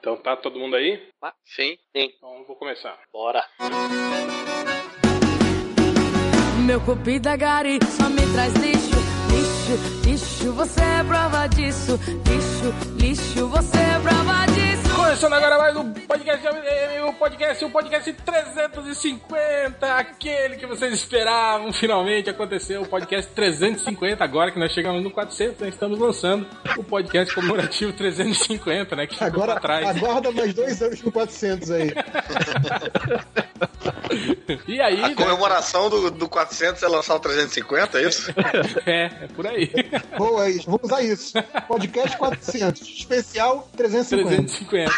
Então tá todo mundo aí? Ah, sim, sim. Então vou começar. Bora. Meu cupido é gari, só me traz lixo, lixo, lixo, você é prova disso. Lixo, lixo, você é prova disso. Começando agora mais um podcast o podcast, o podcast 350, aquele que vocês esperavam, finalmente aconteceu, o podcast 350, agora que nós chegamos no 400, nós estamos lançando o podcast comemorativo 350, né, que ficou Agora, pra trás. aguarda mais dois anos no 400 aí. E aí, A né, comemoração do, do 400 é lançar o 350, é isso? é, é por aí, Boa, isso. vamos usar isso. Podcast 400, especial 350. 350.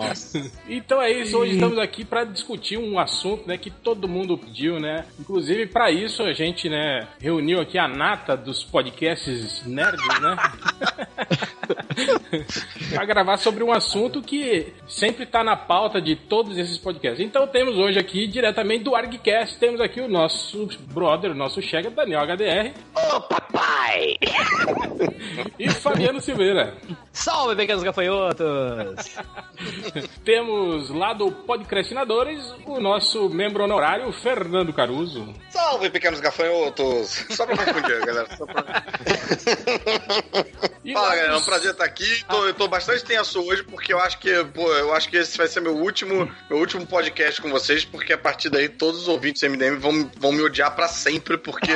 Então é isso, hoje estamos aqui para discutir um assunto, né, que todo mundo pediu, né? Inclusive para isso a gente, né, reuniu aqui a nata dos podcasts nerds, né? para gravar sobre um assunto que sempre tá na pauta de todos esses podcasts. Então temos hoje aqui diretamente do ArgCast, temos aqui o nosso brother, o nosso chega Daniel HDR Ô papai! e Fabiano Silveira. Salve, pequenos gafanhotos! Temos lá do Podcrastinadores o nosso membro honorário, Fernando Caruso. Salve, pequenos gafanhotos! Só pra confundir, galera. Só pra... E Fala, lá galera, é um prazer estar aqui. Tô, eu tô bastante tenso hoje porque eu acho que, pô, eu acho que esse vai ser meu último, meu último podcast com vocês, porque a partir daí todos os ouvintes do MDM vão, vão me odiar pra sempre, porque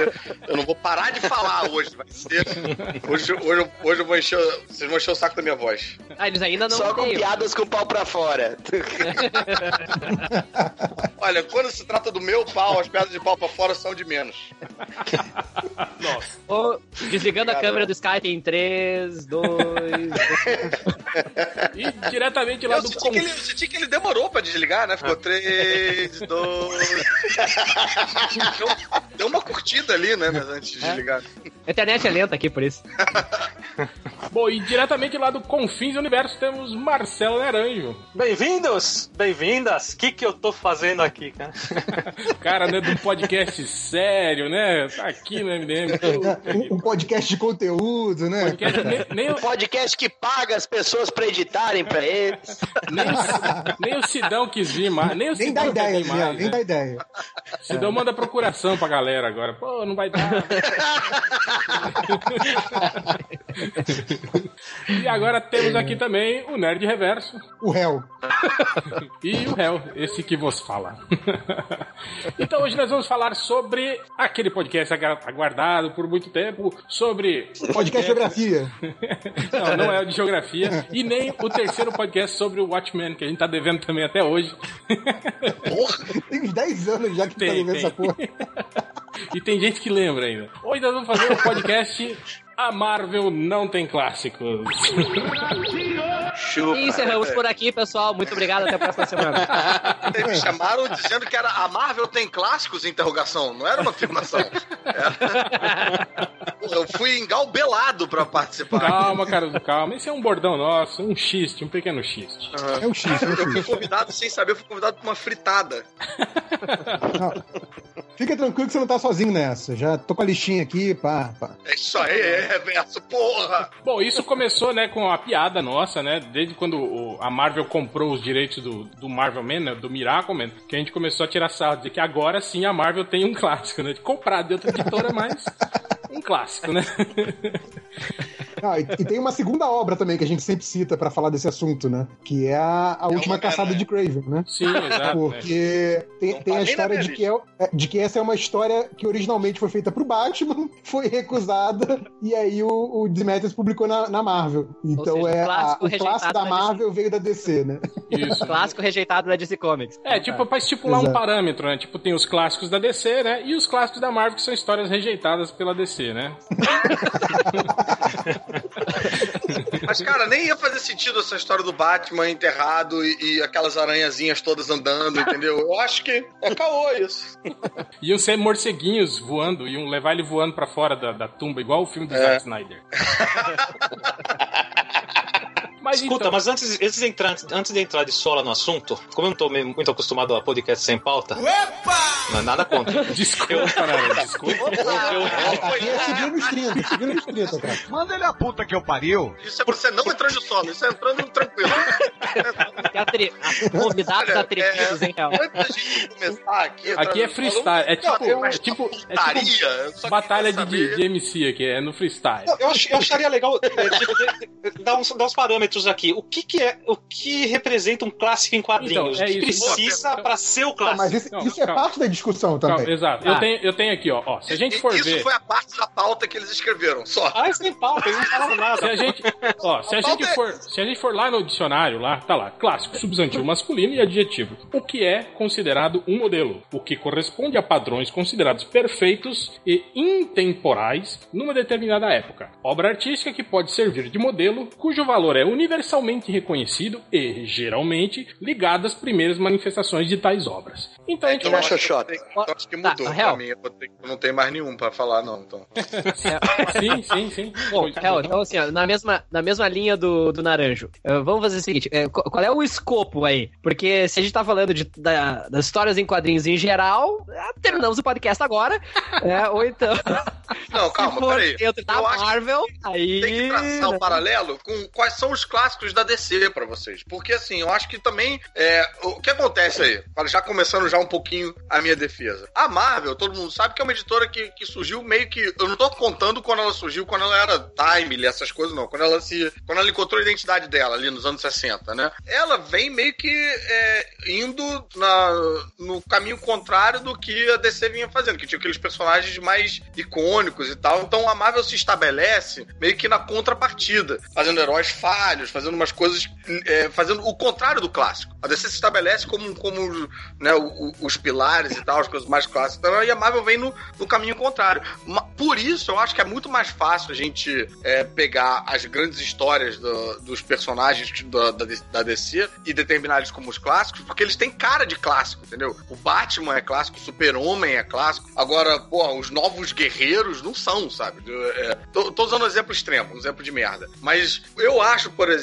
eu não vou parar de falar hoje. Vai ser. Hoje, hoje, eu- hoje eu vou encher. Vocês vão encher o saco da minha voz. Ah, eles ainda não Só com piadas com o pau pra fora. Olha, quando se trata do meu pau, as piadas de pau pra fora são de menos. Nossa. Ô, desligando a Obrigado. câmera do Skype em 3, 2. E diretamente lá Eu do senti que, ele, eu senti que ele demorou pra desligar, né? Ficou 3, 2. deu, deu uma curtida ali, né? Mas antes de desligar. A internet é lenta aqui, por isso. Bom, e diretamente lá do Confins do Universo temos Marcelo Naranjo. Bem-vindos, bem-vindas. O que, que eu tô fazendo aqui, cara? Cara, né, de um podcast sério, né? Tá aqui no MDM. Um, um podcast de conteúdo, né? Podcast, nem, nem, o- Podcast que paga as pessoas pra editarem pra eles. nem, o- nem o Sidão quis vir mais. Nem o Nem dá Sidão quer ideia, vir mais. Nem né? dá ideia. Sidão manda procuração pra galera agora. Pô, não vai dar. e agora temos aqui também o Nerd Reverso. O réu. E o réu, esse que vos fala. então hoje nós vamos falar sobre aquele podcast aguardado por muito tempo, sobre... Podcast de geografia. não, não é o de geografia. E nem o terceiro podcast sobre o Watchmen, que a gente tá devendo também até hoje. Tem uns 10 anos já que tá Tem, vendo essa tem. porra. e tem gente que lembra ainda. Hoje nós vamos fazer um podcast... A Marvel não tem clássicos. Chupa. E encerramos por aqui, pessoal. Muito obrigado, até a próxima semana. Eles me chamaram dizendo que era a Marvel tem clássicos? Interrogação. Não era uma afirmação. Era... Eu fui engalbelado pra participar. Calma, cara, calma. Esse é um bordão nosso, um xiste, um pequeno xiste. É um X, é um Eu fui convidado sem saber, eu fui convidado pra uma fritada. Não. Fica tranquilo que você não tá sozinho nessa. Já tô com a listinha aqui, pá, pá. É isso aí, é reverso, porra! Bom, isso começou, né, com a piada nossa, né? Desde quando o- a Marvel comprou os direitos do, do Marvel Man, né, do Miracle Man, que a gente começou a tirar sarro, dizer que agora sim a Marvel tem um clássico, né? Comprado de outra editora, mas um clássico, né? Ah, e, e tem uma segunda obra também que a gente sempre cita pra falar desse assunto, né? Que é a, a última uma caçada merda. de Craven, né? Sim, exato. né? Porque tem, Não tem tá a história de que, é, é- de que essa é uma história que originalmente foi feita pro Batman, foi recusada, e aí o, o Demetrius publicou na, na Marvel. Então seja, é o clássico a, o clássico da da Marvel veio da DC, né? Isso. Clássico rejeitado da DC Comics. É, tipo, pra estipular um Exato. parâmetro, né? Tipo, tem os clássicos da DC, né? E os clássicos da Marvel, que são histórias rejeitadas pela DC, né? Mas, cara, nem ia fazer sentido essa história do Batman enterrado e, e aquelas aranhazinhas todas andando, entendeu? Eu acho que é caô isso. Iam ser morceguinhos voando, iam levar ele voando pra fora da, da tumba, igual o filme do É. Zack Snyder. Mas Escuta, então- mas antes, antes, de entrar, antes de entrar de sola no assunto, como eu não tô muito acostumado a podcast sem pauta, não é nada contra. Desculpa, Naranjo, desculpa. Aqui é seguindo nos 30, seguindo nos 30, cara. Manda ele a puta que eu pariu. Isso é você não entrando de sono, isso é entrando tranquilo. Que a tri... Convidados Olha, atrevidos, hein, real. Antes da gente começar aqui... Aqui é freestyle, é tipo, Não, é tipo, é tipo eu só batalha de, de MC aqui, é no freestyle. Não, eu, ach- eu acharia legal é, tipo, dar, uns, dar uns parâmetros aqui. O que, que é, o que representa um clássico em quadrinhos? Então, é o que isso. precisa Então- pra ser o clássico? mas isso, Não, isso é calma. parte da discussão Calma, também. exato. Ah. Eu, tenho, eu tenho aqui, ó, ó. Se a gente for Isso ver. foi a parte da pauta que eles escreveram, só. Ah, isso tem pauta, eles não falaram nada. Se a gente, ó, se a Pauta gente é- for, se a gente for lá no dicionário, lá, tá lá, clássico, substantivo masculino e adjetivo. O que é considerado um modelo? O que corresponde a padrões considerados perfeitos e intemporais numa determinada época. Obra artística que pode servir de modelo, cujo valor é universalmente reconhecido e, geralmente, ligado às primeiras manifestações de tais obras. Então a gente Então, na acho então, acho que Tá, mudou na pra real. mim. Eu, eu não tenho mais nenhum pra falar, não. Então. Sim, sim, sim. Bom, Hel, então assim, ó, na mesma, na mesma linha do, do Naranjo, eh, vamos fazer o seguinte, eh, qu- qual é o escopo aí? Porque se a gente tá falando de, da- das histórias em quadrinhos em geral, ah, terminamos o podcast agora, né? ou então, Não, calma, peraí. dentro da Eu acho que Marvel, aí... Tem que traçar o paralelo com quais são os clássicos da DC pra vocês. Porque assim, eu acho que também. é, o que acontece aí? Para Já começando já um pouquinho a minha defesa. A Marvel, todo mundo sabe que é uma editora que, que surgiu meio que. Eu não tô contando quando ela surgiu, quando ela era Time, essas coisas, não. Quando ela se. Quando ela encontrou a identidade dela ali nos anos 60, né? Ela vem meio que é, indo na, no caminho contrário do que a DC vinha fazendo, que tinha aqueles personagens mais icônicos e tal. Então a Marvel se estabelece meio que na contrapartida, fazendo heróis falhos, fazendo umas coisas, é, fazendo o contrário do clássico. A DC se estabelece como, como né, o- o- os pilares e tal, as coisas mais clássicas. Então, e a Marvel vem no, no caminho contrário. Por isso, eu acho que é muito mais fácil a gente é, pegar as grandes histórias do- dos personagens da, da, da DC e determinar eles como os clássicos, porque eles têm cara de clássico, entendeu? O Batman é clássico, o Super-Homem é clássico. Agora, pô, os novos guerreiros não são, sabe? É, tô, tô usando um exemplo extremo, um exemplo de merda. Mas eu acho, por exemplo,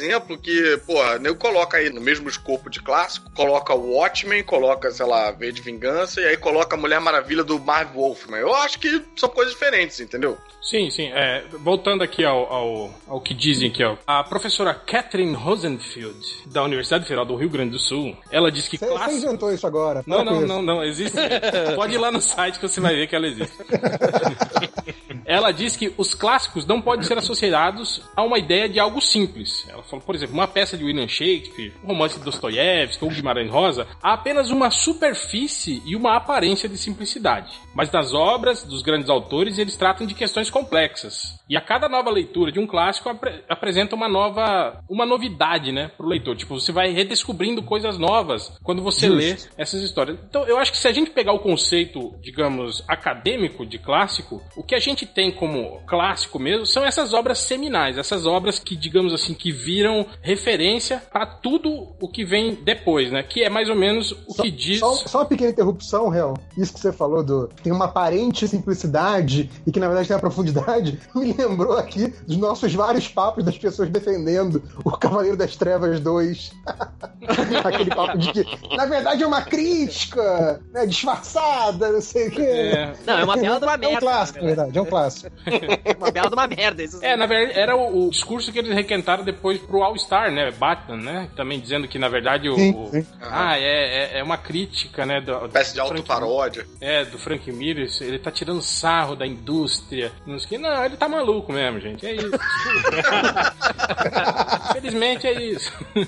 que, pô, eu coloca aí no mesmo escopo de clássico, coloca o Watchmen, coloca, sei lá, V de Vingança, e aí coloca a Mulher Maravilha do Marv Wolfman. Eu acho que são coisas diferentes, entendeu? Sim, sim. É, voltando aqui ao, ao, ao que dizem aqui, ó. A professora Catherine Rosenfield, da Universidade Federal do Rio Grande do Sul, ela diz que Você você clássico... inventou isso agora. Não, com não, isso. não, não, existe. Pode ir lá no site que você vai ver que ela existe. ela diz que os clássicos não podem ser associados a uma ideia de algo simples. Ela falou, por exemplo, uma peça de William Shakespeare, um romance de Dostoiévski ou Guimarães Rosa, há apenas uma superfície e uma aparência de simplicidade. Mas das obras dos grandes autores, eles tratam de questões complexas. E a cada nova leitura de um clássico apre- apresenta uma nova, uma novidade, né, pro leitor. Tipo, você vai redescobrindo coisas novas quando você lê essas histórias. Então, eu acho que se a gente pegar o conceito, digamos, acadêmico de clássico, o que a gente tem como clássico mesmo são essas obras seminais, essas obras que, digamos assim, que viram referência para tudo o que vem depois, né? Que é mais ou menos o Só, que diz. só, só uma pequena interrupção, Real. Isso que você falou do tem uma aparente simplicidade e que na verdade tem uma profundidade, me lembrou aqui dos nossos vários papos das pessoas defendendo o Cavaleiro das Trevas 2. Aquele papo de que, na verdade, é uma crítica, né, disfarçada, não sei o quê. É, Não, é uma bela de uma É um clássico, na verdade, é um clássico. Uma bela de uma merda. Isso É, na verdade, era o, o discurso que eles requentaram depois pro All-Star, né? Batman, né? Também dizendo que, na verdade, o. Sim, o- sim. Ah, é, é, é uma crítica, né? Do, Espécie de autoparódia. É, do Frank Miller, ele tá tirando sarro da indústria. Não, sei o não, ele tá maluco mesmo, gente. É isso. Infelizmente é isso.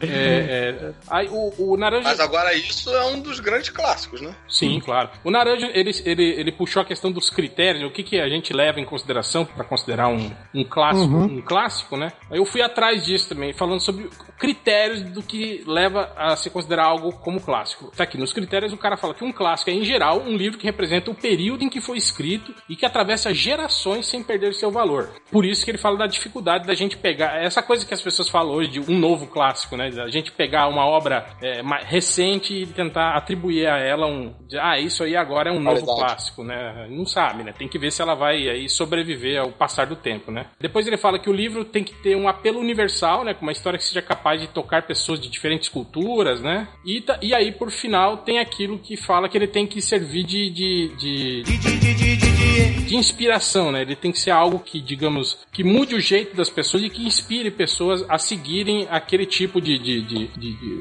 é, é, aí, o, o Naranja. Mas agora isso é um dos grandes clássicos, né? Sim, claro. O Naranja, ele, ele, ele puxou a questão dos critérios, o que, que a gente leva em consideração para considerar um, um clássico, um clássico, né? Aí Eu fui atrás disso também, falando sobre critérios do que leva a se considerar algo como clássico. Tá aqui, nos critérios o cara fala que um clássico é, em geral, um livro que representa o período em que foi escrito e que atravessa gerações sem perder seu valor. Por isso que ele fala da dificuldade da gente pegar essa coisa que as pessoas falam hoje de um novo clássico né? A gente pegar uma obra é, recente e tentar atribuir a ela um. Ah, isso aí agora é um novo Qualidade. clássico, né? Não sabe, né? Tem que ver se ela vai aí sobreviver ao passar do tempo, né? Depois ele fala que o livro tem que ter um apelo universal, né? Com uma história que seja capaz de tocar pessoas de diferentes culturas, né? E, e aí, por final, tem aquilo que fala que ele tem que servir de, de, de, de inspiração, né? Ele tem que ser algo que, digamos, que mude o jeito das pessoas e que inspire pessoas a seguirem aquele tipo de, de, de, de- de-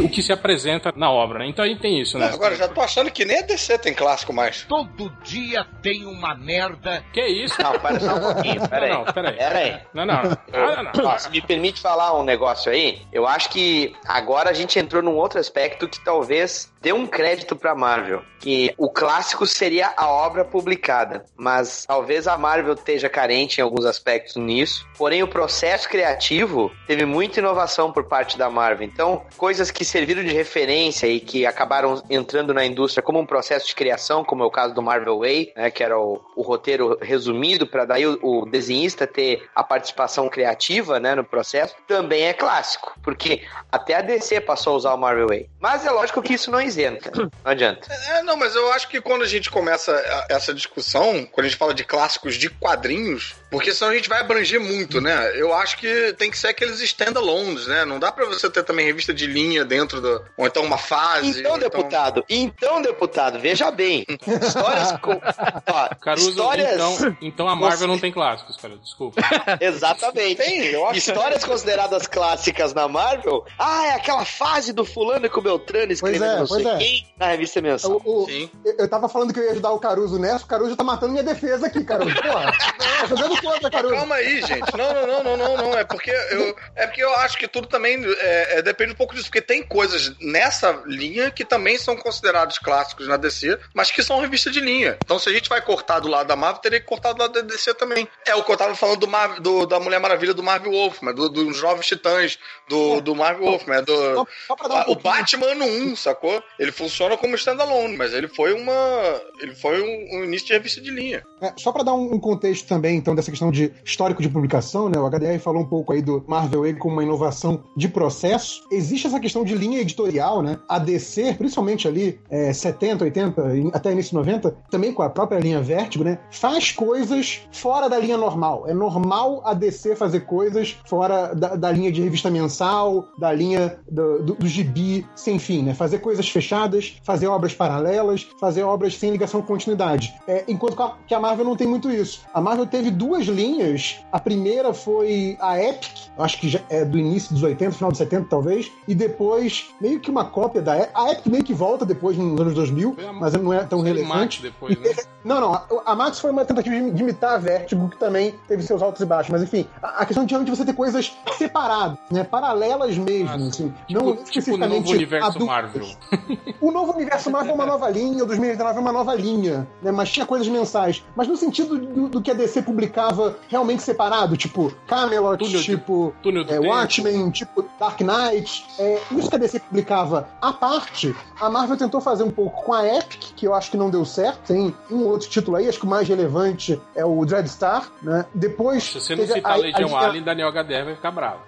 o que se apresenta na obra, né? Então aí tem isso, né? Agora, já tô achando que nem a DC tem clássico mais. Todo dia tem uma merda. Que isso? Não, para só um pouquinho, pera aí. Não, não, pera aí. Pera aí. Não, não. Ah, não, não. Ó, se me permite falar um negócio aí, eu acho que agora a gente entrou num outro aspecto que talvez dê um crédito pra Marvel, que o clássico seria a obra publicada, mas talvez a Marvel esteja carente em alguns aspectos nisso. Porém, o processo criativo teve muita inovação por parte da Marvel. Então, coisas que serviram de referência e que acabaram entrando na indústria como um processo de criação, como é o caso do Marvel Way, né, que era o, o roteiro resumido para daí o, o desenhista ter a participação criativa, né, no processo, também é clássico, porque até a DC passou a usar o Marvel Way. Mas é lógico que isso não isenta, não adianta. É, não, mas eu acho que quando a gente começa essa discussão, quando a gente fala de clássicos de quadrinhos, porque senão a gente vai abranger muito, né? Eu acho que tem que ser aqueles standalones, né? Não dá pra você ter também revista de linha dentro do. Ou então uma fase. Então, ou deputado, então, deputado, veja bem, histórias com... Ó, Caruso, histórias... então, então a Marvel não tem clássicos, cara. Desculpa. Exatamente. Tem, eu acho Histórias consideradas clássicas na Marvel. Ah, é aquela fase do fulano com o Beltrano escrevendo é, não sei pois é. quem na revista mensal. O- o- Sim. eu, eu tava falando que eu ia ajudar o Caruso nessa, o Caruso tá matando minha defesa aqui, Caruso. Porra, tá jogando contra, Caruso. Calma aí, gente. Não, não, não, não, não, não. É porque eu, é porque eu acho que tudo também é, é, depende um pouco disso. Porque tem coisas nessa linha que também são considerados clássicos na DC, mas que são revista de linha. Então, se a gente vai cortar do lado da Marvel, teria que cortar do lado da DC também. É o que eu tava falando do, Marvel- do- da Mulher Maravilha do Marvel Wolfman, do, dos Jovens Titãs, do, do Marvel Wolfman, do. Só, só pra dar um o Batman no 1, sacou? Ele funciona como standalone, mas ele foi uma. Ele foi um, um início de revista de linha. É, só para dar um, um contexto também, então, dessa questão de histórico de publicação, né? O HDR falou um pouco aí do Marvel Way como uma inovação de processo. Existe essa questão de linha editorial, né? A DC, principalmente ali, é, 70, 80, e até início de 90, também com a própria linha Vertigo, né? Faz coisas fora da linha normal. É normal a DC fazer coisas fora da, da linha de revista mensal, da linha do, do, do gibi sem fim, né? Fazer coisas fechadas, fazer obras paralelas, fazer obras sem ligação com continuidade. É, enquanto que a Marvel não tem muito isso. A Marvel teve duas linhas. A primeira foi a Epic, acho que já é do início dos 80, final dos 70 talvez, e depois meio que uma cópia da Epic. A Epic meio que volta depois nos anos 2000, Foi a- mas não é tão relevante. Depois, né? Não, não. A, a Max foi uma tentativa de imitar a Vertigo, que também teve seus altos e baixos. Mas enfim, a, a questão de realmente você ter coisas separadas, né? Paralelas mesmo. Ah, assim, Tipo, não tipo o novo universo adultas. Marvel. O novo universo Marvel é uma nova linha, o 2019 é uma nova linha, né? Mas tinha coisas mensais. Mas no sentido do, do que a DC publicava realmente separado, tipo Camelot, Túnel de- tipo Túnel é. Watchmen, tipo Dark Knight. É, isso que a DC publicava à parte, a Marvel tentou fazer um pouco com a Epic, que eu acho que não deu certo. Tem um outro título aí, acho que o mais relevante é o Dreadstar, né? Depois. Se você não citar a- a Legião linha- Alien, Daniel HDR vai ficar bravo.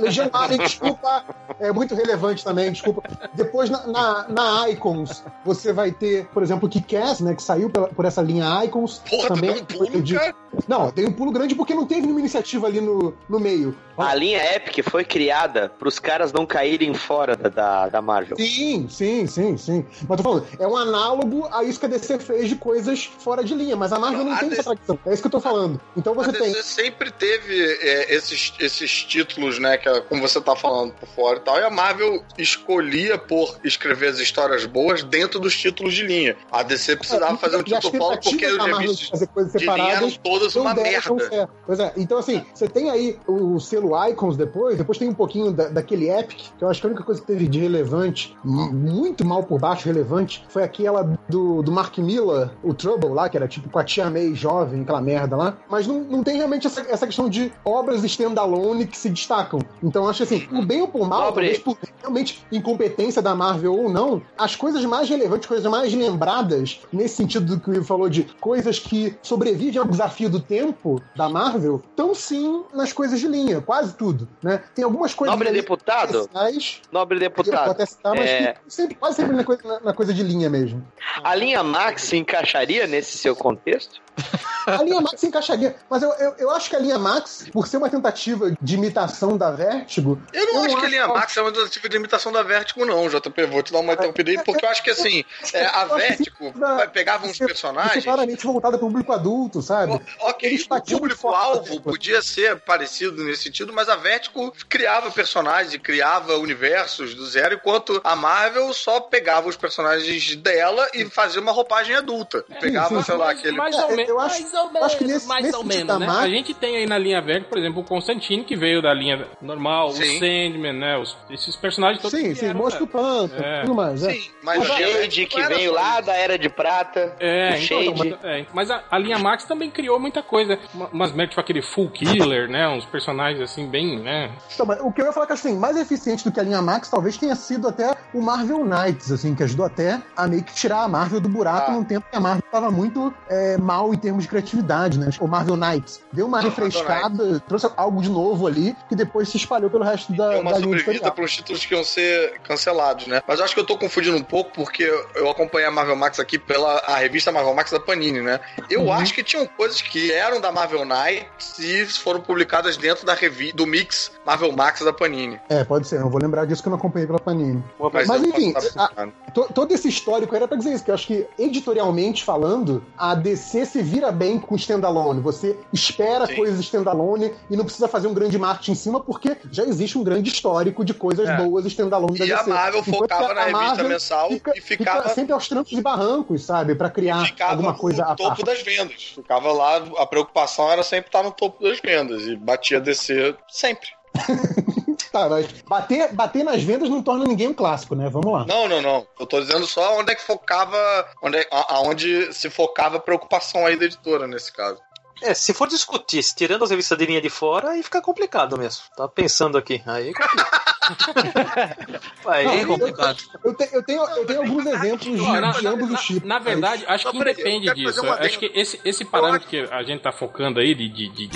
Legião Alien, desculpa. É muito relevante também, desculpa. Depois, na, na, na Icons, você vai ter, por exemplo, o Kick-Ass, né? Que saiu pela- por essa linha Icons. Porra, também pulo, de-. Não, tem um pulo grande porque não teve nenhuma iniciativa ali no, no meio. A linha Epic foi criada para os caras não caírem fora da, da, da Marvel. Sim, sim, sim, sim. Mas tô falando, é um análogo a isso que a DC fez de coisas fora de linha, mas a Marvel não A tem DC essa tradição. É isso que eu tô falando. Então A você tem. DC sempre teve é, esses, esses títulos, né? Que, é como você tá falando por fora e tal. E a Marvel escolhia por escrever as histórias boas dentro dos títulos de linha. A DC precisava É, fazer um título solo porque os revistas fazer coisas de linha eram separadas todas uma merda. certo. Pois é. Então, assim, você tem aí o selo Icons depois, depois tem um pouquinho da- daquele Epic, que eu acho que a única coisa que teve de relevante, muito mal por baixo relevante, foi aquela do, do Mark Miller, o Trouble lá, que era tipo com a tia May jovem, aquela merda lá. Mas não, não tem realmente essa, essa questão de obras standalone que se destacam. Então acho assim, o bem ou por mal, Nobre. talvez por realmente incompetência da Marvel ou não, as coisas mais relevantes, coisas mais lembradas, nesse sentido do que o Ivo falou de coisas que sobrevivem ao desafio do tempo da Marvel, estão sim nas coisas de linha, quase tudo, né? Tem algumas coisas Nobre deputado? especiais, Nobre eu vou deputado. até citar, mas é, que sempre, quase sempre na coisa, na- na coisa de linha mesmo. a linha Max se encaixaria nesse seu contexto? A linha Max se encaixaria, mas eu, eu, eu acho que a linha Max, por ser uma tentativa de imitação da Vertigo, Eu não Eu acho não que a linha Max é uma tentativa de imitação da Vertigo, não, JP. Vou te dar uma interrompida aí, porque eu acho que assim, é, a Eu acho que Vertigo pegava uns é personagens. claramente voltada para o público adulto, sabe? Ok, Eles o forte público-alvo tecla. podia ser parecido nesse sentido, mas a Vertigo criava personagens e criava universos do zero, enquanto a Marvel só pegava os personagens dela e fazia uma roupagem adulta. Pegava, sim, sei lá, mais, aquele. mais É, ou menos. eu acho- mais ou eu acho que menos, nesse- mais nesse ou menos, né? Marvel- A gente tem aí na linha verde, por exemplo, o Constantine, que veio da linha normal, o Sim. Sandman, né? Os- esses personagens todos Sim, sim, da- Pântano, É. tudo mais. É. Sim, mas O Shade, Vertigo que veio lá da Era de Prata. É, o então, Shade. mas, é, mas a, a linha Max também criou muita coisa. Uma- Umas merdas, tipo aquele Full Killer, né? Uns personagens assim, bem, né? Então, mas o que eu ia falar que assim, mais eficiente do que a linha Max talvez tenha sido até o Marvel Knights, assim, que ajudou até a meio que tirar a Marvel do buraco Ah. num tempo que a Marvel estava muito é, mal em termos de criatividade, né? O Marvel Knights deu uma Ah, refrescada, trouxe algo de novo ali, que depois se espalhou pelo resto da, Deu uma da linha sobrevida para os títulos que iam ser cancelados, né? Mas eu acho que eu tô confundindo um pouco porque eu acompanhei a Marvel Max aqui pela a revista Marvel Max da Panini, né? Eu Uhum. acho que tinham coisas que eram da Marvel Knights e foram publicadas dentro da revista do mix Marvel Max da Panini. É, pode ser, eu vou lembrar disso que eu não acompanhei pela Panini. Mas, Mas enfim, a-. To- todo esse histórico era pra dizer isso, que eu acho que editorialmente falando, a DC se vira bem com standalone. Você espera Sim. coisas standalone e não precisa fazer um grande marketing em cima, porque já existe um grande histórico de coisas É. boas standalone da E a DC. Marvel Enquanto focava na revista Marvel mensal fica, e ficava- fica sempre aos trancos e barrancos, sabe? Pra criar alguma coisa no topo parte. das vendas. Ficava lá, a preocupação era sempre estar no topo das vendas e batia DC sempre. Tá, mas bater, bater nas vendas não torna ninguém um clássico, né? Vamos lá. Não, não, não. Eu tô dizendo só onde é que focava, onde é, aonde se focava a preocupação aí da editora nesse caso. É, se for discutir, se tirando as revistas de linha de fora, aí fica complicado mesmo. Tá pensando aqui. Aí aí Não, é eu- complicado. Eu, te- eu tenho, eu tenho alguns exemplos de, na- de ambos os tipos. Na verdade, acho que independe eu fazer disso. um Acho que esse, esse parâmetro que a gente tá focando aí de, de, de-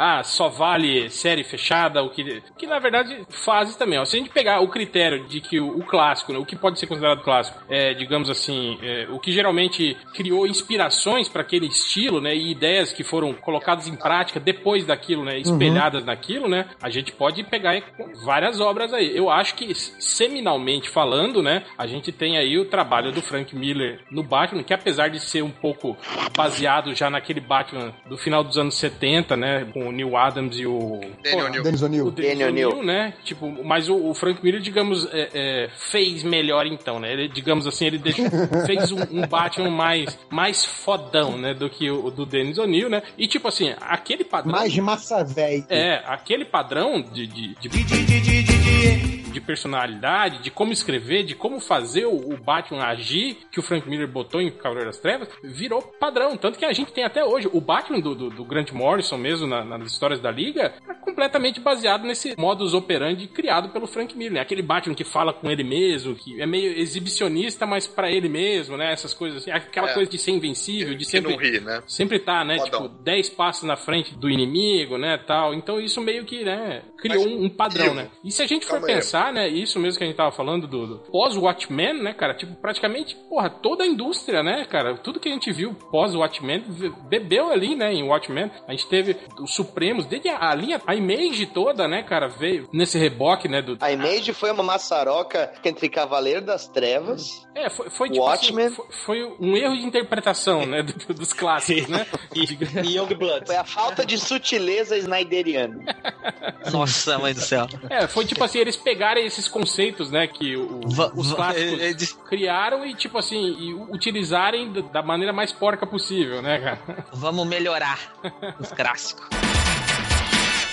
ah, só vale série fechada, o que. Que na verdade fases também. Ó. Se a gente pegar o critério de que o, o clássico, né, o que pode ser considerado clássico, é, digamos assim, é, o que geralmente criou inspirações para aquele estilo, né, e ideias que foram colocadas em prática depois daquilo, né, espelhadas naquilo, né, a gente pode pegar várias obras aí. Eu acho que seminalmente falando, né, a gente tem aí o trabalho do Frank Miller no Batman, que apesar de ser um pouco baseado já naquele Batman do final dos anos 70, né, com o Neil Adams e o. Dennis o O'Neill. Dennis Daniel O'Neill, né? Tipo, mas o, o Frank Miller, digamos, é, é, fez melhor então, né? Ele, digamos assim, ele deixou- fez um, um Batman mais, mais fodão, né? Do que o, o do Dennis O'Neill, né? E tipo assim, aquele padrão. Mais massa velha. É, aquele padrão de, de, de, de personalidade, de como escrever, de como fazer o, Batman agir, que o Frank Miller botou em Cavaleiro das Trevas, virou padrão. Tanto que a gente tem até hoje. O Batman do, do, do Grant Morrison mesmo, na- nas histórias da Liga, é completamente baseado nesse modus operandi criado pelo Frank Miller. né? Aquele Batman que fala com ele mesmo, que é meio exibicionista, mas pra ele mesmo, né? Essas coisas assim. Aquela É. coisa de ser invencível, de sempre... não ri, né? Sempre tá, né? Fodão. Tipo, 10 passos na frente do inimigo, né? Tal. Então isso meio que, né? Criou Mas, um, um padrão, né? E se a gente aí. pensar, né? Isso mesmo que a gente tava falando do, do pós-Watchmen, né, cara? Tipo, praticamente, porra, toda a indústria, né, cara? Tudo que a gente viu pós-Watchmen bebeu ali, né? Em Watchmen. A gente teve os Supremos, desde a, a linha, a Image toda, né, cara? Veio nesse reboque, né? Do, A Image foi uma maçaroca entre Cavaleiro das Trevas. É, foi, foi tipo Watchmen. assim, foi, foi um erro de interpretação, né? do- dos clássicos, né? E Youngblood. Foi a falta de sutileza snyderiana. Nossa, mãe do céu. É, foi tipo assim, eles pegarem esses conceitos, né, que o- os clássicos é- é criaram e, tipo assim, e utilizarem da- da maneira mais porca possível, né, cara? Vamos melhorar os clássicos.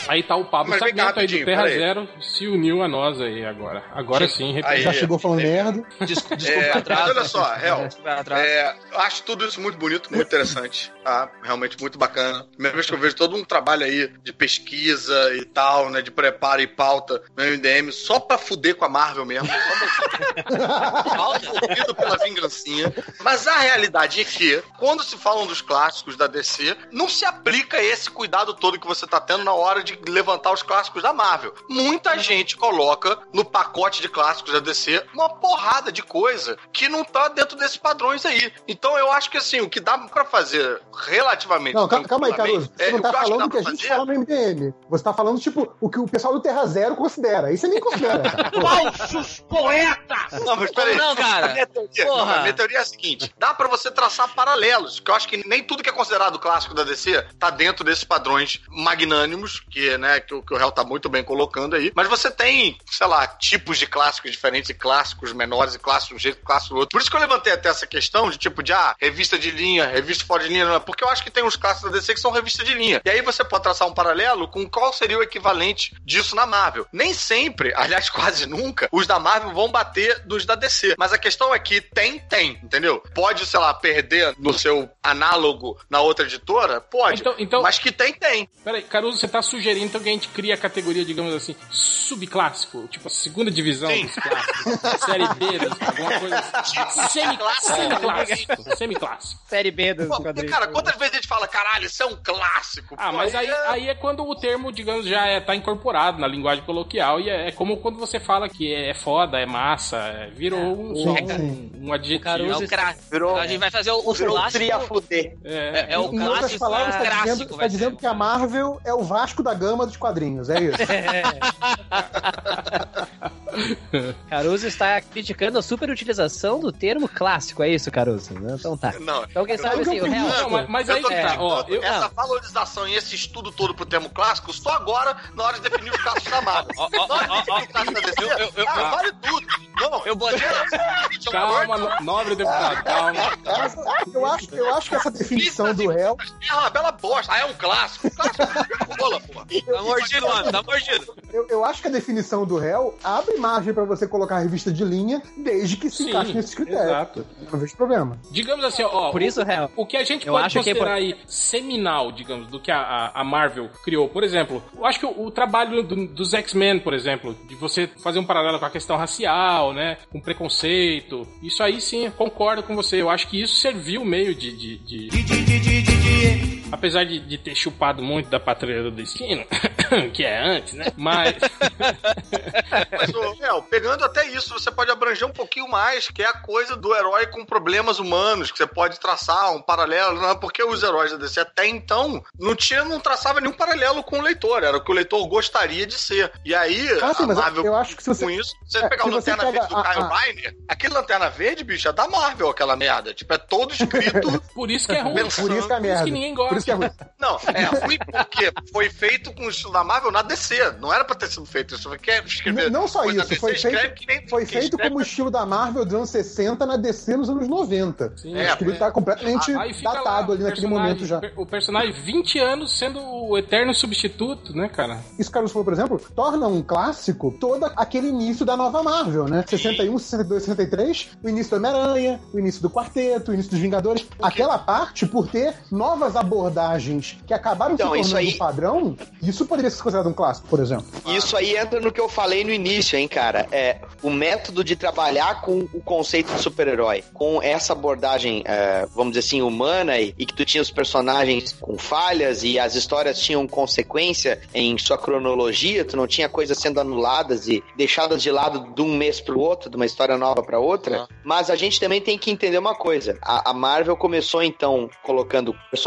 Aí tá o Pablo Mas Sarmento aí do Terra. Zero, se uniu a nós aí agora. Agora sim. Já chegou falando merda. Desculpa, É, desculpa atraso. olha só, Hel. É, eu acho tudo isso muito bonito, muito interessante, tá? Realmente muito bacana. Primeira vez que eu vejo todo um trabalho aí de pesquisa e tal, né? De preparo e pauta no MDM só pra fuder com a Marvel mesmo. Só pela vingancinha. Mas a realidade é que, quando se falam dos clássicos da DC, não se aplica esse cuidado todo que você tá tendo na hora de levantar os clássicos da Marvel. Muita gente coloca no pacote de clássicos da DC uma porrada de coisa que não tá dentro desses padrões aí. Então eu acho que assim, o que dá pra fazer relativamente. Não, calma, calma aí, tranquilamente, Você não é, tá o que eu acho falando o que a gente fazer- fala no MDM. Você tá falando, tipo, o que o pessoal do Terra Zero considera. Isso você nem considera, Falsos poetas! Não, mas peraí. Não, cara. A minha teoria, Porra. não, a minha teoria é a seguinte: dá pra você traçar paralelos, que eu acho que nem tudo que é considerado clássico da DC tá dentro desses padrões magnânimos, que, né, que, o- que o Hell tá muito bem colocando aí. Mas você tem, sei lá, tipos de clássicos diferentes, e clássicos menores, e clássicos de um jeito, clássicos do outro. Por isso que eu levantei até essa questão de tipo de, ah, revista de linha, revista fora de linha, é? porque eu acho que tem uns clássicos da DC que são revista de linha. E aí você pode traçar um paralelo com qual seria o equivalente disso na Marvel. Nem sempre, aliás, quase nunca, os da Marvel vão bater dos da DC. Mas a questão é que tem, tem, entendeu? Pode, sei lá, perder no seu análogo na outra editora? Pode. Então- então- Mas que tem, tem. Peraí, Caruso, você tá sugerindo então que a gente cria a categoria, digamos assim, subclássico, tipo a segunda divisão Sim. dos clássicos, série B, dos- alguma coisa assim. Semi- Semi-clássico. Semi-clássico. Série B dos Pô, quadrinhos. cara, quantas vezes a gente fala, caralho, isso é um clássico? Ah, Pô, mas aí, é- aí é quando o termo, digamos, já é, tá incorporado na linguagem coloquial e é, é como quando você fala que é foda, é massa, é, virou um, só sim, um, um adjetivo. É o cra- Virou, A gente vai fazer o, o um clássico. É, É, é o em outras clássico palavras, tá dizendo, clássico. vai tá dizendo que a Marvel é o Vasco da Gama dos quadrinhos, é isso? Caruso está criticando a superutilização do termo clássico, é isso, Caruso? Então tá. Não, Então quem sabe assim, o real. Não, mas, aí tá, ó, eu, Essa valorização e esse estudo todo pro termo clássico, só agora, na hora de definir os Na hora de o clássico da DC, eu- eu- eu- ah, vale tudo. Não, Eu botei- calma, no- nobre deputado, calma. Eu acho, eu acho que essa definição do réu. É uma bela bosta. Ah, é um clássico. Clássico é rola, pô. Tá mordido, mano, tá mordido. Eu, eu acho que a definição do réu abre margem pra você colocar a revista de linha, desde que se Sim, encaixe nesses critérios. exato. Não vejo problema. Digamos assim, ó. Por isso, real. O que a gente pode acho que é considerar aí seminal, digamos, do que a, a- a Marvel criou. Por exemplo, eu acho que o, o trabalho do- dos X-Men, por exemplo, de você fazer um paralelo com a questão racial, né? Com preconceito. Isso aí sim, eu concordo com você. Eu acho que isso serviu meio de. de- de- Apesar de, de ter chupado muito da patrulha do destino, que é antes, né? Mas. Mas, ô, Mel, pegando até isso, você pode abranger um pouquinho mais, que é a coisa do herói com problemas humanos, que você pode traçar um paralelo, não é porque os heróis da DC até então não tinha, não traçava nenhum paralelo com o leitor, era o que o leitor gostaria de ser. E aí, Ah, sim, Marvel, eu acho que se você- com isso, você é, pegar o Lanterna pega Verde do a- Kyle a- Reiner, aquele Lanterna Verde, bicho, é da Marvel aquela merda. Tipo, é todo escrito Por isso que é ruim. Por Por isso que é Por isso merda. Ninguém gosta. Por isso que é ruim. Não, é ruim porque foi feito com o estilo da Marvel na DC. Não era pra ter sido feito isso. Quer escrever Não, não só isso, DC, foi feito, nem- foi feito como o estilo da Marvel dos anos 60 na DC nos anos 90. Sim, Acho que ele é. tá completamente datado lá, ali naquele momento já. O personagem 20 anos sendo o eterno substituto, né, cara? Isso que o Carlos falou, por exemplo, torna um clássico todo aquele início da nova Marvel, né? 61, 62, 63, o início do Homem-Aranha, o início do Quarteto, o início dos Vingadores. Aquela parte, por ter novas abordagens que acabaram Então, se isso tornando aí- um padrão, isso poderia ser considerado um clássico, por exemplo. Isso aí entra no que eu falei no início, hein, cara. É o método de trabalhar com o conceito de super-herói, com essa abordagem, é, vamos dizer assim, humana e, e que tu tinha os personagens com falhas e as histórias tinham consequência em sua cronologia, tu não tinha coisas sendo anuladas e deixadas de lado de um mês pro outro, de uma história nova pra outra. Mas a gente também tem que entender uma coisa. A, a Marvel começou então colocando personagens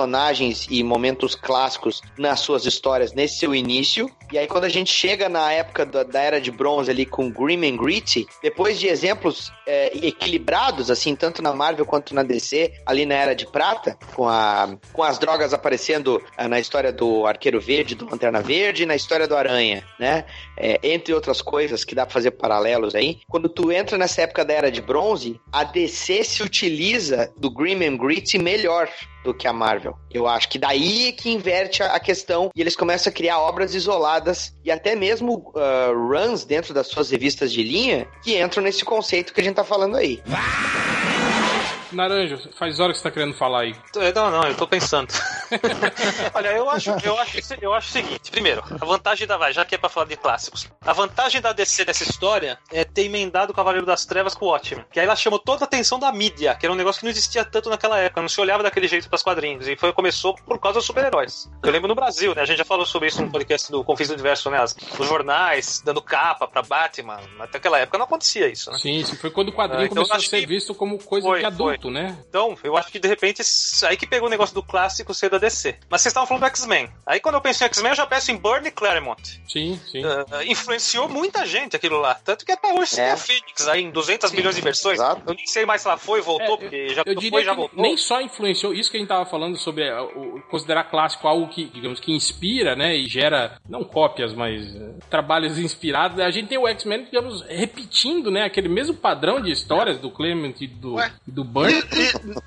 e momentos clássicos nas suas histórias nesse seu início. E aí quando a gente chega na época da, da era de bronze ali com Grim and Gritty, depois de exemplos é, equilibrados assim tanto na Marvel quanto na DC, ali na era de prata, com a com as drogas aparecendo ah, na história do Arqueiro Verde, do Lanterna Verde, na história do Aranha, né? É, entre outras coisas que dá pra fazer paralelos aí. Quando tu entra nessa época da Era de Bronze, a DC se utiliza do Grim and Gritty melhor. Do que a Marvel. Eu acho que daí que inverte a a questão e eles começam a criar obras isoladas e até mesmo uh, runs dentro das suas revistas de linha que entram nesse conceito que a gente tá falando aí. Naranjo, faz hora que você tá querendo falar aí. Não, não, eu tô pensando. Olha, eu acho, eu, acho, eu acho o seguinte: primeiro, a vantagem da. Vai, já que é pra falar de clássicos, a vantagem da DC nessa história é ter emendado o Cavaleiro das Trevas com o Watchmen. Que aí ela chamou toda a atenção da mídia, que era um negócio que não existia tanto naquela época, não se olhava daquele jeito pras quadrinhos. E foi, começou por causa dos super-heróis. Eu lembro no Brasil, né? A gente já falou sobre isso no podcast do Confins do Universo, né? Os jornais dando capa pra Batman. Até aquela época não acontecia isso, né? Sim, sim, foi quando o quadrinho Ah, então começou a ser que visto como coisa foi, de adulto, né? Então, eu acho que de repente aí que pegou o negócio do clássico ser da DC. Mas vocês estavam falando do X-Men. Aí quando eu penso em X-Men, eu já penso em Bernie Claremont. Sim, sim. Ah, influenciou muita gente aquilo lá. Tanto que até hoje É. tem a Phoenix aí em 200 milhões de versões. exato. Eu nem sei mais se ela foi, voltou, É, porque já Eu foi, diria já que voltou. nem só influenciou isso que a gente tava falando sobre é, o, considerar clássico algo que, digamos, que inspira, né, e gera, não cópias, mas é, trabalhos inspirados. A gente tem o X-Men, digamos, repetindo, né, aquele mesmo padrão de histórias do Clement e do, Ué. do Burn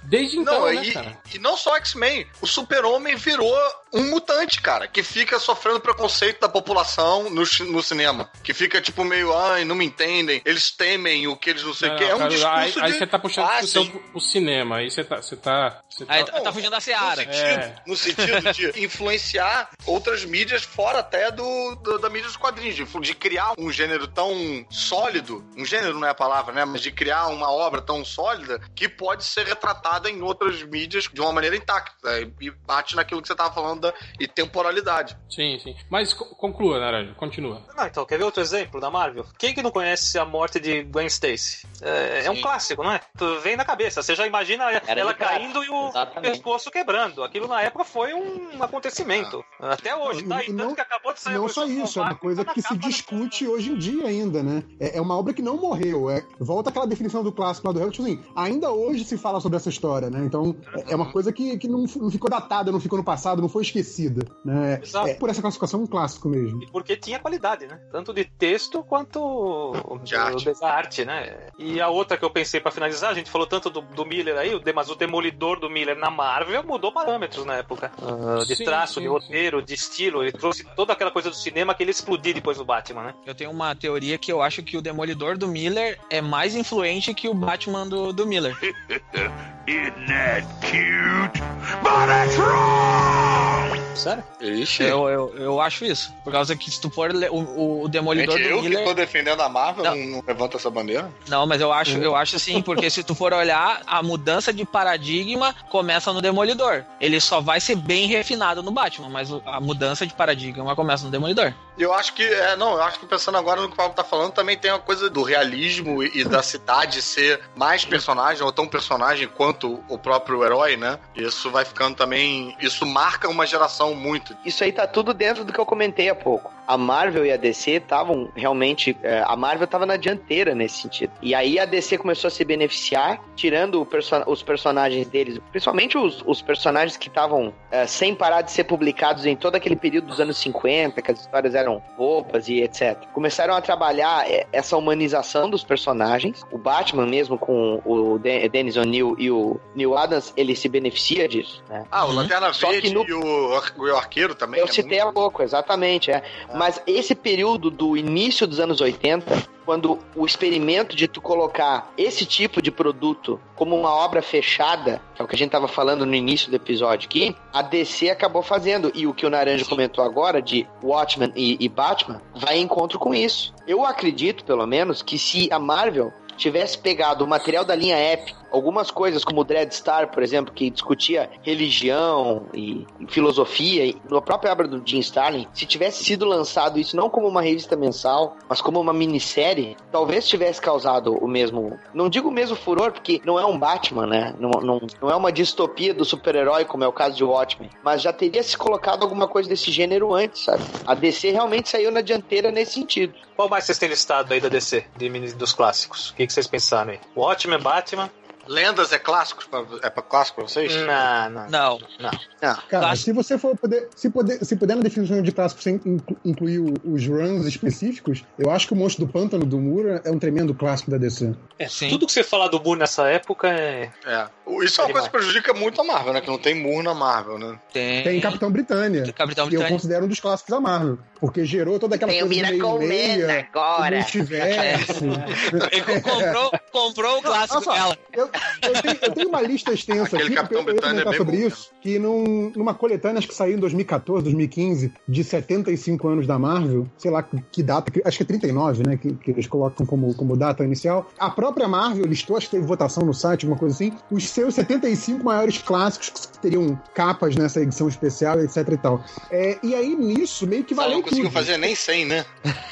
desde então, Não, né, e, cara? e não só X-Men. O Super-Homem virou um mutante, cara, que fica sofrendo preconceito da população no, no cinema. Que fica tipo meio, ai, não me entendem, eles temem o que eles não sei o que. É um cara, discurso aí, aí de... você tá puxando Ah, a discussão sim. pro, pro cinema, aí você tá... Você tá, você tá Aí tá, tá fugindo da seara. No sentido, É. no sentido de influenciar outras mídias fora até do, do- da mídia dos quadrinhos, de, de criar um gênero tão sólido, um gênero não é a palavra, né? Mas de criar uma obra tão sólida que pode ser retratada em outras mídias de uma maneira intacta. né? E bate naquilo que você tava falando da e temporalidade. Sim, sim. Mas co- conclua, Naranja, continua. Não, então, quer ver outro exemplo da Marvel? Quem que não conhece a morte de Gwen Stacy? É, é um clássico, não é? Tu vem na cabeça, você já imagina ela de prata. caindo e o Exatamente. pescoço quebrando. Aquilo na época foi um acontecimento. Até hoje, Não, tá? e E não- tanto que acabou de sair Não só isso, é uma coisa tá que se da- discute hoje em dia ainda, né? É, é uma obra que não morreu. É, volta àquela definição do clássico lá do Helmut, tipo assim, ainda hoje se fala sobre essa história, né? Então, é, é uma coisa que, que não, não ficou datada, não ficou no passado, não foi esquecida, né? Exato. É por essa classificação um clássico mesmo. E Porque tinha qualidade, né? Tanto de texto quanto De arte. da arte, né? E a outra que eu pensei pra finalizar, a gente falou tanto do, do Miller aí, mas o demolidor do Miller na Marvel mudou parâmetros na época. Ah, de Sim, traço, sim, de roteiro, de estilo. Ele trouxe toda aquela coisa do cinema que ele explodiu depois do Batman, né? Eu tenho uma teoria que eu acho que o Demolidor do Miller é mais influente que o Batman do, do Miller. Isn't that cute? But it's wrong! Sério? Ixi. Eu, eu, eu acho isso. Por causa que se tu for o, o Demolidor Gente, do eu que tô defendendo a Marvel, Não. não, levanto essa bandeira. Não, mas eu acho, eu acho sim, porque se tu for olhar, a mudança de paradigma começa no Demolidor. Ele só vai ser bem refinado no Batman, mas a mudança de paradigma começa no Demolidor. Eu acho que, é, não, eu acho que pensando agora no que o Pablo tá falando, também tem uma coisa do realismo e, da cidade ser mais personagem, ou tão personagem quanto o próprio herói, né? Isso vai ficando também. Isso marca uma geração muito. Isso aí tá tudo dentro do que eu comentei há pouco. A Marvel e a DC estavam realmente. é, a Marvel tava na dianteira nesse sentido. E aí a DC começou a se beneficiar, tirando perso- os personagens deles, principalmente os, os personagens que estavam é, sem parar de ser publicados em todo aquele período dos anos 50, que as histórias eram roupas e etc. Começaram a trabalhar é, essa humanização dos personagens. O Batman, mesmo com o Den- Dennis O'Neill e o Neil Adams, ele se beneficia disso. Né? Ah, o Lanterna Só que Verde no- e o, o Arqueiro também. Eu é citei há muito- pouco, exatamente, é. Mas esse período do início dos anos 80, quando o experimento de tu colocar esse tipo de produto como uma obra fechada, que é o que a gente tava falando no início do episódio aqui, a DC acabou fazendo. E o que o Naranja comentou agora de Watchmen e, e Batman vai em encontro com isso. Eu acredito, pelo menos, que se a Marvel tivesse pegado o material da linha Epic, algumas coisas como o Dread Star, por exemplo, que discutia religião e filosofia, e na própria obra do Jim Starlin, se tivesse sido lançado isso não como uma revista mensal, mas como uma minissérie, talvez tivesse causado o mesmo, não digo o mesmo furor, porque não é um Batman, né? Não, não, não é uma distopia do super-herói, como é o caso de Watchmen, mas já teria se colocado alguma coisa desse gênero antes, sabe? A DC realmente saiu na dianteira nesse sentido. Qual mais vocês têm listado aí da DC, de dos clássicos? O que, que vocês pensaram aí? Watchmen, Batman, Lendas é clássico? pra- É pra clássico pra vocês? Não, não. Não. Não. Cara, Clássico. se você for poder, se puder, se puder na definição de clássico sem inclu- incluir o- os runs específicos, eu acho que o Monstro do Pântano do Mura é um tremendo clássico da DC. É, Sim. tudo que você falar do Moore nessa época é. É. Isso é uma coisa que prejudica muito a Marvel, né? Que não tem murro na Marvel, né? Tem. Tem Capitão Britânia. Tem Capitão que eu Britânia. considero um dos clássicos da Marvel. Porque gerou toda aquela Tem o coisa do Miracle meio-meia, Man agora. o multiverso. Ele co- comprou, comprou o clássico dela. Eu, eu tenho, eu tenho uma lista extensa Aquele aqui, Capitão eu é sobre bom isso, que num- numa coletânea, acho que saiu em 2014, 2015, de 75 anos da Marvel, sei lá que data, acho que é 39, né, que, que eles colocam como, como data inicial. A própria Marvel listou, acho que teve votação no site, uma coisa assim, os seus 75 maiores clássicos que teriam capas nessa edição especial, etc e tal. É, e aí, nisso, meio que Só valeu não conseguiu tudo. fazer nem 100, né?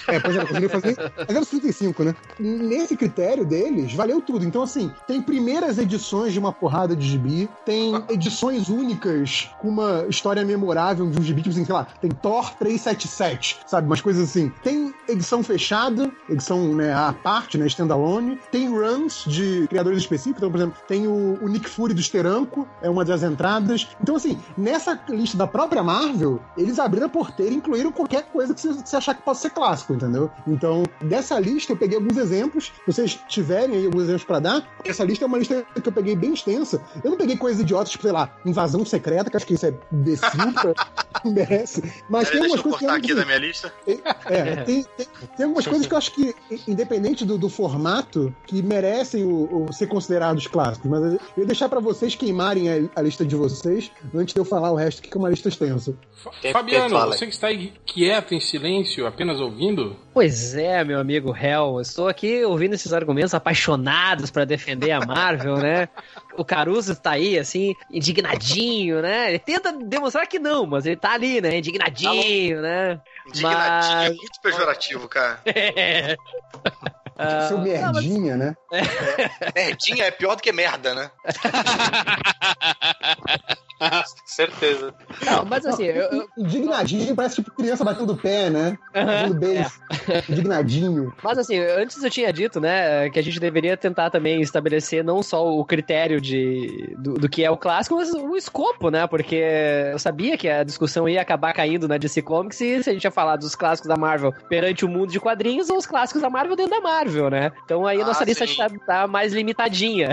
É, pois é, não conseguiu fazer. Mas era 35, né? Nesse critério deles, valeu tudo. Então, assim, tem primeiras edições de uma porrada de gibi, tem edições únicas com uma história memorável de um gibi, tipo assim, sei lá, tem Thor 377, sabe? Umas coisas assim. Tem edição fechada, edição né, à parte, né? Standalone. Tem runs de criadores específicos. Então, por exemplo, tem o, o Nick Fury do Steranko, é uma das entradas. Então, assim, nessa lista da própria Marvel, eles abriram a porteira e incluíram qualquer coisa que você, você achar que possa ser clássico, entendeu? Então, dessa lista eu peguei alguns exemplos. Se vocês tiverem aí alguns exemplos pra dar, essa lista é uma lista que eu peguei bem extensa. Eu não peguei coisas idiotas, tipo, sei lá, invasão secreta, que acho que isso é não merece. Mas tem Peraí, deixa algumas eu coisas que eu- aqui da minha lista. é, tem, tem, tem algumas coisas que eu acho que, independente do, do formato, que merecem o, o ser considerados clássicos. Mas eu ia deixar pra vocês queimarem a, a lista de vocês antes de eu falar o resto, que é uma lista extensa. Fabiano, você que está aí quieto, em silêncio, apenas ouvindo, Pois é, meu amigo Hell, eu estou aqui ouvindo esses argumentos apaixonados pra defender a Marvel, né? O Caruso tá aí, assim, indignadinho, né? Ele tenta demonstrar que não, mas ele tá ali, né? Indignadinho, né? Indignadinho, é Mas- muito pejorativo, cara. É. Ah, Seu merdinha, né? Merdinha é pior do que merda, né? Certeza. Não, mas assim, eu, eu- Indignadinho parece tipo criança batendo o pé, né? Batendo beijo. Indignadinho. Mas assim, antes eu tinha dito, né, que a gente deveria tentar também estabelecer não só o critério de, do, do que é o clássico, mas o escopo, né? Porque eu sabia que a discussão ia acabar caindo na DC Comics e se a gente ia falar dos clássicos da Marvel perante o mundo de quadrinhos ou os clássicos da Marvel dentro da Marvel, né? Então aí a Ah, nossa lista sim. tá, tá mais limitadinha.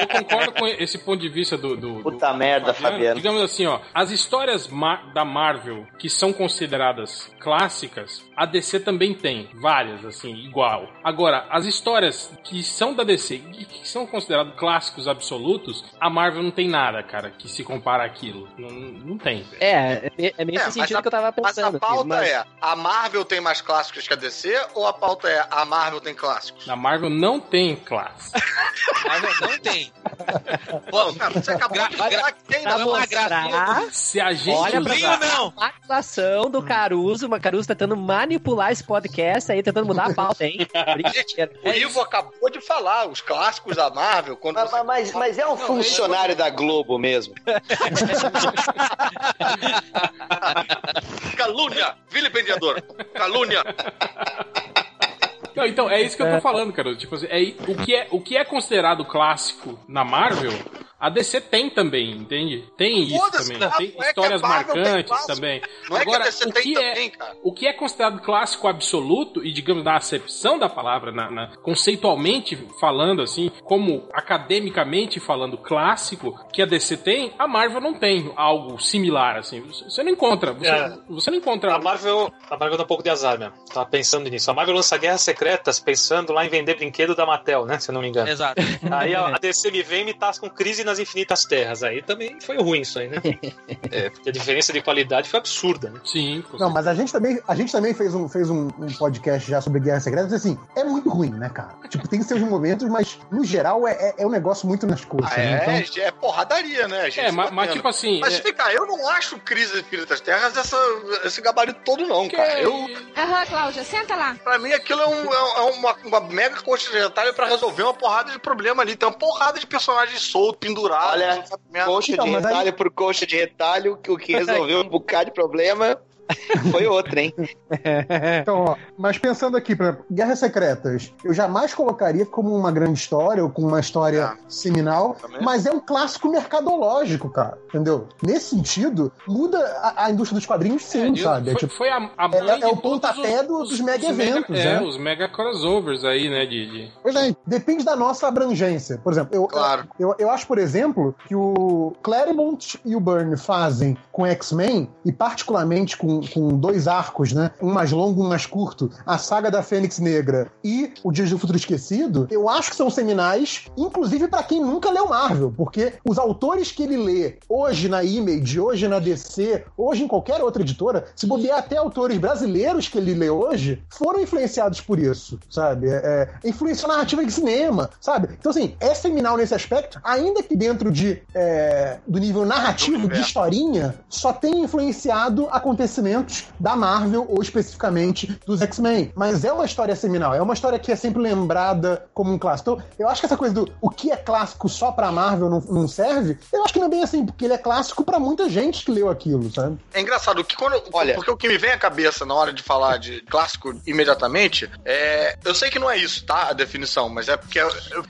eu concordo com esse ponto de vista do. do- do Puta merda, Fabiano. Digamos assim, ó, as histórias da Marvel que são consideradas clássicas, a DC também tem várias, assim, igual. Agora, as histórias que são da DC e que são considerados clássicos absolutos, a Marvel não tem nada, cara, que se compara àquilo. Não, não tem. é, é, é meio É, esse mas sentido a- que eu tava Mas pensando. a aqui, pauta mas- é: a Marvel tem mais clássicos que a DC ou a pauta é a Marvel tem clássicos? Na Marvel não tem clássico. Marvel não tem. Bom, cara, você acabou de falar que tem, mostrar Se a gente Olha pra usar- não. manipulação do Caruso, o Caruso tentando manipular esse podcast aí, tentando mudar a pauta, hein? Brincadeira. O Ivo acabou de falar, os clássicos da Marvel, quando Mas, você... mas, mas é um funcionário da Globo mesmo. Calúnia! Vilipendiador! Calúnia! Não, então, é isso que eu tô falando, cara. Tipo assim, é, o, que é, o que é considerado clássico na Marvel, a DC tem também, entende? Tem isso também. cara, Tem é histórias marcantes também. Não é Agora, que a DC o tem que é, também, cara. o que é considerado clássico absoluto, e digamos na acepção da palavra, na, na- conceitualmente falando, assim, como academicamente falando clássico, que a DC tem, a Marvel não tem algo similar, assim. Você não encontra. Você, É. você não encontra. A Marvel, a Marvel dá um pouco de azar mesmo. Tava pensando nisso. A Marvel lança Guerras Secretas pensando lá em vender brinquedo da Mattel, né? Se eu não me engano. Exato. Aí a, a DC me vem e me tasca com crise nas infinitas terras. Aí também foi ruim isso aí, né? É, porque a diferença de qualidade foi absurda, né? Sim, Não, mas a gente também, a gente também fez, um, fez um, um podcast já sobre Guerra Secreta, mas assim, é muito ruim, né, cara? Tipo, tem seus momentos, mas no geral é, é, é um negócio muito nas coxas, Ah, né? é, Então, é porradaria, né? gente É, mas, mas tipo assim. Mas é- vem cá, eu não acho Crise das Infinitas Terras essa, esse gabarito todo, não, que- cara. Eu, Aham, Cláudia, senta lá. pra mim, aquilo é, um- é é uma, uma mega coxa de retalho pra resolver uma porrada de problema ali. Tem uma porrada de personagens soltos, pendurados. Olha, sabe merda. Coxa Então, de aí- retalho por coxa de retalho, que o que resolveu um bocado de problema. Foi outra, hein? Então, ó, mas pensando aqui, por exemplo, Guerras Secretas, eu jamais colocaria como uma grande história ou como uma história seminal, mas é um clássico mercadológico, cara, entendeu? Nesse sentido, muda a, a indústria dos quadrinhos sim, de- sabe? É, Foi, tipo, foi a, a é- mãe é o pontapé os- do- os- dos mega os mega- eventos, É, né? os mega crossovers aí, né? De- Pois é, depende da nossa abrangência. Por exemplo, eu, Claro. eu, eu acho, por exemplo, que o Claremont e o Byrne fazem com X-Men, e particularmente com, com dois arcos, né? Um mais longo, um mais curto, a saga da Fênix Negra e o Dias do Futuro Esquecido, eu acho que são seminais, inclusive pra quem nunca leu Marvel, porque os autores que ele lê hoje na Image, hoje na DC, hoje em qualquer outra editora, se bobear até autores brasileiros que ele lê hoje, foram influenciados por isso, sabe? É, é, influenciou a narrativa de cinema, sabe? Então, assim, é seminal nesse aspecto, ainda que dentro de, é, do nível narrativo, de historinha, só tem influenciado acontecimentos da Marvel, ou especificamente dos X-Men. Mas é uma história seminal, é uma história que é sempre lembrada como um clássico. Então, eu acho que essa coisa do o que é clássico só pra Marvel não, não serve, eu acho que não é bem assim, porque ele é clássico pra muita gente que leu aquilo, sabe? É engraçado que quando. Olha, porque o que me vem à cabeça na hora de falar de clássico imediatamente é. Eu sei que não é isso, tá? A definição, mas é porque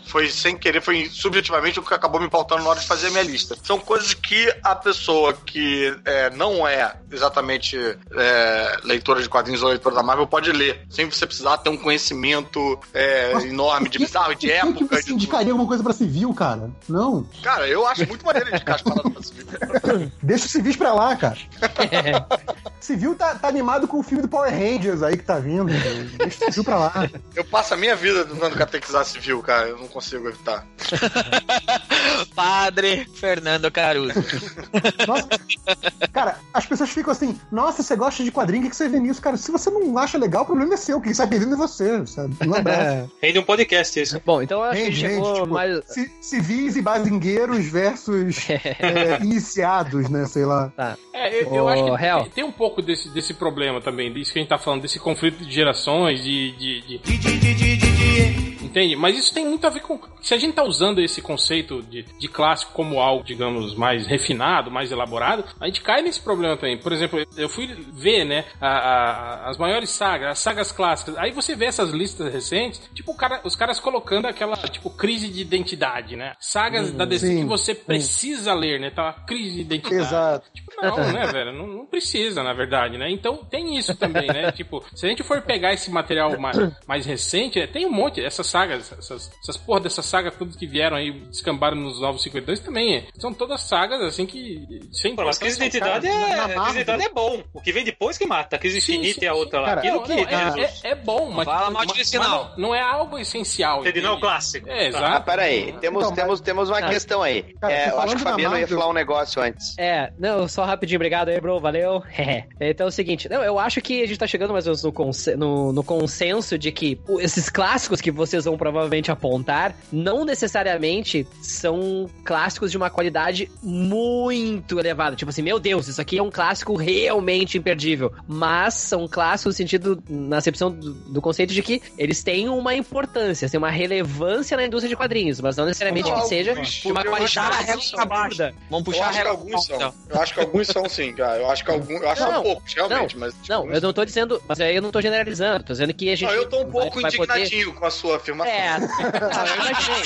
foi sem querer, foi subjetivamente o que acabou me pautando na hora de fazer a minha lista. São coisas que a pessoa que é, não é exatamente é, leitora de quadrinhos ou leitora da Marvel pode ler, sem você precisar ter um conhecimento é, enorme de bizarro, de Quem que época. você De... indicaria alguma coisa pra civil, cara? Não. Cara, eu acho muito maneiro indicar as paradas pra civil. Deixa o civis pra lá, cara. Civil tá, tá animado com o filme do Power Rangers aí que tá vindo. Deixa o civil pra lá. Eu passo a minha vida tentando catequizar civil, cara. Eu não consigo evitar. Padre Fernando Caruso. Nossa, cara, as pessoas ficam assim, nossa, você gosta de quadrinho, o que que você vê nisso? Cara, se você não acha legal, o problema é seu. Quem sai perdendo é você, sabe? Um abraço. Rende um podcast isso. Bom, então eu acho que Rende, chegou rende, tipo, mais. ci- civis e bazingueiros versus é, iniciados, né? Sei lá. Tá. É, eu, eu acho que Hel. tem, tem um pouco desse, desse problema também, disso que a gente tá falando, desse conflito de gerações, de. de, de- Entende? Mas isso tem muito a ver com. Se a gente tá usando esse conceito de, de clássico como algo, digamos, mais refinado, mais elaborado, a gente cai nesse problema também. Por exemplo, eu fui ver, né, a- a- as maiores sagas, as sagas clássicas. Aí você vê essas listas recentes, tipo, cara- os caras colocando aquela, tipo, crise de identidade, né? Sagas da DC sim, que você sim. precisa ler, né? Tá, crise de identidade. Exato. Tipo, não, né, velho? Não, não precisa, na verdade, né? Então tem isso também, né? tipo, se a gente for pegar esse material mais, mais recente, é, tem um monte, essas sagas, essas, essas porra dessas sagas todas que vieram aí, descambaram nos Novos 52 também, é. são todas sagas, assim, que... Sem Pô, mas crise de identidade cara, é, na Marvel. identidade é bom. O que vem depois que mata. A crise Sim, infinita sim, e a outra sim. lá. Aquilo Não, que. não, é, é, é bom, mas, Fala mal de mas- mas não, não é algo essencial. Entendi, não, entende? clássico. É, Ah, exato. peraí. Temos, Então, temos, temos uma Ah. questão aí. Cara, É, eu acho que o Fabiano ia falar um negócio antes. É, não, só rapidinho, obrigado aí, bro, valeu. então é o seguinte, não, eu acho que a gente tá chegando mais ou menos no, conse- no- no consenso de que o- esses clássicos que vocês vão provavelmente apontar não necessariamente são clássicos de uma qualidade muito elevada. Tipo assim, meu Deus, isso aqui é um clássico realmente imperdível. Mas são clássicos no sentido, na acepção do, do conceito de que eles têm uma importância, têm uma relevância na indústria de quadrinhos, mas não necessariamente Não, que seja de uma eu qualidade são. absurda. Vamos Eu puxar a acho que alguns são. Então. Eu acho que alguns são sim, cara. Eu acho que alguns. Eu acho que Não, são poucos, realmente, mas. tipo, Não, eu não tô dizendo, mas aí eu não tô generalizando, tô dizendo que a gente. Não, eu tô um vai- pouco vai poder- indignadinho com a sua afirmação. É, não, eu imaginei.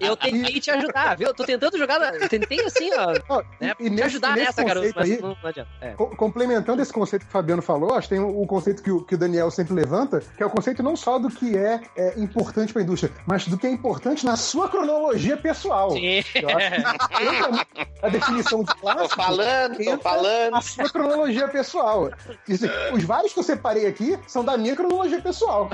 Eu tentei te ajudar, viu? Eu tô tentando jogar. eu Tentei assim, ó. Né, e te nesse- ajudar nesse nessa, garoto, mas aí- não, não adianta. É. Co- Complementando esse conceito que o Fabiano falou, acho que tem o, conceito que o, que o Daniel sempre levanta, que é o conceito não só do que é, é importante para a indústria, mas do que é importante na sua cronologia pessoal. Sim. Eu acho que a definição de Tô clássico. falando, tô falando. A sua cronologia pessoal. Assim, os vários que eu separei aqui são da minha cronologia pessoal.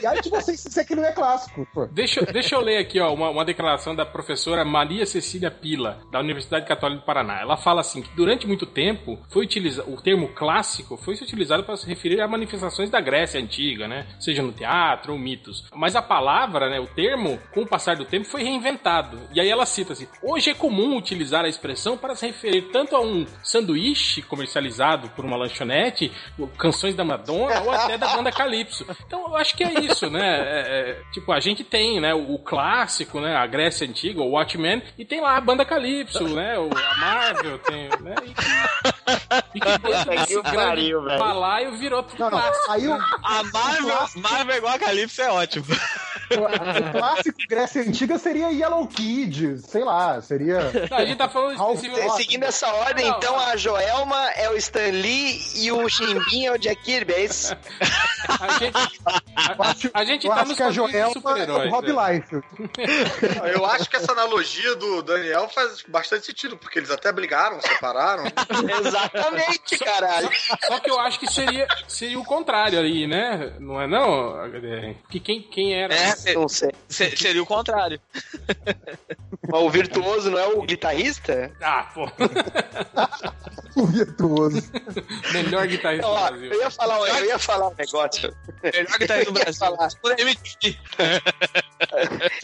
E aí de vocês se isso aqui não é clássico. Pô. Deixa, eu- deixa eu ler aqui ó, uma, uma declaração da professora Maria Cecília Pila, da Universidade Católica do Paraná. Ela fala assim que durante muito tempo foi utiliza, o termo clássico foi utilizado para se referir a manifestações da Grécia Antiga, né? Seja no teatro ou mitos. Mas a palavra, né, o termo, com o passar do tempo, foi reinventado. E aí ela cita assim: hoje é comum utilizar a expressão para se referir tanto a um sanduíche comercializado por uma lanchonete, canções da Madonna ou até da banda Calypso. Então eu acho que é isso, né? É, é, tipo, a gente tem, né, o clássico, né, a Grécia Antiga, o Watchmen, e tem lá a banda Calypso, né, o, a Marvel, tem, né? E- E que que pariu, velho. balaio virou Não, não. Aí o, A Marvel, Marvel igual a Calypso é ótimo. o clássico Grécia Antiga seria Yellow Kid, sei lá, seria. Não, a gente tá falando. Seguindo essa ordem, Não. então a Joelma é o Stan Lee e o Chimbim é o Jack Kirby, é isso? A gente, a, a gente Eu tá acho que a Joelma é o. Rob né? Life. Eu acho que essa analogia do Daniel faz bastante sentido, porque eles até brigaram, separaram. Exatamente, caralho. Só que eu acho que seria, seria o contrário ali, né? Não é não? Que quem, quem era... É, Não sei. se- seria o contrário. Mas o virtuoso não é o guitarrista? Ah, pô. O virtuoso. Melhor guitarrista do Brasil. eu ia falar, eu ia falar um negócio. Melhor aí no Brasil. falar.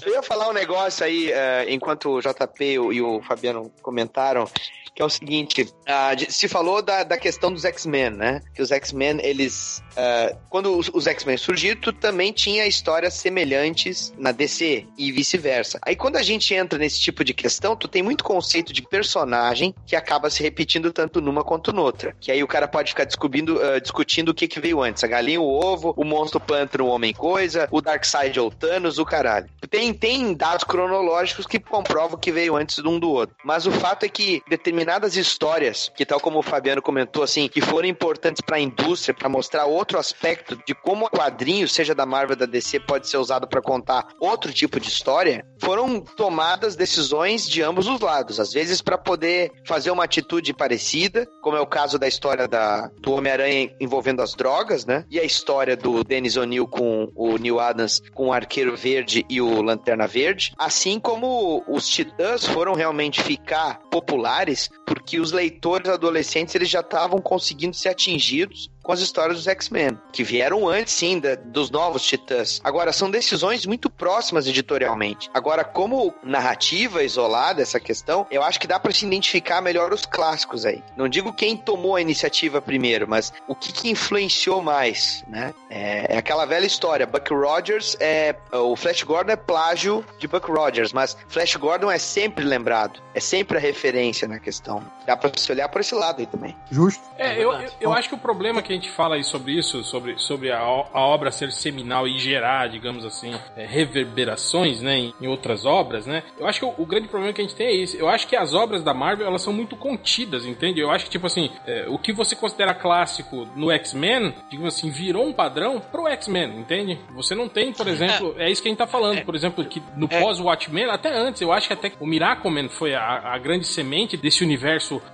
Eu ia falar um negócio aí, eh, enquanto o JP e o Fabiano comentaram, que é o seguinte, de- se falou da, da questão dos X-Men, né? Que os X-Men, eles... ah, quando os, os X-Men surgiram, tu também tinha histórias semelhantes na DC e vice-versa. Aí quando a gente entra nesse tipo de questão, tu tem muito conceito de personagem que acaba se repetindo tanto numa quanto noutra. Que aí o cara pode ficar descobrindo, ah, discutindo o que, que veio antes. A galinha, o ovo, o monstro pântano, o homem-coisa, o Darkseid ou o Thanos, o caralho. Tem, tem dados cronológicos que comprovam que veio antes de um do outro. Mas o fato é que determinadas histórias, que tal como o Fabiano comentou, assim, que foram importantes para a indústria, para mostrar outro aspecto de como o quadrinho, seja da Marvel da DC, pode ser usado para contar outro tipo de história, foram tomadas decisões de ambos os lados. Às vezes para poder fazer uma atitude parecida, como é o caso da história da, do Homem-Aranha envolvendo as drogas, né? E a história do Dennis O'Neill com o Neil Adams com o Arqueiro Verde e o Lanterna Verde. Assim como os Titãs foram realmente ficar populares porque os leitores adolescentes eles já estavam conseguindo ser atingidos com as histórias dos X-Men, que vieram antes, sim, da- dos novos Titãs. Agora, são decisões muito próximas editorialmente. Agora, como narrativa isolada, essa questão, eu acho que dá para se identificar melhor os clássicos aí. Não digo quem tomou a iniciativa primeiro, mas o que, que influenciou mais, né? É, é aquela velha história. Buck Rogers é. O Flash Gordon é plágio de Buck Rogers, mas Flash Gordon é sempre lembrado. É sempre a referência na questão. Dá pra se olhar por esse lado aí também. Justo. É, eu, eu, eu acho que o problema que a gente fala aí sobre isso, sobre, sobre a, a obra ser seminal e gerar, digamos assim, é, reverberações, né, em, em outras obras, né? Eu acho que o, o grande problema que a gente tem é isso. Eu acho que as obras da Marvel, elas são muito contidas, entende? Eu acho que, tipo assim, é, o que você considera clássico no X-Men, digamos assim, virou um padrão pro X-Men, entende? Você não tem, por exemplo, é, isso que a gente tá falando, por exemplo, que no pós-Watchmen, até antes, eu acho que até o Miracleman foi a, a grande semente desse universo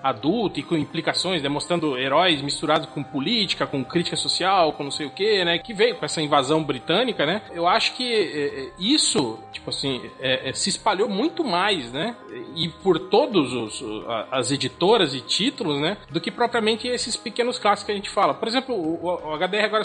adulto e com implicações, demonstrando heróis misturados com política, com crítica social, com não sei o que, né? Que veio com essa invasão britânica, né? Eu acho que é, é, isso, tipo assim, é, é, se espalhou muito mais, né? E por todos os as editoras e títulos, né? Do que propriamente esses pequenos clássicos que a gente fala. Por exemplo, o, o HDR agora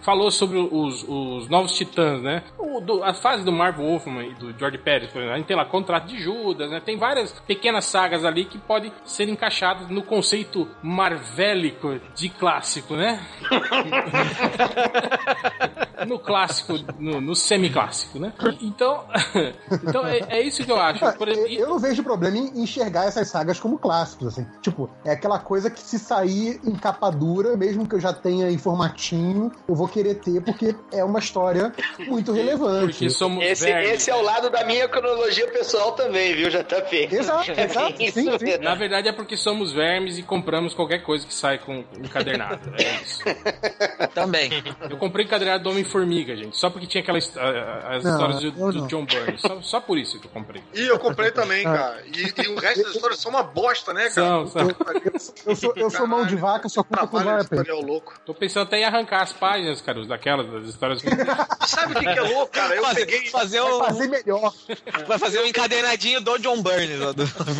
falou sobre os, os novos titãs, né? O, do- a fase do Marvel Wolfman e do George Pérez, por exemplo. A gente tem lá Contrato de Judas, né? Tem várias pequenas sagas ali que podem ser encaixadas no conceito marvélico de clássico, né? no clássico, no, no semi-clássico, né? Então, então é, é isso que eu acho. Por exemplo, Eu não vejo problema em enxergar essas sagas como clássicos, assim. Tipo, é aquela coisa que se sair em capa dura, mesmo que eu já tenha em formatinho, eu vou querer ter, porque é uma história muito relevante. porque somos Esse, esse é o lado da minha cronologia pessoal também, viu, JP? Exato, É exato, bem sim, isso sim. Na verdade é porque somos vermes e compramos qualquer coisa que sai com encadernado. É isso. Também. Eu comprei encadernado do Homem-Formiga, gente. Só porque tinha aquelas ah, as Não, histórias do, do. John Byrne. Só, só por isso que eu comprei. E eu comprei também, cara. E, e o resto das histórias são uma bosta, né, cara? São, são. Eu sou, eu sou mão de vaca, só compro com editorial louco. Tô pensando até em arrancar as páginas, cara, daquelas, das histórias que. Sabe o que, que é louco, cara? Eu Fazer, peguei. fazer Vai um, fazer melhor. vai fazer um encadernadinho do John Burns.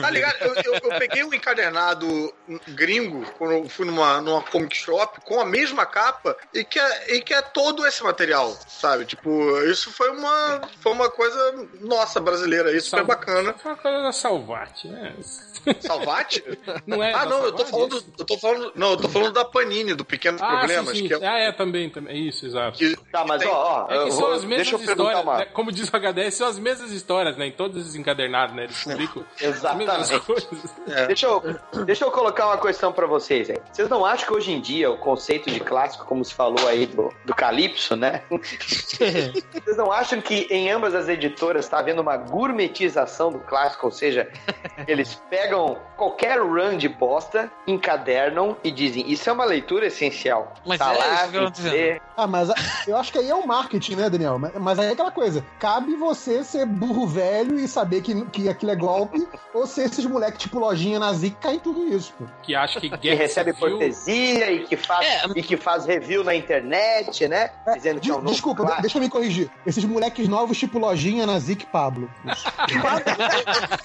Tá ligado? Eu, eu- eu peguei um encadernado gringo quando eu fui numa, numa comic shop com a mesma capa e que é, e que é todo esse. material, sabe? Tipo, isso foi uma, foi uma coisa nossa brasileira, isso foi Sal- bacana. Foi uma coisa da Salvati, né? Salvate? Não é ah, não, eu tô falando, eu tô falando, não, eu tô falando da Panini, do Pequenos Ah, Problemas, sim, sim. é Ah, é, também, também. É isso, exato. que Tá, mas tem- ó, ó, É que são as mesmas deixa eu histórias, uma. né? como diz o HDS, são as mesmas histórias, né? Em todos esses encadernados, né? Eles publicam as mesmas Exatamente. coisas. Deixa eu, deixa eu colocar uma questão pra vocês aí. Vocês não acham que hoje em dia o conceito de clássico, como se falou aí do, do Calypso, né? Vocês não acham que em ambas as editoras está havendo uma gourmetização do clássico? Ou seja, eles pegam qualquer run de bosta, encadernam e dizem: Isso é uma leitura essencial. Mas tá é lá, isso que eu. Ah, mas a- eu acho que aí é o marketing, né, Daniel? Mas, mas aí é aquela coisa. Cabe você ser burro velho e saber que, que aquilo é golpe, ou ser esses moleques tipo lojinha nazi que caem em tudo isso, pô. Que acha que que recebe civil- cortesia e que faz, É. e que faz review na internet, né? Dizendo que é um novo desculpa, clássico. deixa eu me corrigir. Esses moleques novos tipo lojinha nazi e Pablo.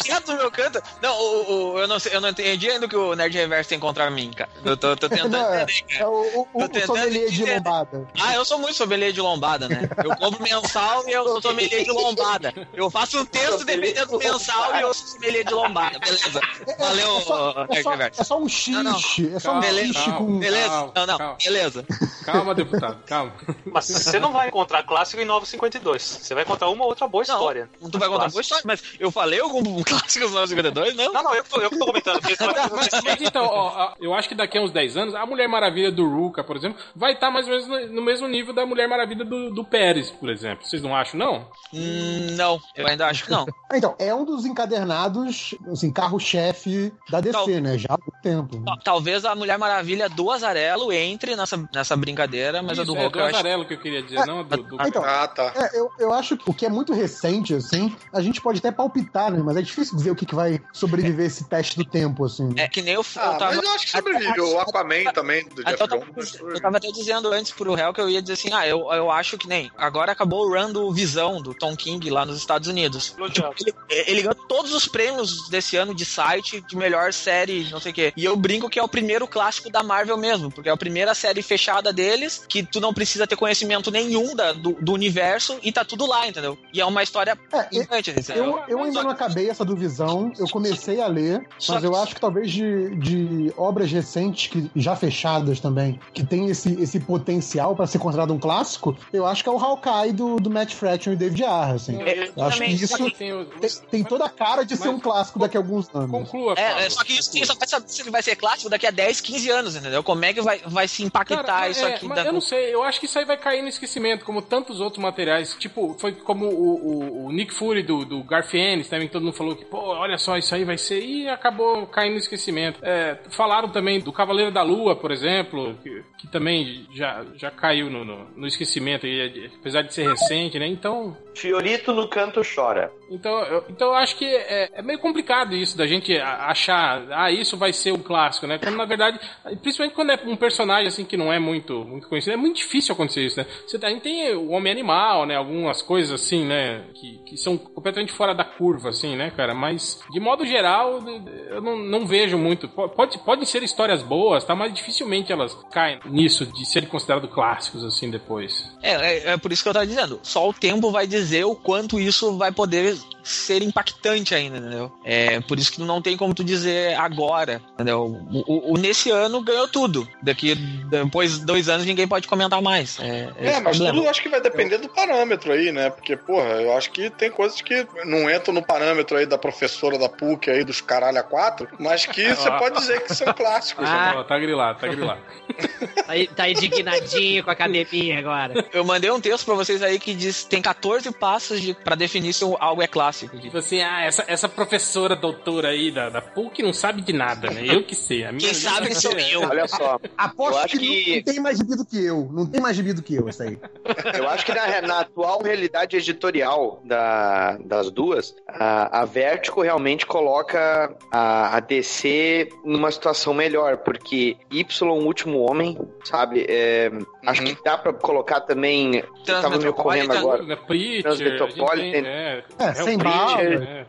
Quieto no meu canto. Não, o, o- eu, não sei, eu não entendi ainda o que o Nerd Reverso tem contra mim, cara. Eu tô, tô tentando Não, é, entender, é cara. o, o, Tô o tentando sommelier de lombada. Ah, eu sou muito sommelier de lombada, né? Eu compro mensal e eu sou sommelier de lombada. Eu faço um texto dependendo do mensal e eu sou sommelier de lombada. Beleza. Valeu, É só, é, só, é só um xixi. É só um xixi com. Beleza? Calma, Não, não. calma. Beleza. Calma, deputado, calma. Mas você não vai encontrar clássico em 952. Você vai encontrar uma outra boa Não, história. Tu vai contar boa história, mas eu falei algum clássico dos 952, não? Não, não, eu, que tô- eu que tô comentando. Mas, mas então, ó, eu acho que daqui a uns 10 anos, a Mulher Maravilha do Ruka, por exemplo, vai estar mais ou menos no, mesmo nível da Mulher Maravilha do, do Pérez, por exemplo. Vocês não acham, não? Hum, não, eu ainda acho que não. Então, é um dos encadernados, assim, carro-chefe da DC, Tal- né? Já há muito tempo. Tal- Talvez a Mulher Maravilha do Azarelo entre nessa, nessa brincadeira, mas a Isso, do é Hulk do eu acho. Azarelo que eu queria dizer, não a do, do... Então, Ah, tá. É, eu, eu acho que o que é muito recente, assim, a gente pode até palpitar, né? Mas é difícil dizer o que, que vai sobreviver esse teste do tempo, assim. É que nem eu, eu Ah, tava. mas eu acho que sobrevive. O Aquaman também, do Jeff eu, tava, Jones. eu tava até dizendo antes pro réu que eu ia dizer assim: ah, eu, eu acho que nem. Agora acabou o run do Visão, do Tom King lá nos Estados Unidos. Elogiado. Ele, ele ganhou todos os prêmios desse ano de site, de melhor série, não sei o quê. E eu brinco que é o primeiro clássico da Marvel mesmo, porque é a primeira série fechada deles, que tu não precisa ter conhecimento nenhum da, do, do universo e tá tudo lá, entendeu? E é uma história É, eu- gigante. assim, Eu, eu ainda não acabei essa do Visão, eu comecei a ler, mas que- eu acho que talvez de, de obras recentes, que já fechadas também, que tem esse, esse potencial pra ser considerado um clássico, eu acho que é o Hawkeye do, do Matt Fraction e David Arra, assim. Eu acho que isso Tem tem, tem toda a cara de ser um clássico daqui a alguns anos. Conclua, É. é, só que isso você só vai saber se ele vai ser clássico daqui a 10, 15 anos, entendeu? Como é que vai, vai se impactar Cara, isso é, aqui? mas da- eu não sei, eu acho que isso aí vai cair no esquecimento, como tantos outros materiais. Tipo, foi como o, o- o Nick Fury do, do Garfienes também, todo mundo falou que, pô, olha só, isso aí vai ser. E acabou caindo no esquecimento. É, falaram também do Cavaleiro da Lua, por exemplo, que, que também já, já caiu no, no, no esquecimento, aí, apesar de ser recente, né? Então. Fiorito no canto chora. Então, eu, então eu acho que é, é meio complicado isso da gente a- achar, ah, isso vai ser um clássico, né? Quando na verdade, principalmente quando é um personagem assim que não é muito, muito conhecido, é muito difícil acontecer isso, né? Você gente tem o Homem Animal, né? Algumas coisas assim, né? Que, que são completamente fora da curva, assim, né, cara? Mas, de modo geral, eu não, não vejo muito. Po- Pode, podem ser histórias boas, tá? Mas dificilmente elas caem nisso de serem considerados clássicos, assim, depois. É, é, é por isso que eu tava dizendo. Só o tempo vai dizer o quanto isso vai poder ser impactante ainda, entendeu? É por isso que não tem como tu dizer agora, entendeu? O, o- o nesse ano ganhou tudo. Daqui depois de dois anos ninguém pode comentar mais. É, É, mas problema. tudo eu acho que vai depender do parâmetro aí, né? Porque, porra, eu acho que tem coisas que não entram no parâmetro aí da professora da PUC aí, dos caralho a quatro, mas que você pode dizer que são clássicos. Ah. Tá grilado, tá grilado. Tá, tá indignadinho com a academia agora. Eu mandei um texto pra vocês aí que diz tem 14 passos de, pra definir se algo é clássico. Tipo assim, ah, essa, essa professora doutora aí da, da PUC não sabe de nada, né? Eu que sei. A minha Quem sabe lista sou é- eu. Olha só, Aposto que, que- Não, não tem mais gibi do que eu. Não tem mais gibi do que eu, isso aí. eu acho que na, na atual realidade editorial da- das duas, a, a Vertigo realmente coloca a, a DC numa situação melhor, porque Y, o último homem, sabe? é, Acho Uhum. que dá pra colocar também. Eu tava me ocorrendo agora. né, Preacher, Transmetropolitan. tem, é, É, sem Hellbreaker, bala. é,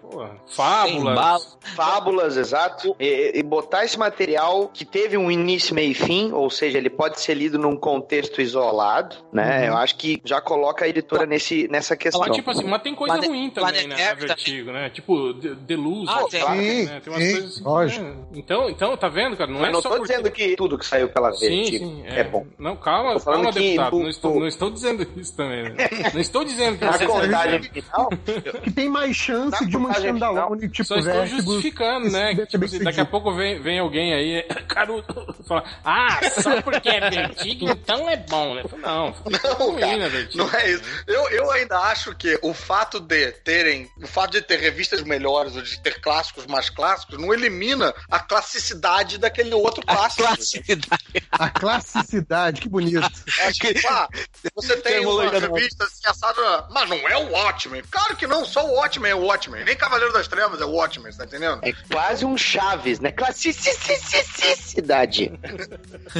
Fábulas. bala. Fábulas, exato. E, e botar esse material que teve um início, meio e fim, ou seja, ele pode ser lido num contexto isolado, né? Eu acho que já coloca a editora nesse, nessa questão. Mas, tipo assim, mas tem coisa Plane- ruim também, né? Na Vertigo, né? Tipo, The, Luz, Ah, né? tem. né? Tem umas Sim, coisas assim. lógico. né? Então, então, tá vendo, cara? Não Mas é não só tô porque... dizendo que tudo que saiu pela Sim, Vertigo sim. é. bom. Não, calma, falando que deputado. não, estou, não estou dizendo isso também. né? Não estou dizendo que Na você contagem final, Que tem mais chance Na de uma standalone, tipo, Só estou Vértigo, justificando, né? Tipo, daqui a pouco vem, vem alguém aí, Caruto, fala, ah, só porque é Vertigo, então é bom, né? Eu falo, Não, Não, cara, né, não é isso. Eu, eu ainda acho que o fato de terem, o fato de ter revistas melhores ou de ter clássicos mais clássicos não elimina a classicidade daquele outro A clássico. classicidade. a classicidade, que bonito. Acho que, ah, você tem uma revista assim, assada, mas não é o Watchmen. Claro que não, só o Watchmen é o Watchmen. Nem Cavaleiro das Trevas é o Watchmen, você tá entendendo? é quase um Chaves, né? Classicidade.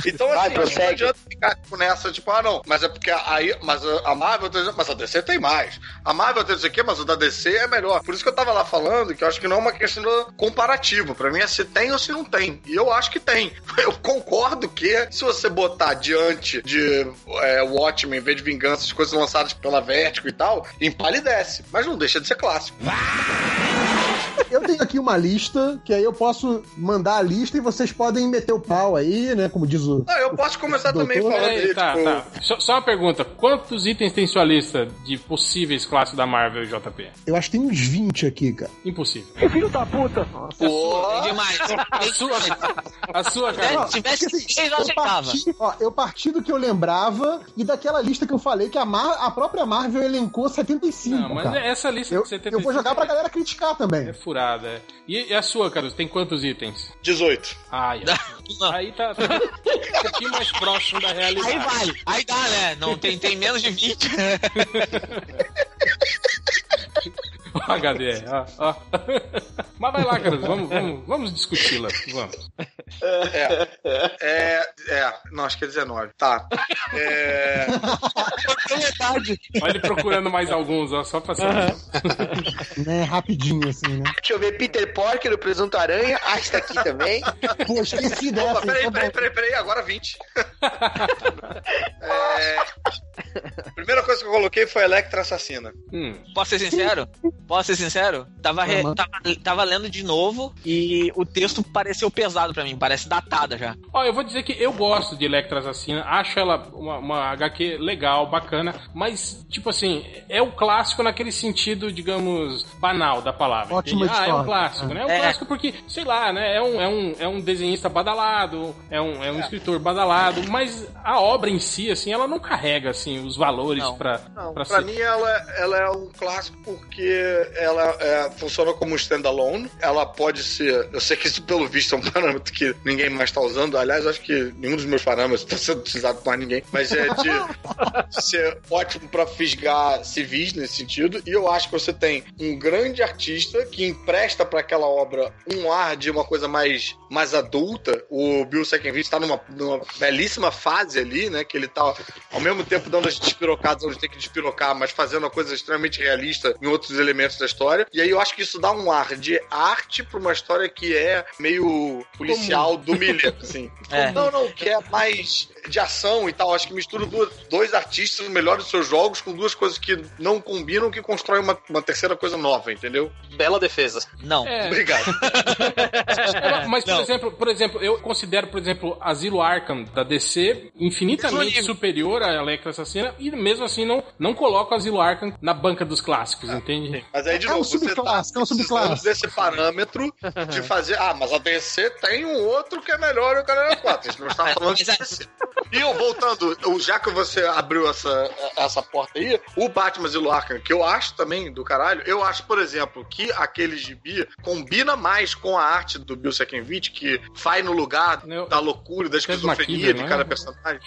Então, Vai, assim, não prossegue. adianta ficar tipo, nessa, tipo, ah, não, mas é porque aí, mas a Marvel, tem- mas a DC tem mais. A Marvel tem isso aqui, mas o da DC é melhor. Por isso que eu tava lá falando que eu acho que não é uma questão comparativa. Pra mim é se tem ou se não tem. E eu acho que tem. Eu concordo que se você botar diante de é, Watchmen, V de Vingança, as coisas lançadas pela Vertigo e tal, empalidece. Mas não deixa de ser clássico. Eu tenho aqui uma lista, que aí eu posso mandar a lista e vocês podem meter o pau aí, né? Como diz o. Ah, eu posso começar também falando Peraí, de, tá, tipo, tá. Só, só uma pergunta. Quantos itens tem sua lista de possíveis classes da Marvel JP? Eu acho que tem uns 20 aqui, cara. Impossível. Tem demais. A sua, a sua cara. Se tivesse assim, seis, eu aceitava. parti, ó, eu parti do que eu lembrava e daquela lista que eu falei que a, Mar- a própria Marvel elencou 75, Não, mas cara. essa lista Eu, que você tem eu vou jogar pra galera criticar também. É furada. E, e a sua, Carlos, tem quantos itens? 18. Ai, aí tá, tá um pouquinho mais próximo da realidade. Aí vai, aí dá, né? Não tem, tem menos de 20. Ó, HD, ó, ó. Mas vai lá, Carlos, vamos, vamos, vamos discuti-la. Vamos. É, é, é, não, acho que é 19. Tá. É, Olha ele procurando mais alguns, ó, só pra saber. Né, rapidinho, assim, né? Deixa eu ver Peter Porker, o Presunto Aranha. Ah, está aqui também. Pô, esqueci dessa. Opa, peraí, então peraí, peraí, peraí, agora 20. É, Primeira coisa que eu coloquei foi Electra Assassina. Hum. Posso ser sincero? Posso ser sincero? Tava, re- tava, tava lendo de novo e o texto pareceu pesado pra mim, parece datada já. Ó, eu vou dizer que eu gosto de Electra Assassina, acho ela uma, uma HQ legal, bacana, mas, tipo assim, é o clássico naquele sentido, digamos, banal da palavra. Entende? Ah, é um clássico, né? É um É. clássico porque, sei lá, né? É um, é um, é um desenhista badalado, é um, é um escritor badalado, mas a obra em si, assim, ela não carrega, assim, os valores Não. pra, Não, pra pra ser. mim ela, ela é um clássico porque ela é, funciona como um standalone. Ela pode ser. Eu sei que isso, pelo visto, é um parâmetro que ninguém mais está usando. Aliás, acho que nenhum dos meus parâmetros está sendo utilizado por mais ninguém. Mas é de, ser ótimo pra fisgar civis nesse sentido. E eu acho que você tem um grande artista que empresta pra aquela obra um ar de uma coisa mais, mais adulta. O Bill Seckenvich está numa, numa belíssima fase ali, né? Que ele tá ao mesmo tempo dando as despirocadas onde tem que despirocar, mas fazendo uma coisa extremamente realista em outros elementos da história. E aí eu acho que isso dá um ar de arte pra uma história que é meio policial do Miller, assim. É. Não, não, que é mais de ação e tal. Acho que mistura duas- dois artistas melhores dos seus jogos com duas coisas que não combinam, que constroem uma, uma terceira coisa nova, entendeu? Bela defesa. Não. É, Obrigado. É, mas, por Não. exemplo, por exemplo, eu considero, por exemplo, Asilo Arkham da DC infinitamente superior a Electra Assassina e mesmo assim não, não coloco Asilo Arkham na banca dos clássicos, entende? Mas aí, de É um novo, você tá subclasse, é um subclasse. desse parâmetro de fazer. Ah, mas a DC tem um outro que é melhor e o cara é quatro. A gente não está falando de Mas DC. E eu voltando, o- já que você abriu essa, essa porta aí, o Batman Zero Arkham, que eu acho também do caralho, eu acho, por exemplo, que aquele gibi combina mais com a arte do Bill Sekenvich, que vai no lugar Eu- da loucura, da esquizofrenia de não é? cada personagem.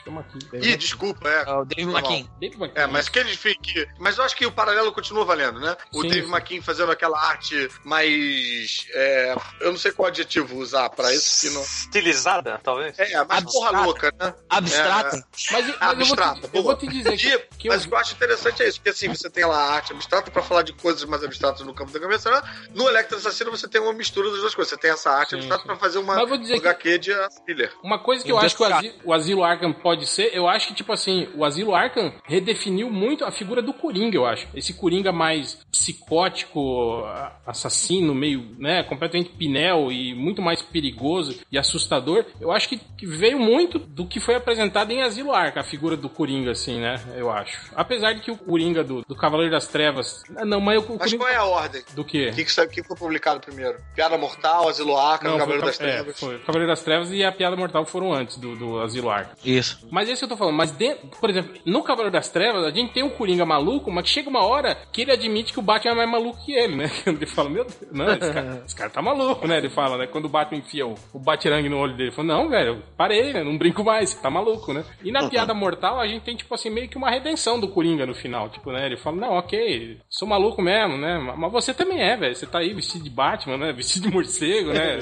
Ih, desculpa, é. É o Dave McKean. Dave McKean. É, mas que eles que, Mas eu acho que o paralelo continua valendo, né? O Sim, Dave sim. McKean fazendo aquela arte mais. é, eu não sei qual adjetivo usar pra isso, que não. Estilizada, talvez? É, mais porra louca, né? Abstrata. É, Mas, mas abstrata, eu, vou te, eu vou te dizer que, que eu, mas o que eu acho interessante é isso, porque assim, você tem lá a arte abstrata pra falar de coisas mais abstratas no campo da cabeça, né? No Electro Assassino você tem uma mistura das duas coisas. Você tem essa arte Sim, abstrata sim. pra fazer uma Mas eu vou dizer um HQ de thriller. Uma coisa que eu acho que o asilo, o asilo Arkham pode ser, eu acho que, tipo assim, o Asilo Arkham redefiniu muito a figura do Coringa, eu acho. Esse Coringa mais psicótico, a- assassino, meio, né, completamente pinel e muito mais perigoso e assustador. Eu acho que, que veio muito do que foi apresentado em Asilo Arkham, a figura do Coringa, assim, né, eu acho. Apesar de que o Coringa do, do Cavaleiro das Trevas... Não, mas o Mas Coringa... qual é a ordem? Do quê? O que, que, saiu- o que foi publicado primeiro? Piada Mortal, Asilo Arkham, Não, Cavaleiro foi, das Ca- é, Trevas. foi. O Cavaleiro das Trevas e a Piada Mortal foram antes do, do Asilo Arkham. Isso. Mas esse eu tô falando, mas dentro, por exemplo, no Cavaleiro das Trevas, a gente tem o Coringa maluco, mas que chega uma hora que ele admite que o Batman é mais maluco que ele, né? Ele fala, meu Deus, não, esse cara, esse cara tá maluco, né? Ele fala, né? Quando o Batman enfia o, o batirangue no olho dele, ele fala, não, velho, parei, né? Não brinco mais, tá maluco, né? E na Piada Mortal, a gente tem, tipo assim, meio que uma redenção do Coringa no final, tipo, né? Ele fala, não, ok, sou maluco mesmo, né? Mas você também é, velho, você tá aí vestido de Batman, né? Vestido de morcego, né?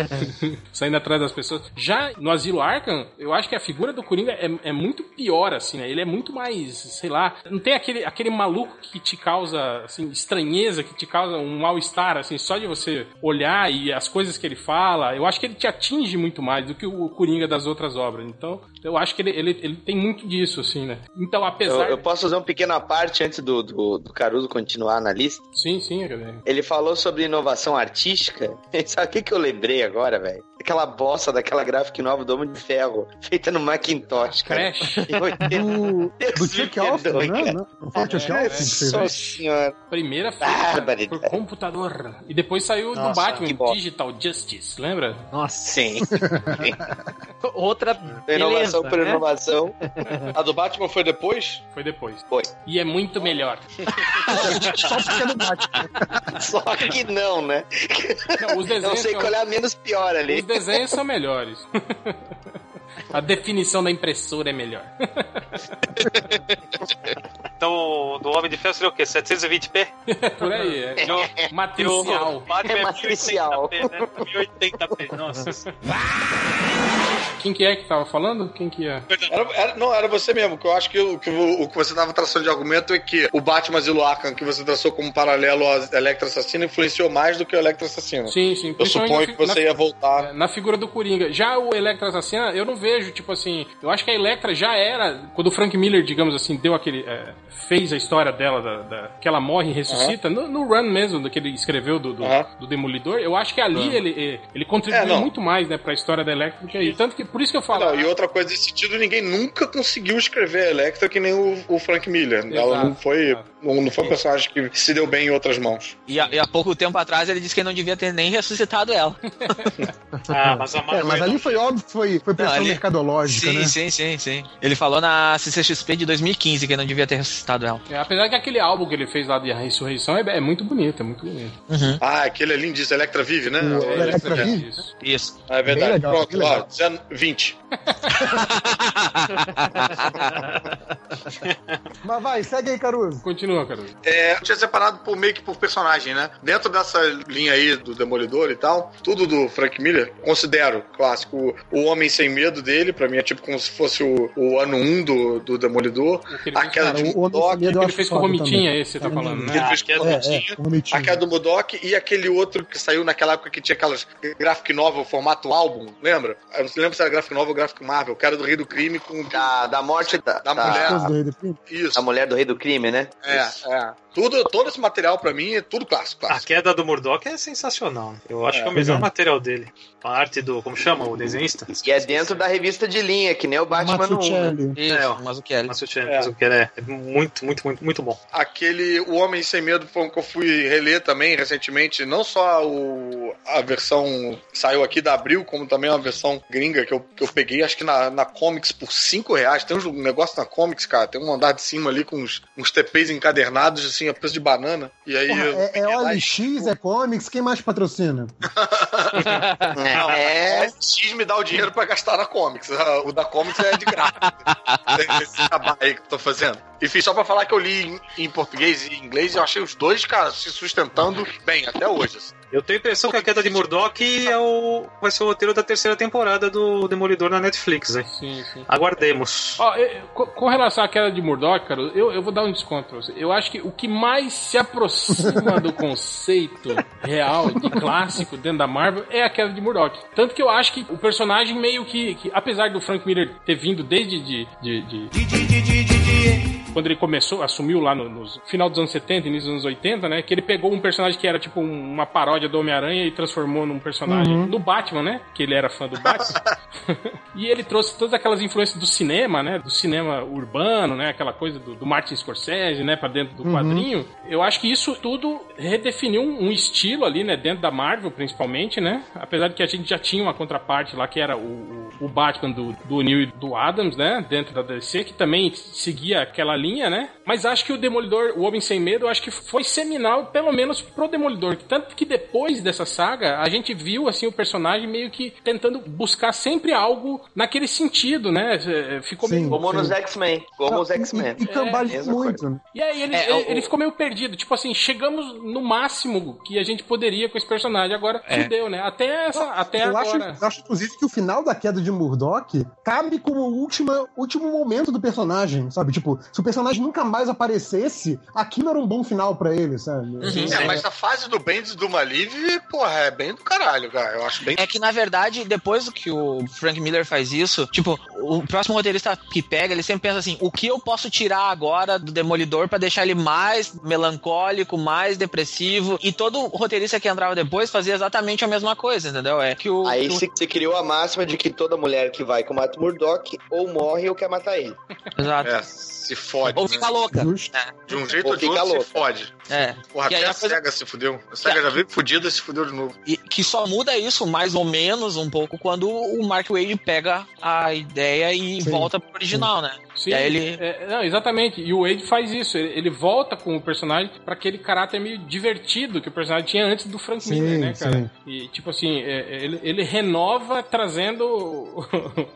saindo atrás das pessoas. Já no Asilo Arkham, eu acho que a figura do Coringa é, é muito pior, assim, né? Ele é muito mais, sei lá, não tem aquele, aquele maluco que te causa, assim, estranheza, que te causa um mal-estar, assim, só de você olhar e as coisas que ele fala. Eu acho que ele te atinge muito mais do que o Coringa das outras obras. Então, eu acho que ele, ele, ele tem muito disso, assim, né? Então, Eu, apesar. eu posso fazer um pequeno parte antes do, do, do Caruso continuar na lista? Sim, sim. Ele falou sobre inovação artística. Sabe o que, que eu lembrei agora, velho? Aquela bosta daquela graphic nova do Homem de Ferro, feita no Macintosh, cara. Crash. Em 80. Do, do Chuck Austin, né? Não, foi o Chuck É, Austin que fez Nossa isso? senhora. Primeira feita por computador. E depois saiu do Batman. Digital Justice, lembra? Nossa. Sim. Outra Inovação por né? inovação. A do Batman foi depois? Foi depois. Foi. E é muito melhor. Só porque é do Batman. Só que não, né? Não, os Não desenhos, sei são- qual é a menos pior ali. Os desenhos são melhores. A definição da impressora é melhor. Então, do Homem de Ferro seria o quê? 720p? Por aí, é E o- E matricial. o Batman É matricial. 1080p, né? 1080p, nossa. Quem que é que tava falando? Quem que é? Era, era- não, era você mesmo, que eu acho que, o, que o, o que você tava traçando de argumento é que o Batman Zilo Arkham, que você traçou como paralelo ao Electra Assassino, influenciou mais do que o Electra Assassino. Sim, sim. Eu suponho na que você na- ia voltar. É, Na figura do Coringa. Já o Electra Assassina, eu não vejo, tipo assim. Eu acho que a Electra já era. Quando o Frank Miller, digamos assim, deu aquele. é, fez a história dela, da, da- que ela morre e ressuscita, no, no run mesmo, do que ele escreveu do, do, Aham. do Demolidor, eu acho que ali ele, ele contribuiu É, muito mais, né, pra história da Electra do que aí. Tanto que, por isso que eu falo. Não, e outra coisa nesse sentido, ninguém nunca conseguiu escrever a Electra que nem o, o Frank Miller. Ela Exato, não foi, exato. Não, não foi um personagem que se deu bem em outras mãos. E, há- e há pouco tempo atrás ele disse que não devia ter nem ressuscitado ela. Ah, mas a É, mas ali foi óbvio que foi, foi pressão Não, ali- mercadológica, sim, né? sim, sim, sim. Ele falou na CCXP de 2015 que não devia ter ressuscitado ela. É, apesar que aquele álbum que ele fez lá de Ressurreição é, é muito bonito, é muito bonito. Ah, aquele é lindíssimo, Electra vive, né? O É, Electra Vive? Isso. Isso. É verdade. Legal, Pronto, legal. ó, 19 20. Mas vai, segue aí, Caruso. Continua, cara. É, eu tinha separado por, meio que por personagem, né? Dentro dessa linha aí do Demolidor e tal, tudo do Frank Miller, considero clássico o Homem Sem Medo dele, pra mim é tipo como se fosse o, o ano 1 do, do Demolidor. O A fez, queda Cara, o Sem Mudok, ele fez com o Romitinha, esse você tá falando, que né? ele fez com o é- Romitinha. É, o Romitinho. A queda do Mudok e aquele outro que saiu naquela época que tinha aquelas graphic novel, formato álbum, lembra? Eu não lembro se era graphic novel ou graphic Marvel, que era do Rei do Crime com Da, da morte da, Da mulher. Esposa do Rei do Crime. isso. da mulher do rei do crime, né? É, É, é. Tudo, todo esse material pra mim é tudo clássico. A clássico. queda do Murdoch é sensacional. Eu acho que é o melhor material dele. A arte do. Como chama? O desenhista? E é dentro da revista de linha, que nem o Batman 1. Né? Mazzucchelli. Isso, É, o mas o que é, é muito, muito, muito, muito bom. Aquele O Homem Sem Medo foi um que eu fui reler também recentemente. Não só o, a versão que saiu aqui da Abril, como também uma versão gringa que eu, que eu peguei, acho que na, na Comics por 5 reais. Tem um negócio na Comics, cara. Tem um andar de cima ali com uns, uns TPs encadernados, assim, a preço de banana. E aí. Porra, é, é e- OLX, é comics, quem mais patrocina? Não, É. X me dá o dinheiro pra gastar na Comics. O da Comics é de graça. Esse trabalho aí que eu tô fazendo. Enfim, só pra falar que eu li em, em português e em inglês, eu achei os dois, cara, se sustentando bem até hoje. assim. Eu tenho a impressão que a queda de Murdoch é o, vai ser o roteiro da terceira temporada do Demolidor na Netflix, hein? Sim, sim. Aguardemos. Ó, eu- co- com relação à queda de Murdoch, cara, eu, eu vou dar um desconto pra você. Eu acho que o que mais se aproxima do conceito real de clássico dentro da Marvel é a queda de Murdoch. Tanto que eu acho que o personagem meio que, que apesar do Frank Miller ter vindo desde de, de, de- quando ele começou, assumiu lá no, no final dos anos 70, início dos anos 80, né? Que ele pegou um personagem que era tipo um- uma paródia do Homem-Aranha e transformou num personagem do Batman, né? Que ele era fã do Batman. e ele trouxe todas aquelas influências do cinema, né? Do cinema urbano, né? Aquela coisa do, do Martin Scorsese, né? Pra dentro do quadrinho. Eu acho que isso tudo redefiniu um, um estilo ali, né? Dentro da Marvel, principalmente, né? Apesar de que a gente já tinha uma contraparte lá, que era o, o- o Batman do, do Neil e do Adams, né? Dentro da DC, que também seguia aquela linha, né? Mas acho que o Demolidor, o Homem Sem Medo, eu acho que foi seminal, pelo menos pro Demolidor. Tanto que depois dessa saga, a gente viu, assim, o personagem meio que tentando buscar sempre algo naquele sentido, né? É, Ficou Sim. meio... Como nos Sim. X-Men. Como Não, os X-Men. E, e cambaleou mesma muito. E aí ele, É, ele, o- ele ficou meio perdido. Tipo assim, chegamos no máximo que a gente poderia com esse personagem. Agora É. fudeu, né? Até, essa, até eu, acho, agora. eu acho, inclusive, que o final da queda de Murdoch cabe como o última, último momento do personagem, sabe? Tipo, se o personagem nunca mais aparecesse, aquilo era um bom final pra ele, sabe? É, mas a fase do Bendis do Maliv, porra, é bem do caralho, cara. Eu acho bem. É que, na verdade, depois que o Frank Miller faz isso, tipo, o próximo roteirista que pega, ele sempre pensa assim, o que eu posso tirar agora do Demolidor pra deixar ele mais melancólico, mais depressivo, e todo roteirista que entrava depois fazia exatamente a mesma coisa, entendeu? É que o... Aí que o- se, se criou a máxima de que toda mulher que vai com o Matt Murdock ou morre ou quer matar ele. Exato. É, se fode. Ou né? fica louca. Justo. De um jeito Ou ou de outro louca. se fode. É. Porra, Que aí até a a coisa- SEGA se fudeu. A SEGA já veio fudida se fudeu de novo. E que só muda isso mais ou menos um pouco quando o Mark Wade pega a ideia e Sim. volta pro original, né? Sim, E aí ele- é, não, exatamente. E o Wade faz isso. Ele, ele volta com o personagem pra aquele caráter meio divertido que o personagem tinha antes do Frank Sim, Miller, né, cara? sim. E tipo assim, é, ele, ele renova trazendo o,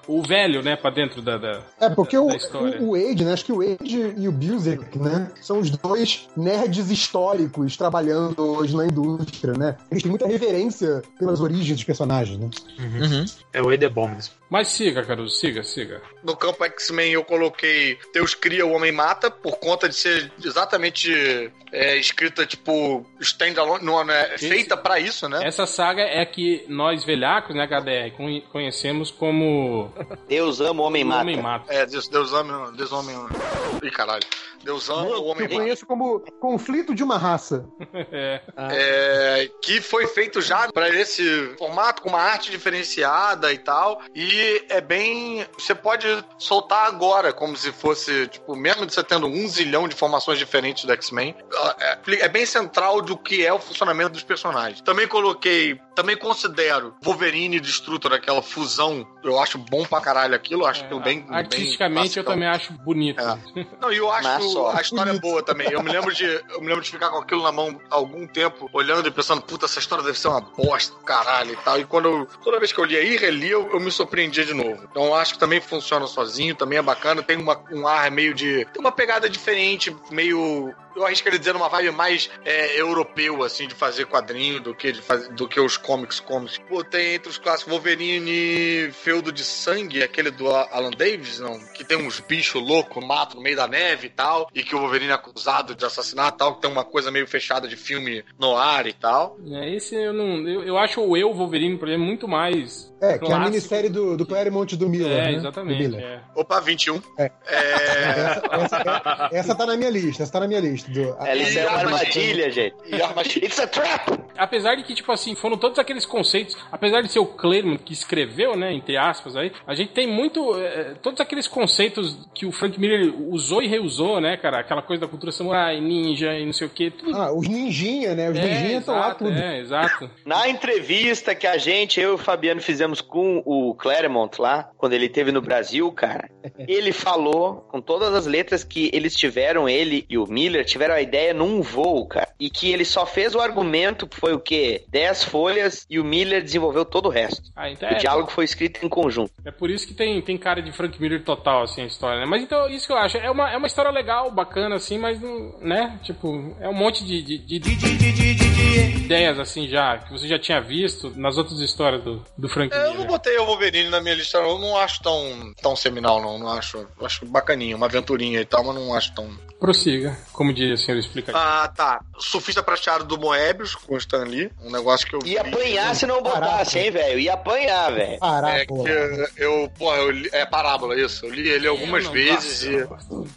o velho, né, pra dentro da. da- É, porque o, da história. o, o Wade, né? Acho que o Wade e o Busiek, né? São os dois nerds históricos trabalhando hoje na indústria, né? Eles têm muita reverência pelas origens dos personagens, né? Uhum. É o bom mesmo. Mas siga, Caruso, siga, siga. No campo X-Men eu coloquei Deus cria, o homem mata, por conta de ser exatamente é, escrita, tipo, standalone, não, é feita pra isso, né? Essa saga é a que nós velhacos, né, HDR, con- conhecemos como Deus ama o homem o mata. Homem Mata. É, Deus, Deus ama, Deus ama. Ih, caralho. Deus ama, o Que homem eu conheço como conflito de uma raça. É. É, que foi feito já pra esse formato, com uma arte diferenciada e tal. E é bem. Você pode soltar agora, como se fosse, tipo, mesmo você tendo um zilhão de formações diferentes do X-Men, é, é bem central do que é o funcionamento dos personagens. Também coloquei. Também considero Wolverine e Destrutor, aquela fusão. Eu acho bom pra caralho aquilo. Acho que bem. bem Artisticamente eu classicão. também acho bonito. É. Não, e eu Mas acho só. a história é boa também. Eu me lembro de eu me lembro de ficar com aquilo na mão algum tempo, olhando e pensando, puta, essa história deve ser uma bosta, caralho e tal. E quando eu, toda vez que eu lia e relia, eu, eu me surpreendia de novo. Então eu acho que também funciona sozinho, também é bacana, tem uma, um ar meio de. tem uma pegada diferente, meio. Eu arriscaria dizer uma vibe mais é, europeu, assim, de fazer quadrinho do que, do que os comics comics. Pô, tem entre os clássicos Wolverine Feudo de Sangue, aquele do Alan Davis, não? Que tem uns bichos loucos, mato no meio da neve e tal, e que o Wolverine é acusado de assassinato e tal, que tem uma coisa meio fechada de filme no ar e tal. É, esse eu não. Eu, eu acho o eu, Wolverine, por exemplo, muito mais. É, que é a minissérie do, do Claremont do Miller. É, né? Exatamente. Miller. é. Opa, 21. É. É... Essa, essa, essa tá na minha lista, essa tá na minha lista. Do, Ela é uma armadilha, gente. E. It's a trap! Apesar de que, tipo assim, foram todos aqueles conceitos, apesar de ser o Claremont que escreveu, né, entre aspas aí, a gente tem muito, eh, todos aqueles conceitos que o Frank Miller usou e reusou, né, cara, aquela coisa da cultura samurai, ninja e não sei o que, tudo... Ah, os ninjinha, né? Os ninjinha estão lá exato, tudo. É, exato. Na entrevista que a gente, eu e o Fabiano fizemos com o Claremont lá, quando ele esteve no Brasil, cara, ele falou com todas as letras que eles tiveram, ele e o Miller, tiveram a ideia num voo, cara. E que ele só fez o argumento, que foi o quê? 10 folhas, e o Miller desenvolveu todo o resto. Ah, então O é, diálogo foi escrito em conjunto. é por isso que tem, tem cara de Frank Miller total, assim, a história, né? Mas então, isso que eu acho, é uma, é uma história legal, bacana, assim, mas, não- né, tipo, é um monte de, de, de- de ideias, assim, já, que você já tinha visto nas outras histórias do, do Frank É, eu não Miller. botei o Wolverine na minha lista, não. eu não acho tão, tão seminal, não. Não acho. eu Acho bacaninha, uma aventurinha e tal, mas não acho tão. Prossiga, como diria o senhor explica. Ah, tá. Surfista prateado do Moebius com o Stan Lee. Um negócio que eu. Ia apanhar se não botasse, hein, velho? Ia apanhar, velho. Parar, É que eu, porra, eu li, é parábola isso. Eu li ele algumas não vezes e,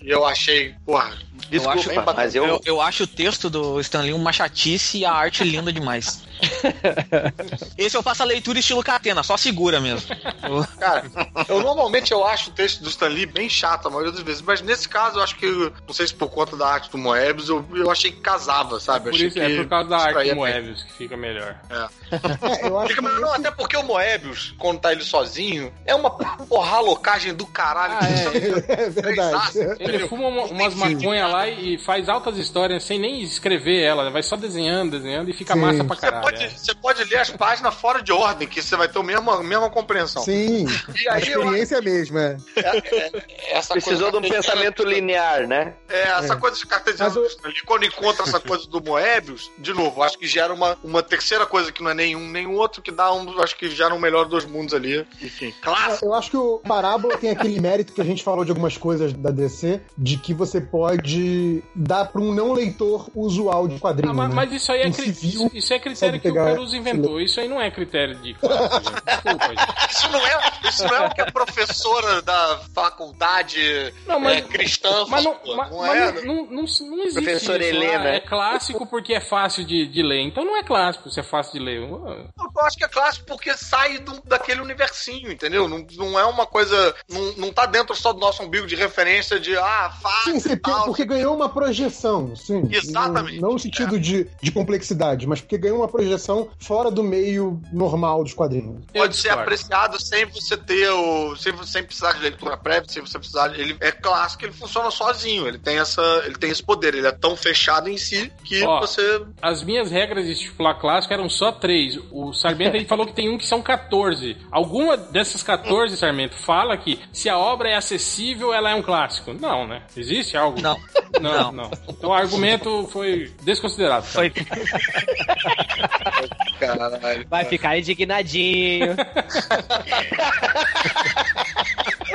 e eu achei, porra. Desculpa, acho- hein, mas eu... Eu, eu acho o texto do Stanley uma chatice e a arte linda demais. Esse eu faço a leitura estilo catena, só segura mesmo. Cara, eu normalmente eu acho o texto do Stan Lee bem chato a maioria das vezes, mas nesse caso eu acho que, não sei se por conta da arte do Moebius, eu, eu achei que casava, sabe? Por achei isso, que é por causa da arte do bem. Moebius que fica melhor. É, eu acho Fica que melhor, não, até porque o Moebius, quando tá ele sozinho, é uma porra loucagem do caralho. Ah, você- é verdade. Ele fuma uma- umas maconha lá e faz altas histórias sem nem escrever ela, vai só desenhando, desenhando e fica Sim. massa pra Você caralho. pode, é. você pode ler as páginas fora de ordem, que você vai ter a mesma, mesma compreensão. Sim, E a aí eu experiência é a mesma. é. É, é, essa Precisou de um pensamento linear, né? É, essa coisa de cartesiano o- quando encontra essa coisa do Moebius, de novo, acho que gera uma, uma terceira coisa que não é nenhum nem outro, que dá um, acho que gera um melhor dos mundos ali. Enfim, clássico. Eu acho que o Parábola tem aquele mérito que a gente falou de algumas coisas da DC, de que você pode dar para um não leitor usual de quadrinho. Ah, mas, né? mas isso aí é, Um cri- isso, isso é critério que o Caruso inventou. Isso aí não é critério de. Isso não é, isso não é o que a professora da faculdade Não, mas- é, cristã Mas não, mas- não mas é? não, não, não, não existe Professora isso. Helena. Ah, é clássico porque é fácil de, de ler. Então não é clássico se é fácil de ler. Eu acho que é clássico porque sai do- daquele universinho, entendeu? Não, não é uma coisa. Não, não tá dentro só do nosso umbigo de referência de ah, fácil Sim, e porque, ganhou uma projeção, sim. Exatamente. Não, não no sentido de, de complexidade, mas porque ganhou uma projeção fora do meio normal dos quadrinhos. Pode ser apreciado sem você ter o. sem, sem precisar de leitura prévia, sem você precisar. Ele é clássico, ele funciona sozinho. Ele tem essa. Ele tem esse poder. Ele é tão fechado em si que Ó, você. As minhas regras de estipular clássico eram só três. O Sarmento aí falou que tem um que são 14. Alguma dessas 14, Sarmento, fala que se a obra é acessível, ela é um clássico. Não, né? Existe algo? Não. Não, não. Então o argumento foi desconsiderado. cara. Foi, Caralho. vai ficar indignadinho amanhã.